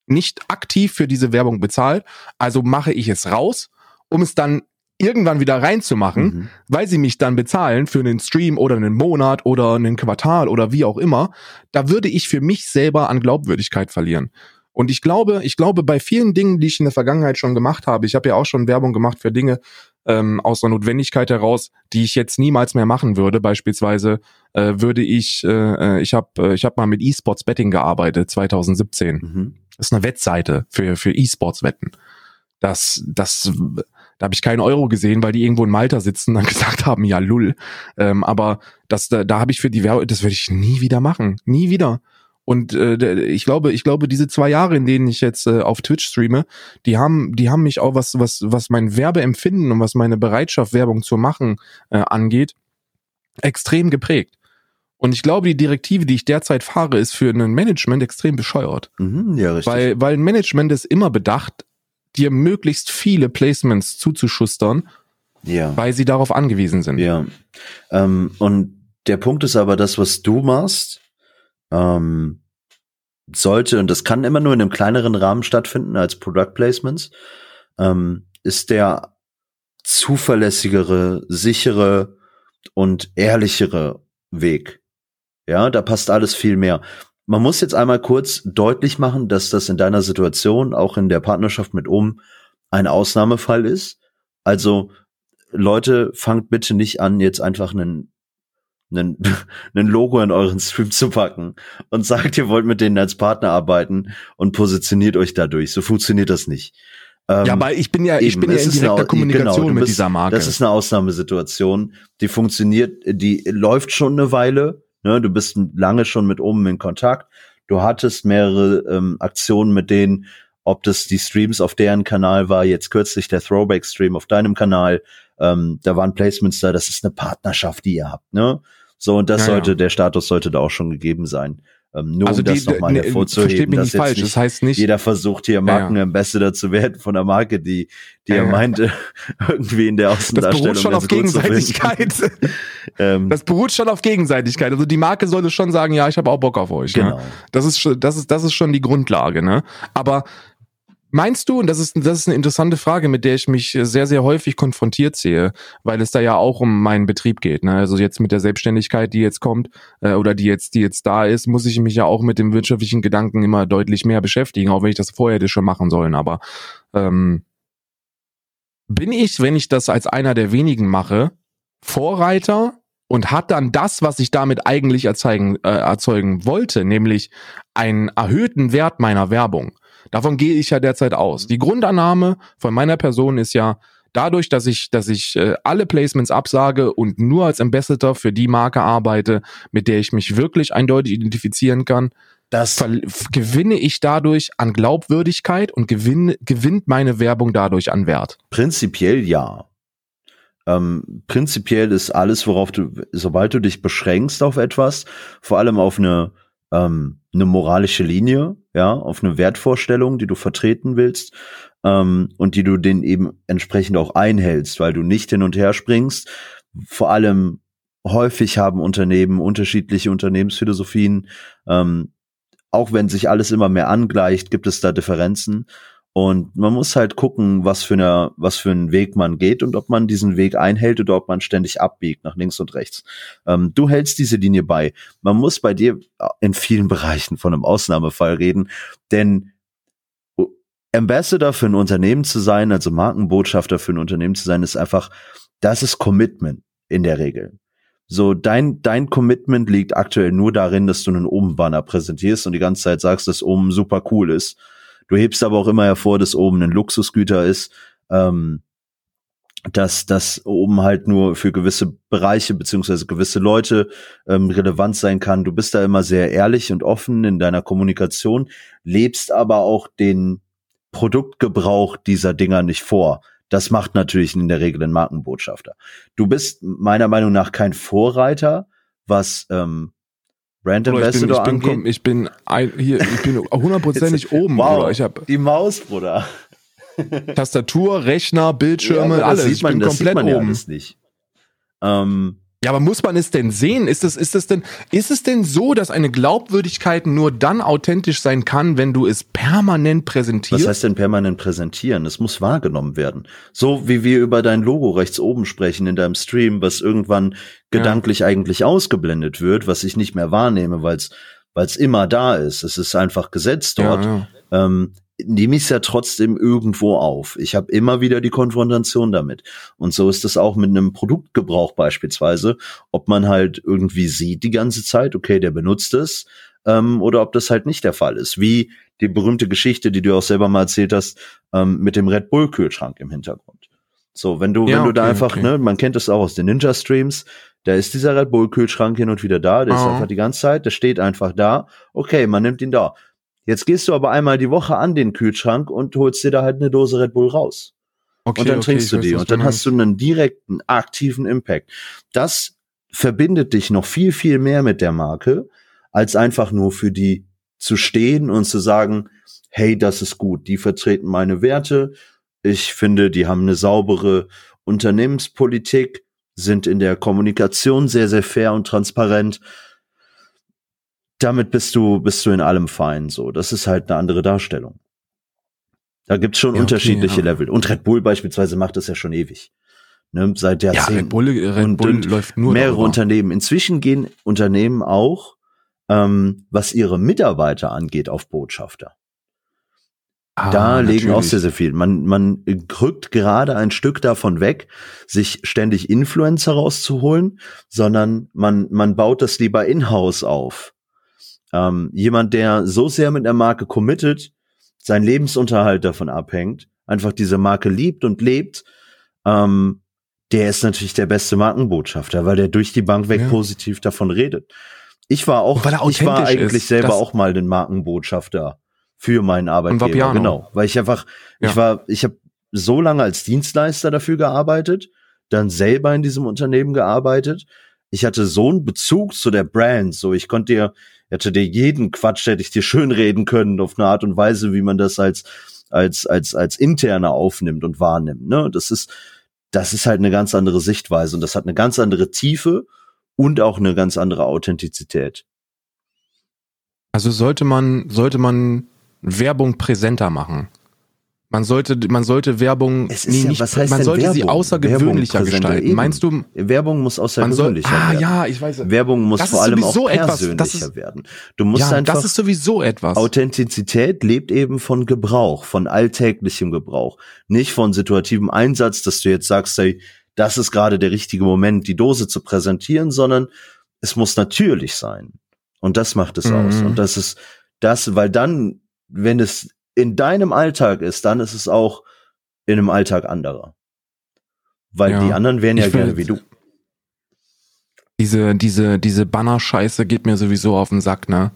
nicht aktiv für diese Werbung bezahlt, also mache ich es raus, um es dann irgendwann wieder reinzumachen, mhm. weil sie mich dann bezahlen für einen Stream oder einen Monat oder einen Quartal oder wie auch immer, da würde ich für mich selber an Glaubwürdigkeit verlieren. Und ich glaube, ich glaube, bei vielen Dingen, die ich in der Vergangenheit schon gemacht habe, ich habe ja auch schon Werbung gemacht für Dinge, ähm, aus der Notwendigkeit heraus, die ich jetzt niemals mehr machen würde. Beispielsweise äh, würde ich, äh, äh ich habe äh, ich hab mal mit E-Sports Betting gearbeitet 2017. Mhm. Das ist eine Wettseite für für E-Sports Wetten. Das das da habe ich keinen Euro gesehen, weil die irgendwo in Malta sitzen und (laughs) gesagt haben, ja lull. Ähm, aber das da, da habe ich für die Werbung, das würde ich nie wieder machen, nie wieder. Und äh, ich glaube, ich glaube, diese zwei Jahre, in denen ich jetzt äh, auf Twitch streame, die haben, die haben mich auch was, was, was mein Werbeempfinden und was meine Bereitschaft, Werbung zu machen, äh, angeht, extrem geprägt. Und ich glaube, die Direktive, die ich derzeit fahre, ist für ein Management extrem bescheuert. Mhm, ja, richtig. Weil, weil ein Management ist immer bedacht, dir möglichst viele Placements zuzuschustern, ja. weil sie darauf angewiesen sind. Ja. Ähm, und der Punkt ist aber, das, was du machst, ähm, sollte, und das kann immer nur in einem kleineren Rahmen stattfinden als Product Placements, ähm, ist der zuverlässigere, sichere und ehrlichere Weg. Ja, da passt alles viel mehr. Man muss jetzt einmal kurz deutlich machen, dass das in deiner Situation, auch in der Partnerschaft mit Um, ein Ausnahmefall ist. Also Leute, fangt bitte nicht an, jetzt einfach einen einen, einen (laughs) Logo in euren Stream zu packen und sagt, ihr wollt mit denen als Partner arbeiten und positioniert euch dadurch. So funktioniert das nicht. Ähm, ja, aber ich bin ja, ich bin ja in direkter Kommunikation genau, mit bist, dieser Marke. Das ist eine Ausnahmesituation. Die funktioniert, die läuft schon eine Weile. Ne? Du bist lange schon mit oben in Kontakt. Du hattest mehrere ähm, Aktionen mit denen, ob das die Streams auf deren Kanal war, jetzt kürzlich der Throwback-Stream auf deinem Kanal. Ähm, da waren Placements da, das ist eine Partnerschaft, die ihr habt, ne? So, und das ja, sollte, ja. der Status sollte da auch schon gegeben sein. Ähm, nur also um das nochmal ne, hervorzuheben, dass jetzt falsch. Nicht das heißt nicht, jeder versucht hier Markenambassador ja, zu werden von der Marke, die, die er meinte, (laughs) irgendwie in der Außendarstellung. Das beruht schon auf Gegenseitigkeit. (laughs) ähm, das beruht schon auf Gegenseitigkeit. Also die Marke sollte schon sagen, ja, ich habe auch Bock auf euch. Ne? Genau. Ne? Das ist, das ist, das ist schon die Grundlage, ne? Aber Meinst du, und das ist, das ist eine interessante Frage, mit der ich mich sehr, sehr häufig konfrontiert sehe, weil es da ja auch um meinen Betrieb geht. Ne? Also jetzt mit der Selbstständigkeit, die jetzt kommt äh, oder die jetzt, die jetzt da ist, muss ich mich ja auch mit dem wirtschaftlichen Gedanken immer deutlich mehr beschäftigen, auch wenn ich das vorher hätte schon machen sollen. Aber ähm, bin ich, wenn ich das als einer der wenigen mache, Vorreiter und hat dann das, was ich damit eigentlich erzeugen, äh, erzeugen wollte, nämlich einen erhöhten Wert meiner Werbung Davon gehe ich ja derzeit aus. Die Grundannahme von meiner Person ist ja, dadurch, dass ich, dass ich äh, alle Placements absage und nur als Ambassador für die Marke arbeite, mit der ich mich wirklich eindeutig identifizieren kann, das gewinne ich dadurch an Glaubwürdigkeit und gewinne, gewinnt meine Werbung dadurch an Wert. Prinzipiell ja. Ähm, prinzipiell ist alles, worauf du, sobald du dich beschränkst auf etwas, vor allem auf eine ähm, eine moralische Linie, ja, auf eine Wertvorstellung, die du vertreten willst ähm, und die du den eben entsprechend auch einhältst, weil du nicht hin und her springst. Vor allem häufig haben Unternehmen unterschiedliche Unternehmensphilosophien. Ähm, auch wenn sich alles immer mehr angleicht, gibt es da Differenzen. Und man muss halt gucken, was für eine, was für einen Weg man geht und ob man diesen Weg einhält oder ob man ständig abbiegt nach links und rechts. Ähm, du hältst diese Linie bei. Man muss bei dir in vielen Bereichen von einem Ausnahmefall reden, denn Ambassador für ein Unternehmen zu sein, also Markenbotschafter für ein Unternehmen zu sein, ist einfach, das ist Commitment in der Regel. So, dein, dein Commitment liegt aktuell nur darin, dass du einen Oben-Banner präsentierst und die ganze Zeit sagst, dass oben super cool ist Du hebst aber auch immer hervor, dass oben ein Luxusgüter ist, ähm, dass das oben halt nur für gewisse Bereiche beziehungsweise gewisse Leute ähm, relevant sein kann. Du bist da immer sehr ehrlich und offen in deiner Kommunikation, lebst aber auch den Produktgebrauch dieser Dinger nicht vor. Das macht natürlich in der Regel ein Markenbotschafter. Du bist meiner Meinung nach kein Vorreiter, was ähm, Brand Ambassador ich bin, ich bin, ich bin hier, ich bin (laughs) hundertprozentig oben, wow, Bruder. Ich hab die Maus, Bruder. Tastatur, Rechner, Bildschirme, ja, alles. Sieht man, ich bin komplett oben. Ja alles nicht. Ähm, ja, aber muss man es denn sehen? Ist es, ist es denn, ist es denn so, dass eine Glaubwürdigkeit nur dann authentisch sein kann, wenn du es permanent präsentierst? Was heißt denn permanent präsentieren? Es muss wahrgenommen werden. So wie wir über dein Logo rechts oben sprechen in deinem Stream, was irgendwann gedanklich ja. eigentlich ausgeblendet wird, was ich nicht mehr wahrnehme, weil es weil es immer da ist. Es ist einfach gesetzt dort. Ja, ja. Ähm, nehme ich es ja trotzdem irgendwo auf. Ich habe immer wieder die Konfrontation damit. Und so ist es auch mit einem Produktgebrauch beispielsweise, ob man halt irgendwie sieht die ganze Zeit, okay, der benutzt es, ähm, oder ob das halt nicht der Fall ist. Wie die berühmte Geschichte, die du auch selber mal erzählt hast, ähm, mit dem Red Bull Kühlschrank im Hintergrund. So, wenn du, ja, wenn du okay, da einfach, okay. ne, man kennt das auch aus den Ninja Streams, da ist dieser Red Bull Kühlschrank hin und wieder da, der oh. ist einfach die ganze Zeit, der steht einfach da. Okay, man nimmt ihn da. Jetzt gehst du aber einmal die Woche an den Kühlschrank und holst dir da halt eine Dose Red Bull raus. Okay, und dann okay, trinkst du die und dann hast du einen direkten, aktiven Impact. Das verbindet dich noch viel, viel mehr mit der Marke, als einfach nur für die zu stehen und zu sagen, hey, das ist gut, die vertreten meine Werte. Ich finde, die haben eine saubere Unternehmenspolitik, sind in der Kommunikation sehr, sehr fair und transparent damit bist du, bist du in allem fein, so. Das ist halt eine andere Darstellung. Da gibt's schon Ja, okay, unterschiedliche ja. Level. Und Red Bull beispielsweise macht das ja schon ewig. Ne, seit Ja, Jahrzehnten. Red Bull, Red Und- Bull und läuft nur mehrere darüber. Unternehmen. Inzwischen gehen Unternehmen auch, ähm, was ihre Mitarbeiter angeht, auf Botschafter. Ah, da legen auch natürlich. sehr, sehr viel. Man, man rückt gerade ein Stück davon weg, sich ständig Influencer rauszuholen, sondern man, man baut das lieber in-house auf. Ähm, jemand, der so sehr mit der Marke committet, sein Lebensunterhalt davon abhängt, einfach diese Marke liebt und lebt, ähm, der ist natürlich der beste Markenbotschafter, weil der durch die Bank weg Ja. positiv davon redet. Ich war auch, ich war eigentlich ist, selber auch mal den Markenbotschafter für meinen Arbeitgeber. Genau, weil ich einfach, Ja. ich war, ich habe so lange als Dienstleister dafür gearbeitet, dann selber in diesem Unternehmen gearbeitet. Ich hatte so einen Bezug zu der Brand, so ich konnte dir, hätte dir jeden Quatsch hätte ich dir schön reden können auf eine Art und Weise, wie man das als als als als interne aufnimmt und wahrnimmt. Ne, das ist das ist halt eine ganz andere Sichtweise und das hat eine ganz andere Tiefe und auch eine ganz andere Authentizität. Also sollte man, sollte man Werbung präsenter machen. Man sollte, man sollte Werbung Es ist ja- nicht, was heißt man sollte sie Werbung? außergewöhnlicher Werbung präsenter, gestalten. eben. Meinst du, Werbung muss man soll, außergewöhnlicher ah, werden. ja, ich weiß. Werbung muss vor allem auch etwas, persönlicher das ist- werden. Du musst Ja, einfach das ist sowieso etwas. Authentizität lebt eben von Gebrauch, von alltäglichem Gebrauch, nicht von situativem Einsatz, dass du jetzt sagst, hey, das ist gerade der richtige Moment, die Dose zu präsentieren, sondern es muss natürlich sein. Und das macht es Mhm. aus. Und das ist das, weil dann, wenn es in deinem Alltag ist, dann ist es auch in einem Alltag anderer. Weil Ja. die anderen wären ja Ich gerne wie du. Diese, diese, diese Banner-Scheiße geht mir sowieso auf den Sack, ne?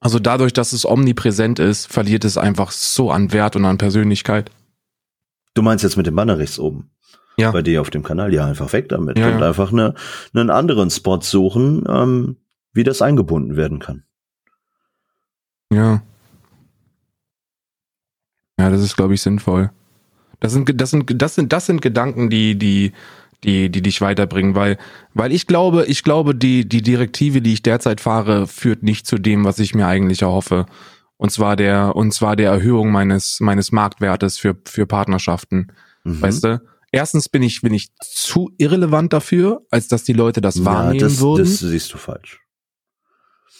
Also dadurch, dass es omnipräsent ist, verliert es einfach so an Wert und an Persönlichkeit. Du meinst jetzt mit dem Banner rechts oben? Ja. Bei dir auf dem Kanal? Ja, einfach weg damit. Ja, und ja. einfach eine, einen anderen Spot suchen, ähm, wie das eingebunden werden kann. Ja. Ja, das ist, glaube ich, sinnvoll. Das sind, das sind, das sind, das sind Gedanken, die, die, die, die dich weiterbringen, weil, weil ich glaube, ich glaube, die, die Direktive, die ich derzeit fahre, führt nicht zu dem, was ich mir eigentlich erhoffe. Und zwar der, und zwar der Erhöhung meines, meines Marktwertes für, für Partnerschaften. Mhm. Weißt du? Erstens bin ich, bin ich zu irrelevant dafür, als dass die Leute das ja, wahrnehmen das, würden. das siehst du falsch.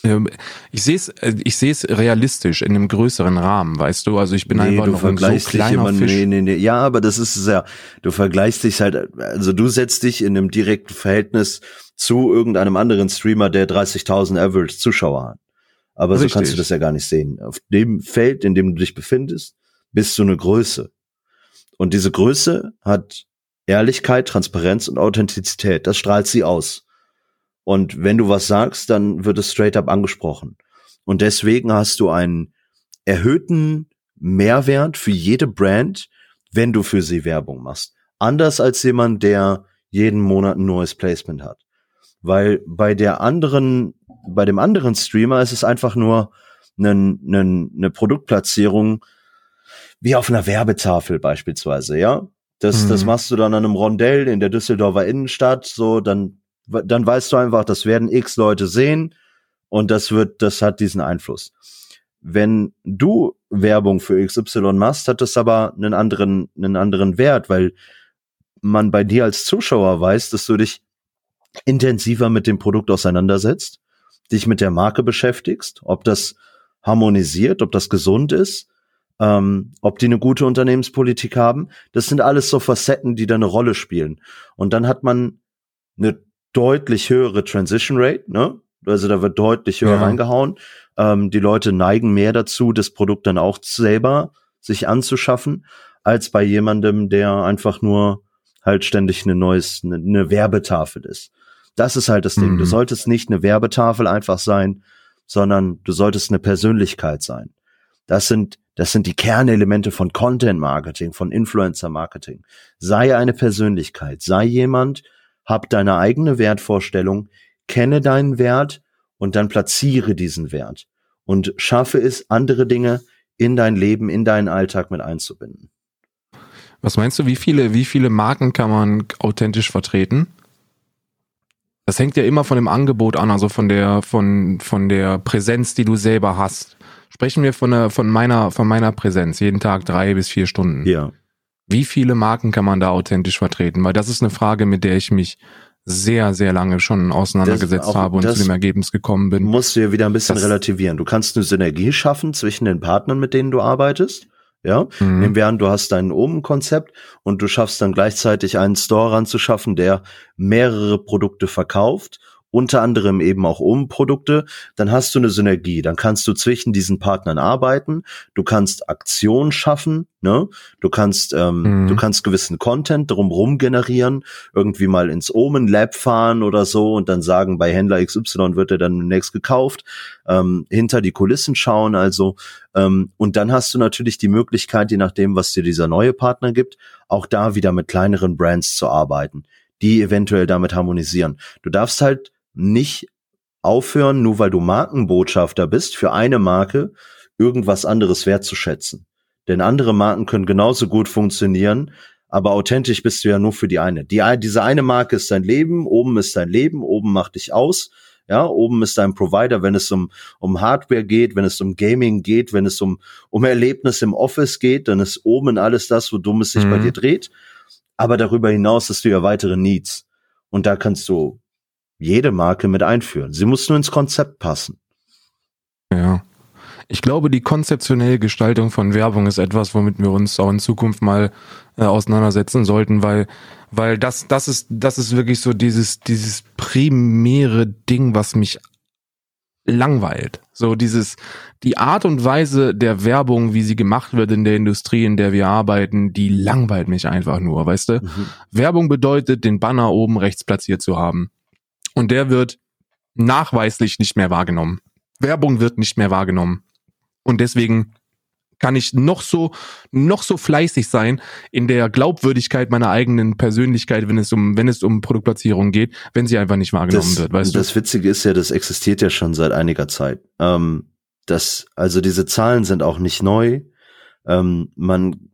Ähm, Ich sehe es, ich sehe es realistisch in einem größeren Rahmen, weißt du? Also ich bin einfach du noch ein so vergleichst kleiner immer, Fisch. nee, nee, nee. Ja, aber das ist es ja, du vergleichst dich halt, also du setzt dich in einem direkten Verhältnis zu irgendeinem anderen Streamer, der 30.000 Average Zuschauer hat. Aber so Richtig. kannst du das ja gar nicht sehen. Auf dem Feld, in dem du dich befindest, bist du eine Größe. Und diese Größe hat Ehrlichkeit, Transparenz und Authentizität. Das strahlt sie aus. Und wenn du was sagst, dann wird es straight up angesprochen. Und deswegen hast du einen erhöhten Mehrwert für jede Brand, wenn du für sie Werbung machst. Anders als jemand, der jeden Monat ein neues Placement hat. Weil bei der anderen, bei dem anderen Streamer ist es einfach nur eine, eine, eine Produktplatzierung wie auf einer Werbetafel beispielsweise, ja. Das, Mhm. das machst du dann an einem Rondell in der Düsseldorfer Innenstadt, so, dann, dann weißt du einfach, das werden x Leute sehen und das wird, das hat diesen Einfluss. Wenn du Werbung für XY machst, hat das aber einen anderen, einen anderen Wert, weil man bei dir als Zuschauer weiß, dass du dich intensiver mit dem Produkt auseinandersetzt, dich mit der Marke beschäftigst, ob das harmonisiert, ob das gesund ist, ähm, ob die eine gute Unternehmenspolitik haben. Das sind alles so Facetten, die da eine Rolle spielen. Und dann hat man eine deutlich höhere Transition Rate, ne? Also da wird deutlich höher Ja. reingehauen. Ähm, die Leute neigen mehr dazu, das Produkt dann auch selber sich anzuschaffen, als bei jemandem, der einfach nur halt ständig eine neues, eine, eine Werbetafel ist. Das ist halt das Ding. Mhm. Du solltest nicht eine Werbetafel einfach sein, sondern du solltest eine Persönlichkeit sein. Das sind, das sind die Kernelemente von Content Marketing, von Influencer Marketing. Sei eine Persönlichkeit, sei jemand, hab deine eigene Wertvorstellung, kenne deinen Wert und dann platziere diesen Wert und schaffe es, andere Dinge in dein Leben, in deinen Alltag mit einzubinden. Was meinst du, wie viele, wie viele Marken kann man authentisch vertreten? Das hängt ja immer von dem Angebot an, also von der, von, von der Präsenz, die du selber hast. Sprechen wir von, der, von meiner, von meiner Präsenz, jeden Tag drei bis vier Stunden. Ja. Wie viele Marken kann man da authentisch vertreten? Weil das ist eine Frage, mit der ich mich sehr, sehr lange schon auseinandergesetzt auch- habe und zu dem Ergebnis gekommen bin. musst du ja wieder ein bisschen relativieren. Du kannst eine Synergie schaffen zwischen den Partnern, mit denen du arbeitest. Ja, Mhm. nehmen wir an, du hast dein Omen-Konzept und du schaffst dann gleichzeitig einen Store ranzuschaffen, der mehrere Produkte verkauft, unter anderem eben auch Omen-Produkte. Dann hast du eine Synergie. Dann kannst du zwischen diesen Partnern arbeiten. Du kannst Aktionen schaffen. Ne? Du kannst, ähm, Mhm. du kannst gewissen Content drumherum generieren, irgendwie mal ins Omen Lab fahren oder so und dann sagen, bei Händler XY wird er dann demnächst gekauft, ähm, hinter die Kulissen schauen, also ähm, und dann hast du natürlich die Möglichkeit, je nachdem, was dir dieser neue Partner gibt, auch da wieder mit kleineren Brands zu arbeiten, die eventuell damit harmonisieren. Du darfst halt nicht aufhören, nur weil du Markenbotschafter bist, für eine Marke irgendwas anderes wertzuschätzen. Denn andere Marken können genauso gut funktionieren, aber authentisch bist du ja nur für die eine. Die, diese eine Marke ist dein Leben, oben ist dein Leben, oben macht dich aus. Ja, oben ist dein Provider, wenn es um, um Hardware geht, wenn es um Gaming geht, wenn es um, um Erlebnis im Office geht, dann ist oben alles das, wo dumm es sich bei Mhm. dir dreht. Aber darüber hinaus hast du ja weitere Needs. Und da kannst du jede Marke mit einführen. Sie muss nur ins Konzept passen. Ja. Ich glaube, die konzeptionelle Gestaltung von Werbung ist etwas, womit wir uns auch in Zukunft mal äh, auseinandersetzen sollten, weil, weil das, das ist, das ist wirklich so dieses, dieses primäre Ding, was mich langweilt. So dieses, die Art und Weise der Werbung, wie sie gemacht wird in der Industrie, in der wir arbeiten, die langweilt mich einfach nur, weißt du? Mhm. Werbung bedeutet, den Banner oben rechts platziert zu haben. Und der wird nachweislich nicht mehr wahrgenommen. Werbung wird nicht mehr wahrgenommen. Und deswegen kann ich noch so, noch so fleißig sein in der Glaubwürdigkeit meiner eigenen Persönlichkeit, wenn es um, wenn es um Produktplatzierung geht, wenn sie einfach nicht wahrgenommen das, wird, weißt du? das Witzige ist ja, das existiert ja schon seit einiger Zeit. Ähm, das, also diese Zahlen sind auch nicht neu. Ähm, man,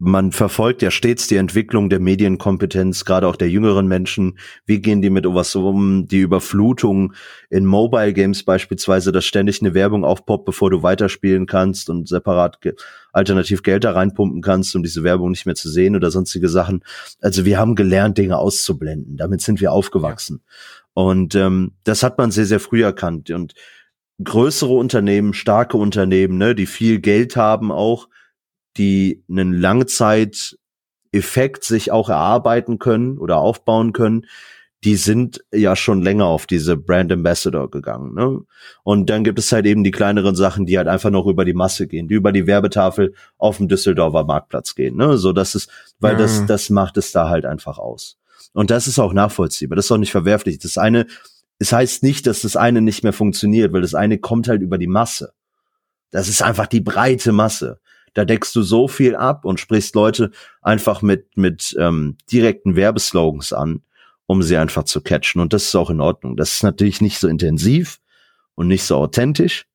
man verfolgt ja stets die Entwicklung der Medienkompetenz, gerade auch der jüngeren Menschen. Wie gehen die mit was um? Die Überflutung in Mobile Games beispielsweise, dass ständig eine Werbung aufpoppt, bevor du weiterspielen kannst und separat alternativ Geld da reinpumpen kannst, um diese Werbung nicht mehr zu sehen oder sonstige Sachen. Also wir haben gelernt, Dinge auszublenden. Damit sind wir aufgewachsen. Und ähm, das hat man sehr, sehr früh erkannt. Und größere Unternehmen, starke Unternehmen, ne, die viel Geld haben auch, die einen Langzeiteffekt sich auch erarbeiten können oder aufbauen können, die sind ja schon länger auf diese Brand Ambassador gegangen. Ne? Und dann gibt es halt eben die kleineren Sachen, die halt einfach noch über die Masse gehen, die über die Werbetafel auf dem Düsseldorfer Marktplatz gehen. Ne? So, das ist, weil das, Mhm. das macht es da halt einfach aus. Und das ist auch nachvollziehbar. Das ist auch nicht verwerflich. Das eine, es heißt nicht, dass das eine nicht mehr funktioniert, weil das eine kommt halt über die Masse. Das ist einfach die breite Masse. Da deckst du so viel ab und sprichst Leute einfach mit, mit ähm, direkten Werbeslogans an, um sie einfach zu catchen. Und das ist auch in Ordnung. Das ist natürlich nicht so intensiv und nicht so authentisch,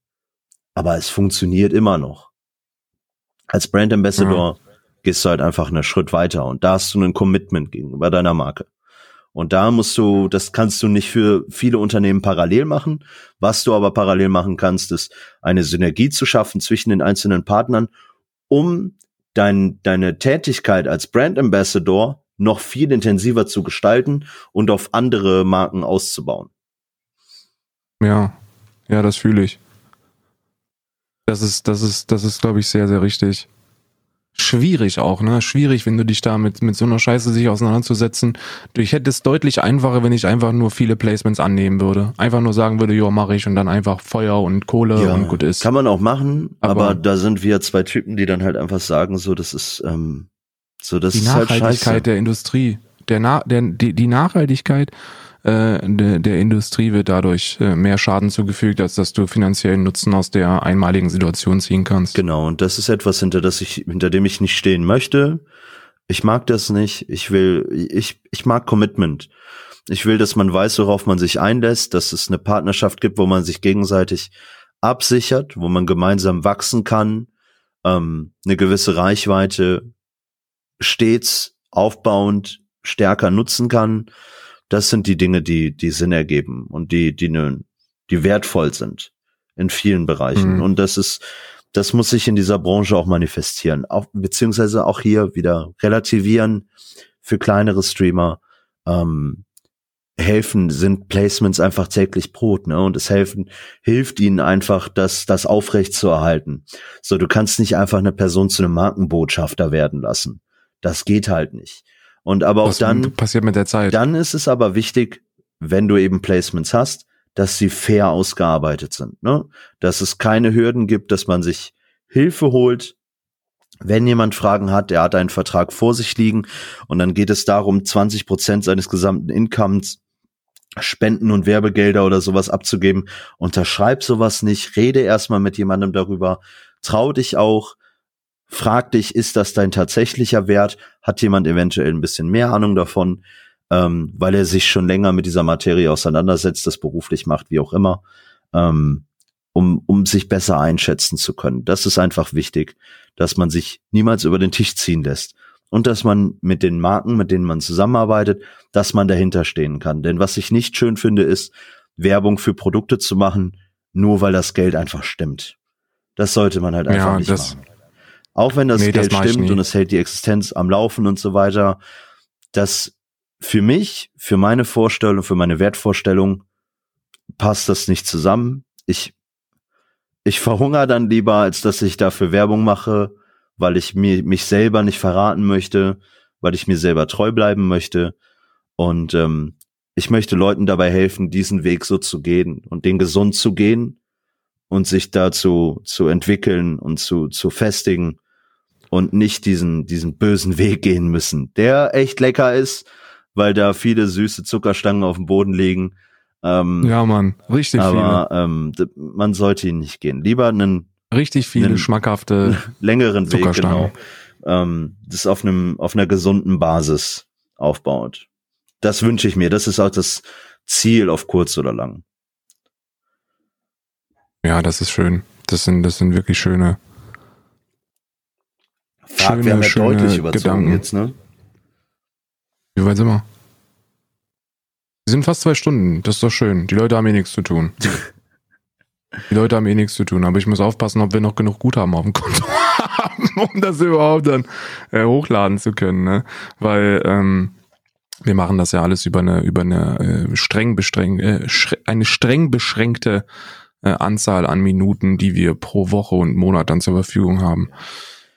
aber es funktioniert immer noch. Als Brand Ambassador gehst du halt einfach einen Schritt weiter und da hast du ein Commitment gegenüber deiner Marke. Und da musst du, das kannst du nicht für viele Unternehmen parallel machen. Was du aber parallel machen kannst, ist eine Synergie zu schaffen zwischen den einzelnen Partnern, um dein, deine Tätigkeit als Brand Ambassador noch viel intensiver zu gestalten und auf andere Marken auszubauen. Ja, ja, das fühle ich. Das ist, das ist, das ist, glaube ich, sehr, sehr richtig. Schwierig auch, ne? Schwierig, wenn du dich da mit, mit so einer Scheiße sich auseinanderzusetzen. Ich hätte es deutlich einfacher, wenn ich einfach nur viele Placements annehmen würde. Einfach nur sagen würde, ja, mache ich und dann einfach Feuer und Kohle und gut ist. Kann man auch machen, aber, Aber- da sind wir zwei Typen, die dann halt einfach sagen, so, das ist, ähm, so, das die ist halt Nachhaltigkeit scheiße. der Industrie. Der, Na der, die, die Nachhaltigkeit äh, der, Industrie wird dadurch äh, mehr Schaden zugefügt, als dass du finanziellen Nutzen aus der einmaligen Situation ziehen kannst. Genau, und das ist etwas, hinter das ich, hinter dem ich nicht stehen möchte. Ich mag das nicht. Ich will, ich, ich mag Commitment. Ich will, dass man weiß, worauf man sich einlässt, dass es eine Partnerschaft gibt, wo man sich gegenseitig absichert, wo man gemeinsam wachsen kann, ähm, eine gewisse Reichweite stets aufbauend stärker nutzen kann. Das sind die Dinge, die, die Sinn ergeben und die, die, ne, die wertvoll sind in vielen Bereichen. Mhm. Und das ist, das muss sich in dieser Branche auch manifestieren. Auch, beziehungsweise auch hier wieder relativieren für kleinere Streamer. Ähm, helfen, sind Placements einfach täglich Brot, ne? Und es helfen, hilft ihnen einfach, das, das aufrecht zu erhalten. So, du kannst nicht einfach eine Person zu einem Markenbotschafter werden lassen. Das geht halt nicht. Und aber auch Was dann passiert mit der Zeit. Dann ist es aber wichtig, wenn du eben Placements hast, dass sie fair ausgearbeitet sind, ne? Dass es keine Hürden gibt, dass man sich Hilfe holt, wenn jemand Fragen hat, er hat einen Vertrag vor sich liegen und dann geht es darum, 20 Prozent seines gesamten Incomes Spenden und Werbegelder oder sowas abzugeben. Unterschreib sowas nicht, rede erstmal mit jemandem darüber, trau dich auch, frag dich, ist das dein tatsächlicher Wert? Hat jemand eventuell ein bisschen mehr Ahnung davon, ähm, weil er sich schon länger mit dieser Materie auseinandersetzt, das beruflich macht, wie auch immer, ähm, um, um sich besser einschätzen zu können. Das ist einfach wichtig, dass man sich niemals über den Tisch ziehen lässt und dass man mit den Marken, mit denen man zusammenarbeitet, dass man dahinter stehen kann. Denn was ich nicht schön finde, ist, Werbung für Produkte zu machen, nur weil das Geld einfach stimmt. Das sollte man halt einfach ja, nicht das, machen. Auch wenn das nee, Geld das stimmt und es hält die Existenz am Laufen und so weiter, das für mich, für meine Vorstellung, für meine Wertvorstellung passt das nicht zusammen. Ich, ich verhungere dann lieber, als dass ich dafür Werbung mache weil ich mir mich selber nicht verraten möchte, weil ich mir selber treu bleiben möchte. Und ähm, ich möchte Leuten dabei helfen, diesen Weg so zu gehen und den gesund zu gehen und sich dazu zu entwickeln und zu, zu festigen und nicht diesen, diesen bösen Weg gehen müssen, der echt lecker ist, weil da viele süße Zuckerstangen auf dem Boden liegen. Ähm, ja, man, richtig aber, viele. Ähm, man sollte ihn nicht gehen. Lieber einen Richtig viele schmackhafte (laughs) längeren Weg, genau. Ähm, das auf einem auf einer gesunden Basis aufbaut. Das wünsche ich mir. Das ist auch das Ziel auf kurz oder lang. Ja, das ist schön. Das sind das sind wirklich schöne. Fuck, schöne, wir haben ja deutlich überzogen Gedanken. jetzt, ne? Wie weit sind wir? Wir sind fast zwei Stunden. Das ist doch schön. Die Leute haben eh nichts zu tun. (laughs) Die Leute haben eh nichts zu tun, aber ich muss aufpassen, ob wir noch genug Guthaben auf dem Konto (laughs) haben, um das überhaupt dann äh, hochladen zu können, ne? Weil ähm, wir machen das ja alles über eine über eine äh, streng beschränkte äh, eine streng beschränkte äh, Anzahl an Minuten, die wir pro Woche und Monat dann zur Verfügung haben.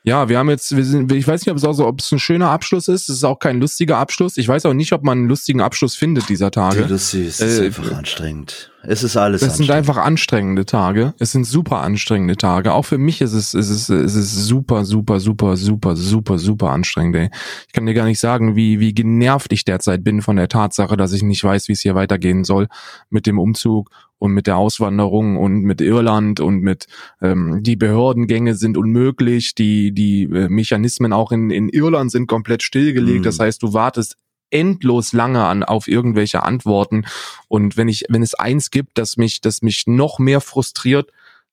Ja, wir haben jetzt, wir sind, ich weiß nicht, ob es auch so, ob es ein schöner Abschluss ist. Es ist auch kein lustiger Abschluss. Ich weiß auch nicht, ob man einen lustigen Abschluss findet dieser Tage. Ja, das ist, äh, ist einfach anstrengend. Es ist alles. Es sind einfach anstrengende Tage. Es sind super anstrengende Tage. Auch für mich ist es, ist es, ist es super, super, super, super, super, super anstrengend. Ey. Ich kann dir gar nicht sagen, wie wie genervt ich derzeit bin von der Tatsache, dass ich nicht weiß, wie es hier weitergehen soll mit dem Umzug und mit der Auswanderung und mit Irland und mit ähm, die Behördengänge sind unmöglich, die die äh, Mechanismen auch in in Irland sind komplett stillgelegt. Mhm. Das heißt, du wartest endlos lange an auf irgendwelche Antworten und wenn ich wenn es eins gibt, das mich das mich noch mehr frustriert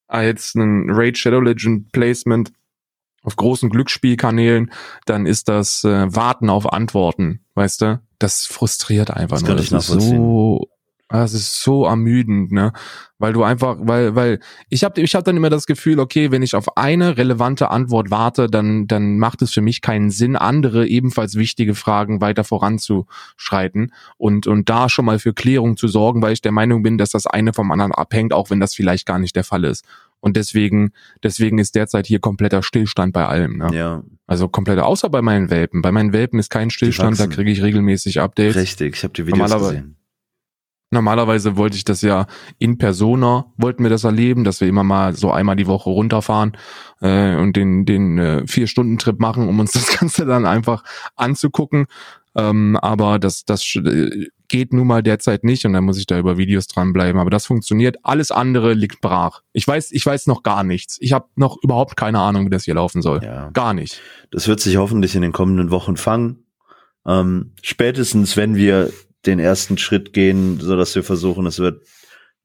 als ein Raid Shadow Legend Placement auf großen Glücksspielkanälen, dann ist das äh, Warten auf Antworten, weißt du? Das frustriert einfach das nur. Das ist so das ist so ermüdend, ne? Weil du einfach, weil, weil ich habe ich hab dann immer das Gefühl, okay, wenn ich auf eine relevante Antwort warte, dann, dann macht es für mich keinen Sinn, andere ebenfalls wichtige Fragen weiter voranzuschreiten und, und da schon mal für Klärung zu sorgen, weil ich der Meinung bin, dass das eine vom anderen abhängt, auch wenn das vielleicht gar nicht der Fall ist. Und deswegen, deswegen ist derzeit hier kompletter Stillstand bei allem. Ne? Ja. Also kompletter, außer bei meinen Welpen. Bei meinen Welpen ist kein Stillstand, da kriege ich regelmäßig Updates. Richtig, ich habe die Videos gesehen. Normalerweise wollte ich das ja in Persona, wollten wir das erleben, dass wir immer mal so einmal die Woche runterfahren äh, und den, den äh, Vier-Stunden-Trip machen, um uns (laughs) das Ganze dann einfach anzugucken. Ähm, aber das, das äh, geht nun mal derzeit nicht und dann muss ich da über Videos dranbleiben. Aber das funktioniert. Alles andere liegt brach. Ich weiß, ich weiß noch gar nichts. Ich habe noch überhaupt keine Ahnung, wie das hier laufen soll. Ja. Gar nicht. Das wird sich hoffentlich in den kommenden Wochen fangen. Ähm, spätestens, wenn wir den ersten Schritt gehen, so dass wir versuchen, es wird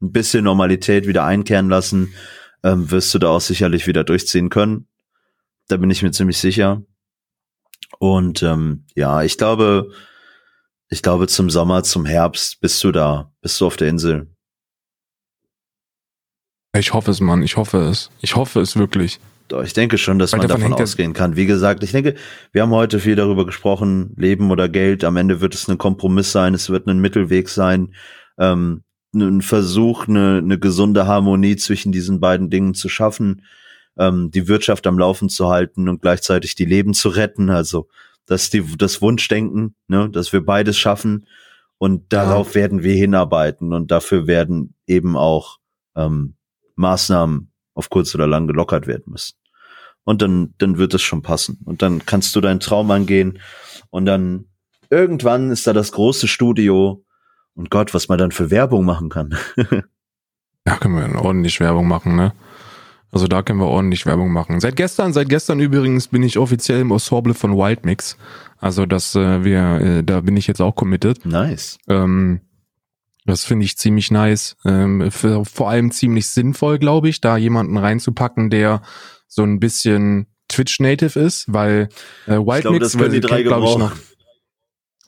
ein bisschen Normalität wieder einkehren lassen, ähm, wirst du da auch sicherlich wieder durchziehen können. Da bin ich mir ziemlich sicher. Und ähm, ja, ich glaube, Ich glaube, zum Sommer, zum Herbst bist du da, bist du auf der Insel. Ich hoffe es, Mann. Ich hoffe es. Ich hoffe es wirklich. Doch, ich denke schon, dass Weil man davon ausgehen kann. Wie gesagt, ich denke, wir haben heute viel darüber gesprochen, Leben oder Geld. Am Ende wird es ein Kompromiss sein, es wird ein Mittelweg sein, ähm, ein Versuch, eine, eine gesunde Harmonie zwischen diesen beiden Dingen zu schaffen, ähm, die Wirtschaft am Laufen zu halten und gleichzeitig die Leben zu retten. Also das die das Wunschdenken, ne, dass wir beides schaffen und darauf ja. werden wir hinarbeiten und dafür werden eben auch ähm, Maßnahmen auf kurz oder lang gelockert werden müssen. Und dann, dann wird es schon passen. Und dann kannst du deinen Traum angehen. Und dann irgendwann ist da das große Studio. Und Gott, was man dann für Werbung machen kann. (laughs) ja, können wir ordentlich Werbung machen, ne? Also da können wir ordentlich Werbung machen. Seit gestern, seit gestern übrigens bin ich offiziell im Ensemble von Wildmix. Also das äh, wir, äh, da bin ich jetzt auch committed. Nice. Ähm, das finde ich ziemlich nice. Ähm, für, vor allem ziemlich sinnvoll, glaube ich, da jemanden reinzupacken, der so ein bisschen Twitch-Native ist, weil äh, glaube, die drei glaube ich, noch.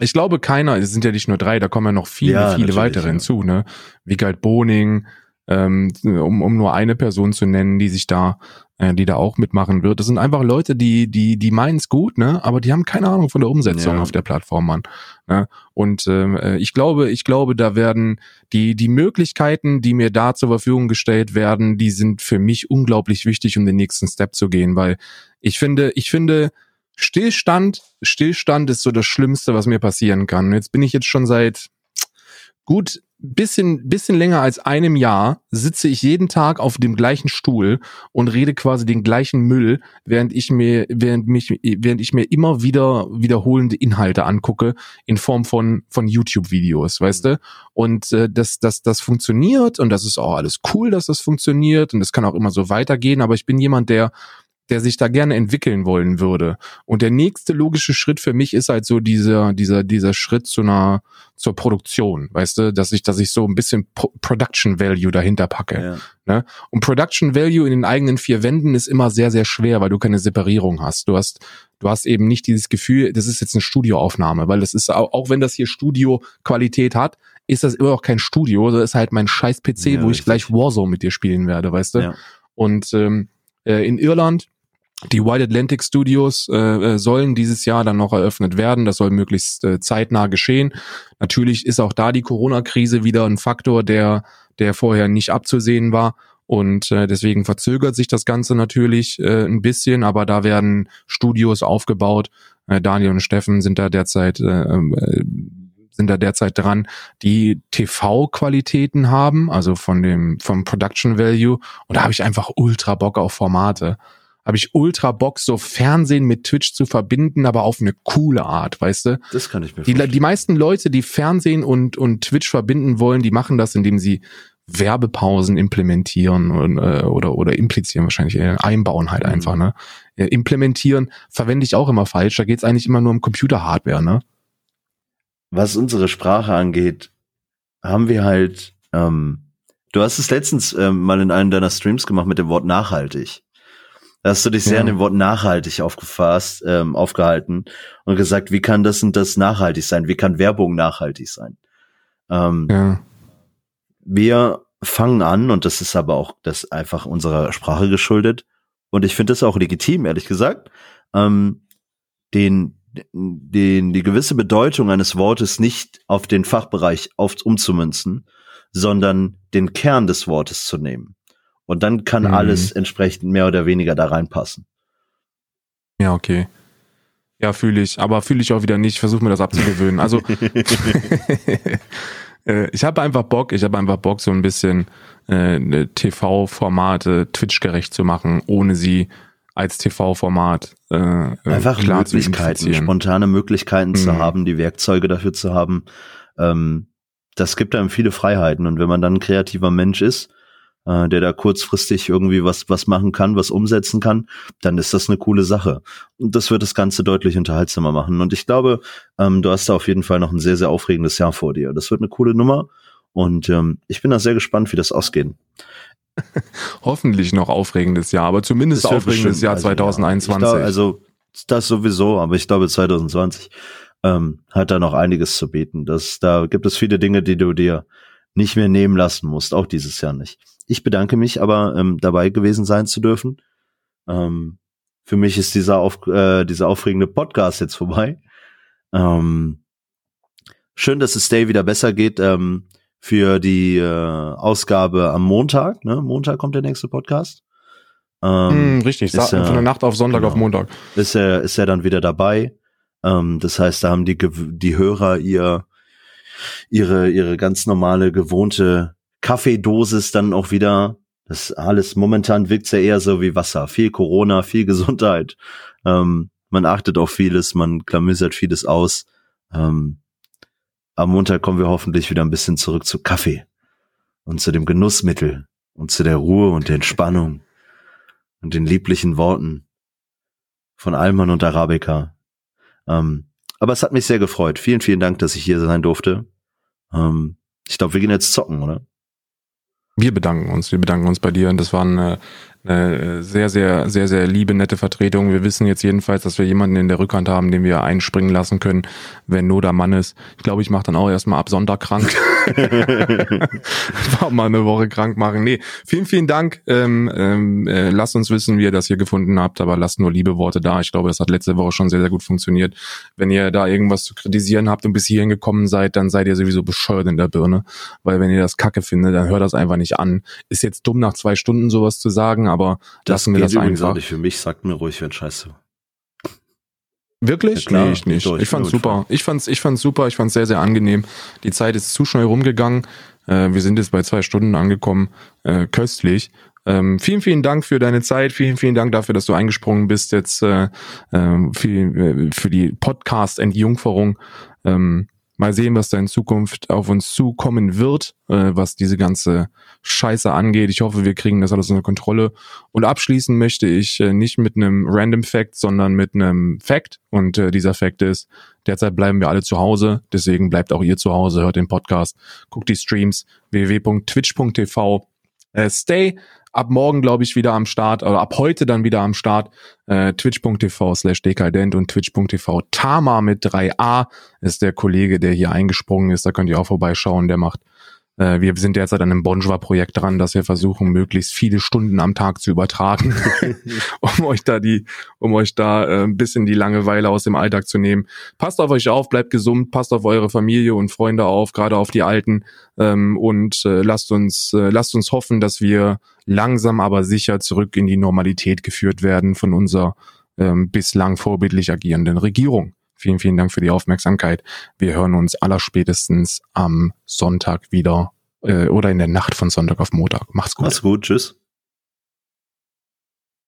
Ich glaube keiner, es sind ja nicht nur drei, da kommen ja noch viele, ja, viele weitere ja. hinzu, ne? Wiegald Boning, ähm, um, um nur eine Person zu nennen, die sich da äh, die da auch mitmachen wird. Das sind einfach Leute, die, die, die meinen es gut, ne? aber die haben keine Ahnung von der Umsetzung ja. auf der Plattform, Mann. Ne? Und ähm, äh, ich glaube, ich glaube, da werden die, die Möglichkeiten, die mir da zur Verfügung gestellt werden, die sind für mich unglaublich wichtig, um den nächsten Step zu gehen, weil ich finde, ich finde, Stillstand, Stillstand ist so das Schlimmste, was mir passieren kann. Jetzt bin ich jetzt schon seit gut bisschen, bisschen länger als einem Jahr sitze ich jeden Tag auf dem gleichen Stuhl und rede quasi den gleichen Müll, während ich mir, während mich, während ich mir immer wieder wiederholende Inhalte angucke in Form von, von YouTube-Videos, weißt mhm. du? Und äh, das, das, das funktioniert und das ist auch alles cool, dass das funktioniert und das kann auch immer so weitergehen, aber ich bin jemand, der der sich da gerne entwickeln wollen würde. Und der nächste logische Schritt für mich ist halt so dieser, dieser, dieser Schritt zu einer, zur Produktion, weißt du, dass ich, dass ich so ein bisschen Pro Production Value dahinter packe. Ja. Ne? Und Production Value in den eigenen vier Wänden ist immer sehr, sehr schwer, weil du keine Separierung hast. Du hast, du hast eben nicht dieses Gefühl, das ist jetzt eine Studioaufnahme, weil das ist, auch, wenn das hier Studio-Qualität hat, ist das immer auch kein Studio, das ist halt mein scheiß PC, ja, wo richtig. ich gleich Warzone mit dir spielen werde, weißt du? Ja. Und ähm, äh, in Irland die White Atlantic Studios äh, äh, sollen dieses Jahr dann noch eröffnet werden. Das soll möglichst äh, zeitnah geschehen. Natürlich ist auch da die Corona-Krise wieder ein Faktor, der, der vorher nicht abzusehen war. Und äh, deswegen verzögert sich das Ganze natürlich äh, ein bisschen, aber da werden Studios aufgebaut. Äh, Daniel und Steffen sind da derzeit äh, äh, sind da derzeit dran, die TV-Qualitäten haben, also von dem vom Production Value. Und da habe ich einfach ultra Bock auf Formate habe ich ultra Bock, so Fernsehen mit Twitch zu verbinden, aber auf eine coole Art, weißt du? Das kann ich mir die, vorstellen. Die meisten Leute, die Fernsehen und, und Twitch verbinden wollen, die machen das, indem sie Werbepausen implementieren und, äh, oder, oder implizieren wahrscheinlich, äh, einbauen halt mhm. einfach, ne? Äh, implementieren verwende ich auch immer falsch, da geht's eigentlich immer nur um Computerhardware, ne? Was unsere Sprache angeht, haben wir halt, ähm, du hast es letztens ähm, mal in einem deiner Streams gemacht mit dem Wort nachhaltig. Da hast du dich sehr ja. an dem Wort nachhaltig aufgefasst, ähm, aufgehalten und gesagt, wie kann das und das nachhaltig sein? Wie kann Werbung nachhaltig sein? Ähm, ja. Wir fangen an, und das ist aber auch das einfach unserer Sprache geschuldet, und ich finde das auch legitim, ehrlich gesagt, ähm, den, den, die gewisse Bedeutung eines Wortes nicht auf den Fachbereich auf, umzumünzen, sondern den Kern des Wortes zu nehmen. Und dann kann mhm. alles entsprechend mehr oder weniger da reinpassen. Ja, okay. Ja, fühle ich. Aber fühle ich auch wieder nicht. Versuche mir das abzugewöhnen. Also (laughs) (laughs) äh, ich habe einfach Bock, ich habe einfach Bock, so ein bisschen äh, TV-Formate Twitch-gerecht zu machen, ohne sie als TV-Format äh, äh, einfach klar Möglichkeiten, spontane Möglichkeiten mhm. zu haben, die Werkzeuge dafür zu haben. Ähm, das gibt einem viele Freiheiten. Und wenn man dann ein kreativer Mensch ist, äh, der da kurzfristig irgendwie was, was machen kann, was umsetzen kann, dann ist das eine coole Sache. Und das wird das Ganze deutlich unterhaltsamer machen. Und ich glaube, ähm, du hast da auf jeden Fall noch ein sehr, sehr aufregendes Jahr vor dir. Das wird eine coole Nummer. Und ähm, ich bin da sehr gespannt, wie das ausgeht. (laughs) Hoffentlich noch aufregendes Jahr, aber zumindest aufregendes Jahr 2021. Also, ja. Also das sowieso, aber ich glaube 2020. ähm, hat da noch einiges zu bieten. Das, da gibt es viele Dinge, die du dir nicht mehr nehmen lassen musst, auch dieses Jahr nicht. Ich bedanke mich aber, ähm, dabei gewesen sein zu dürfen. Ähm, für mich ist dieser, auf, äh, dieser aufregende Podcast jetzt vorbei. Ähm, schön, dass es Day wieder besser geht. Ähm, für die äh, Ausgabe am Montag. Ne? Montag kommt der nächste Podcast. Ähm, mm, richtig, ist, von der Nacht auf Sonntag genau, auf Montag. Ist er, ist er dann wieder dabei. Ähm, das heißt, da haben die, die Hörer ihr, ihre, ihre ganz normale, gewohnte Kaffeedosis dann auch wieder. Das alles momentan wirkt's ja eher so wie Wasser. Viel Corona, viel Gesundheit. Ähm, man achtet auf vieles, man klamüsert vieles aus. Ähm, am Montag kommen wir hoffentlich wieder ein bisschen zurück zu Kaffee und zu dem Genussmittel und zu der Ruhe und der Entspannung und den lieblichen Worten von Alman und Arabica. Ähm, aber es hat mich sehr gefreut. Vielen, vielen Dank, dass ich hier sein durfte. Ähm, ich glaube, wir gehen jetzt zocken, oder? Wir bedanken uns. Wir bedanken uns bei dir. Und das war eine, eine sehr, sehr, sehr, sehr liebe, nette Vertretung. Wir wissen jetzt jedenfalls, dass wir jemanden in der Rückhand haben, den wir einspringen lassen können, wenn nur der Mann ist. Ich glaube, ich mache dann auch erstmal ab Sonntag krank. (laughs) (laughs) war mal eine Woche krank machen. Nee, vielen, vielen Dank. Ähm, ähm, äh, lasst uns wissen, wie ihr das hier gefunden habt, aber lasst nur liebe Worte da. Ich glaube, das hat letzte Woche schon sehr, sehr gut funktioniert. Wenn ihr da irgendwas zu kritisieren habt und bis hierhin gekommen seid, dann seid ihr sowieso bescheuert in der Birne. Weil wenn ihr das Kacke findet, dann hört das einfach nicht an. Ist jetzt dumm, nach zwei Stunden sowas zu sagen, aber das lassen wir das einfach. Auch nicht für mich, sagt mir ruhig, wenn scheiße. Wirklich? Ja, nee, ich nicht. Ich fand's super. Ich fand's, ich fand's super. Ich fand's sehr, sehr angenehm. Die Zeit ist zu schnell rumgegangen. Äh, wir sind jetzt bei zwei Stunden angekommen. Äh, köstlich. Ähm, vielen, vielen Dank für deine Zeit. Vielen, vielen Dank dafür, dass du eingesprungen bist jetzt äh, ähm, für, äh, für die Podcast-Entjungferung. Ähm, Mal sehen, was da in Zukunft auf uns zukommen wird, äh, was diese ganze Scheiße angeht. Ich hoffe, wir kriegen das alles unter Kontrolle. Und abschließen möchte ich äh, nicht mit einem Random Fact, sondern mit einem Fact. Und äh, dieser Fact ist, derzeit bleiben wir alle zu Hause. Deswegen bleibt auch ihr zu Hause, hört den Podcast, guckt die Streams www.twitch.tv. Äh, stay ab morgen, glaube ich, wieder am Start, oder ab heute dann wieder am Start. Äh, Twitch.tv slash dekadent und Twitch.tv Tama mit 3a ist der Kollege, der hier eingesprungen ist. Da könnt ihr auch vorbeischauen. Der macht äh, wir sind derzeit an einem Bonjour-Projekt dran, dass wir versuchen, möglichst viele Stunden am Tag zu übertragen, (laughs) um euch da die, um euch da äh, ein bisschen die Langeweile aus dem Alltag zu nehmen. Passt auf euch auf, bleibt gesund, passt auf eure Familie und Freunde auf, gerade auf die Alten ähm, und äh, lasst uns, äh, lasst uns hoffen, dass wir langsam aber sicher zurück in die Normalität geführt werden von unserer ähm, bislang vorbildlich agierenden Regierung. Vielen, vielen Dank für die Aufmerksamkeit. Wir hören uns allerspätestens am Sonntag wieder äh, oder in der Nacht von Sonntag auf Montag. Macht's gut. Macht's gut. Tschüss.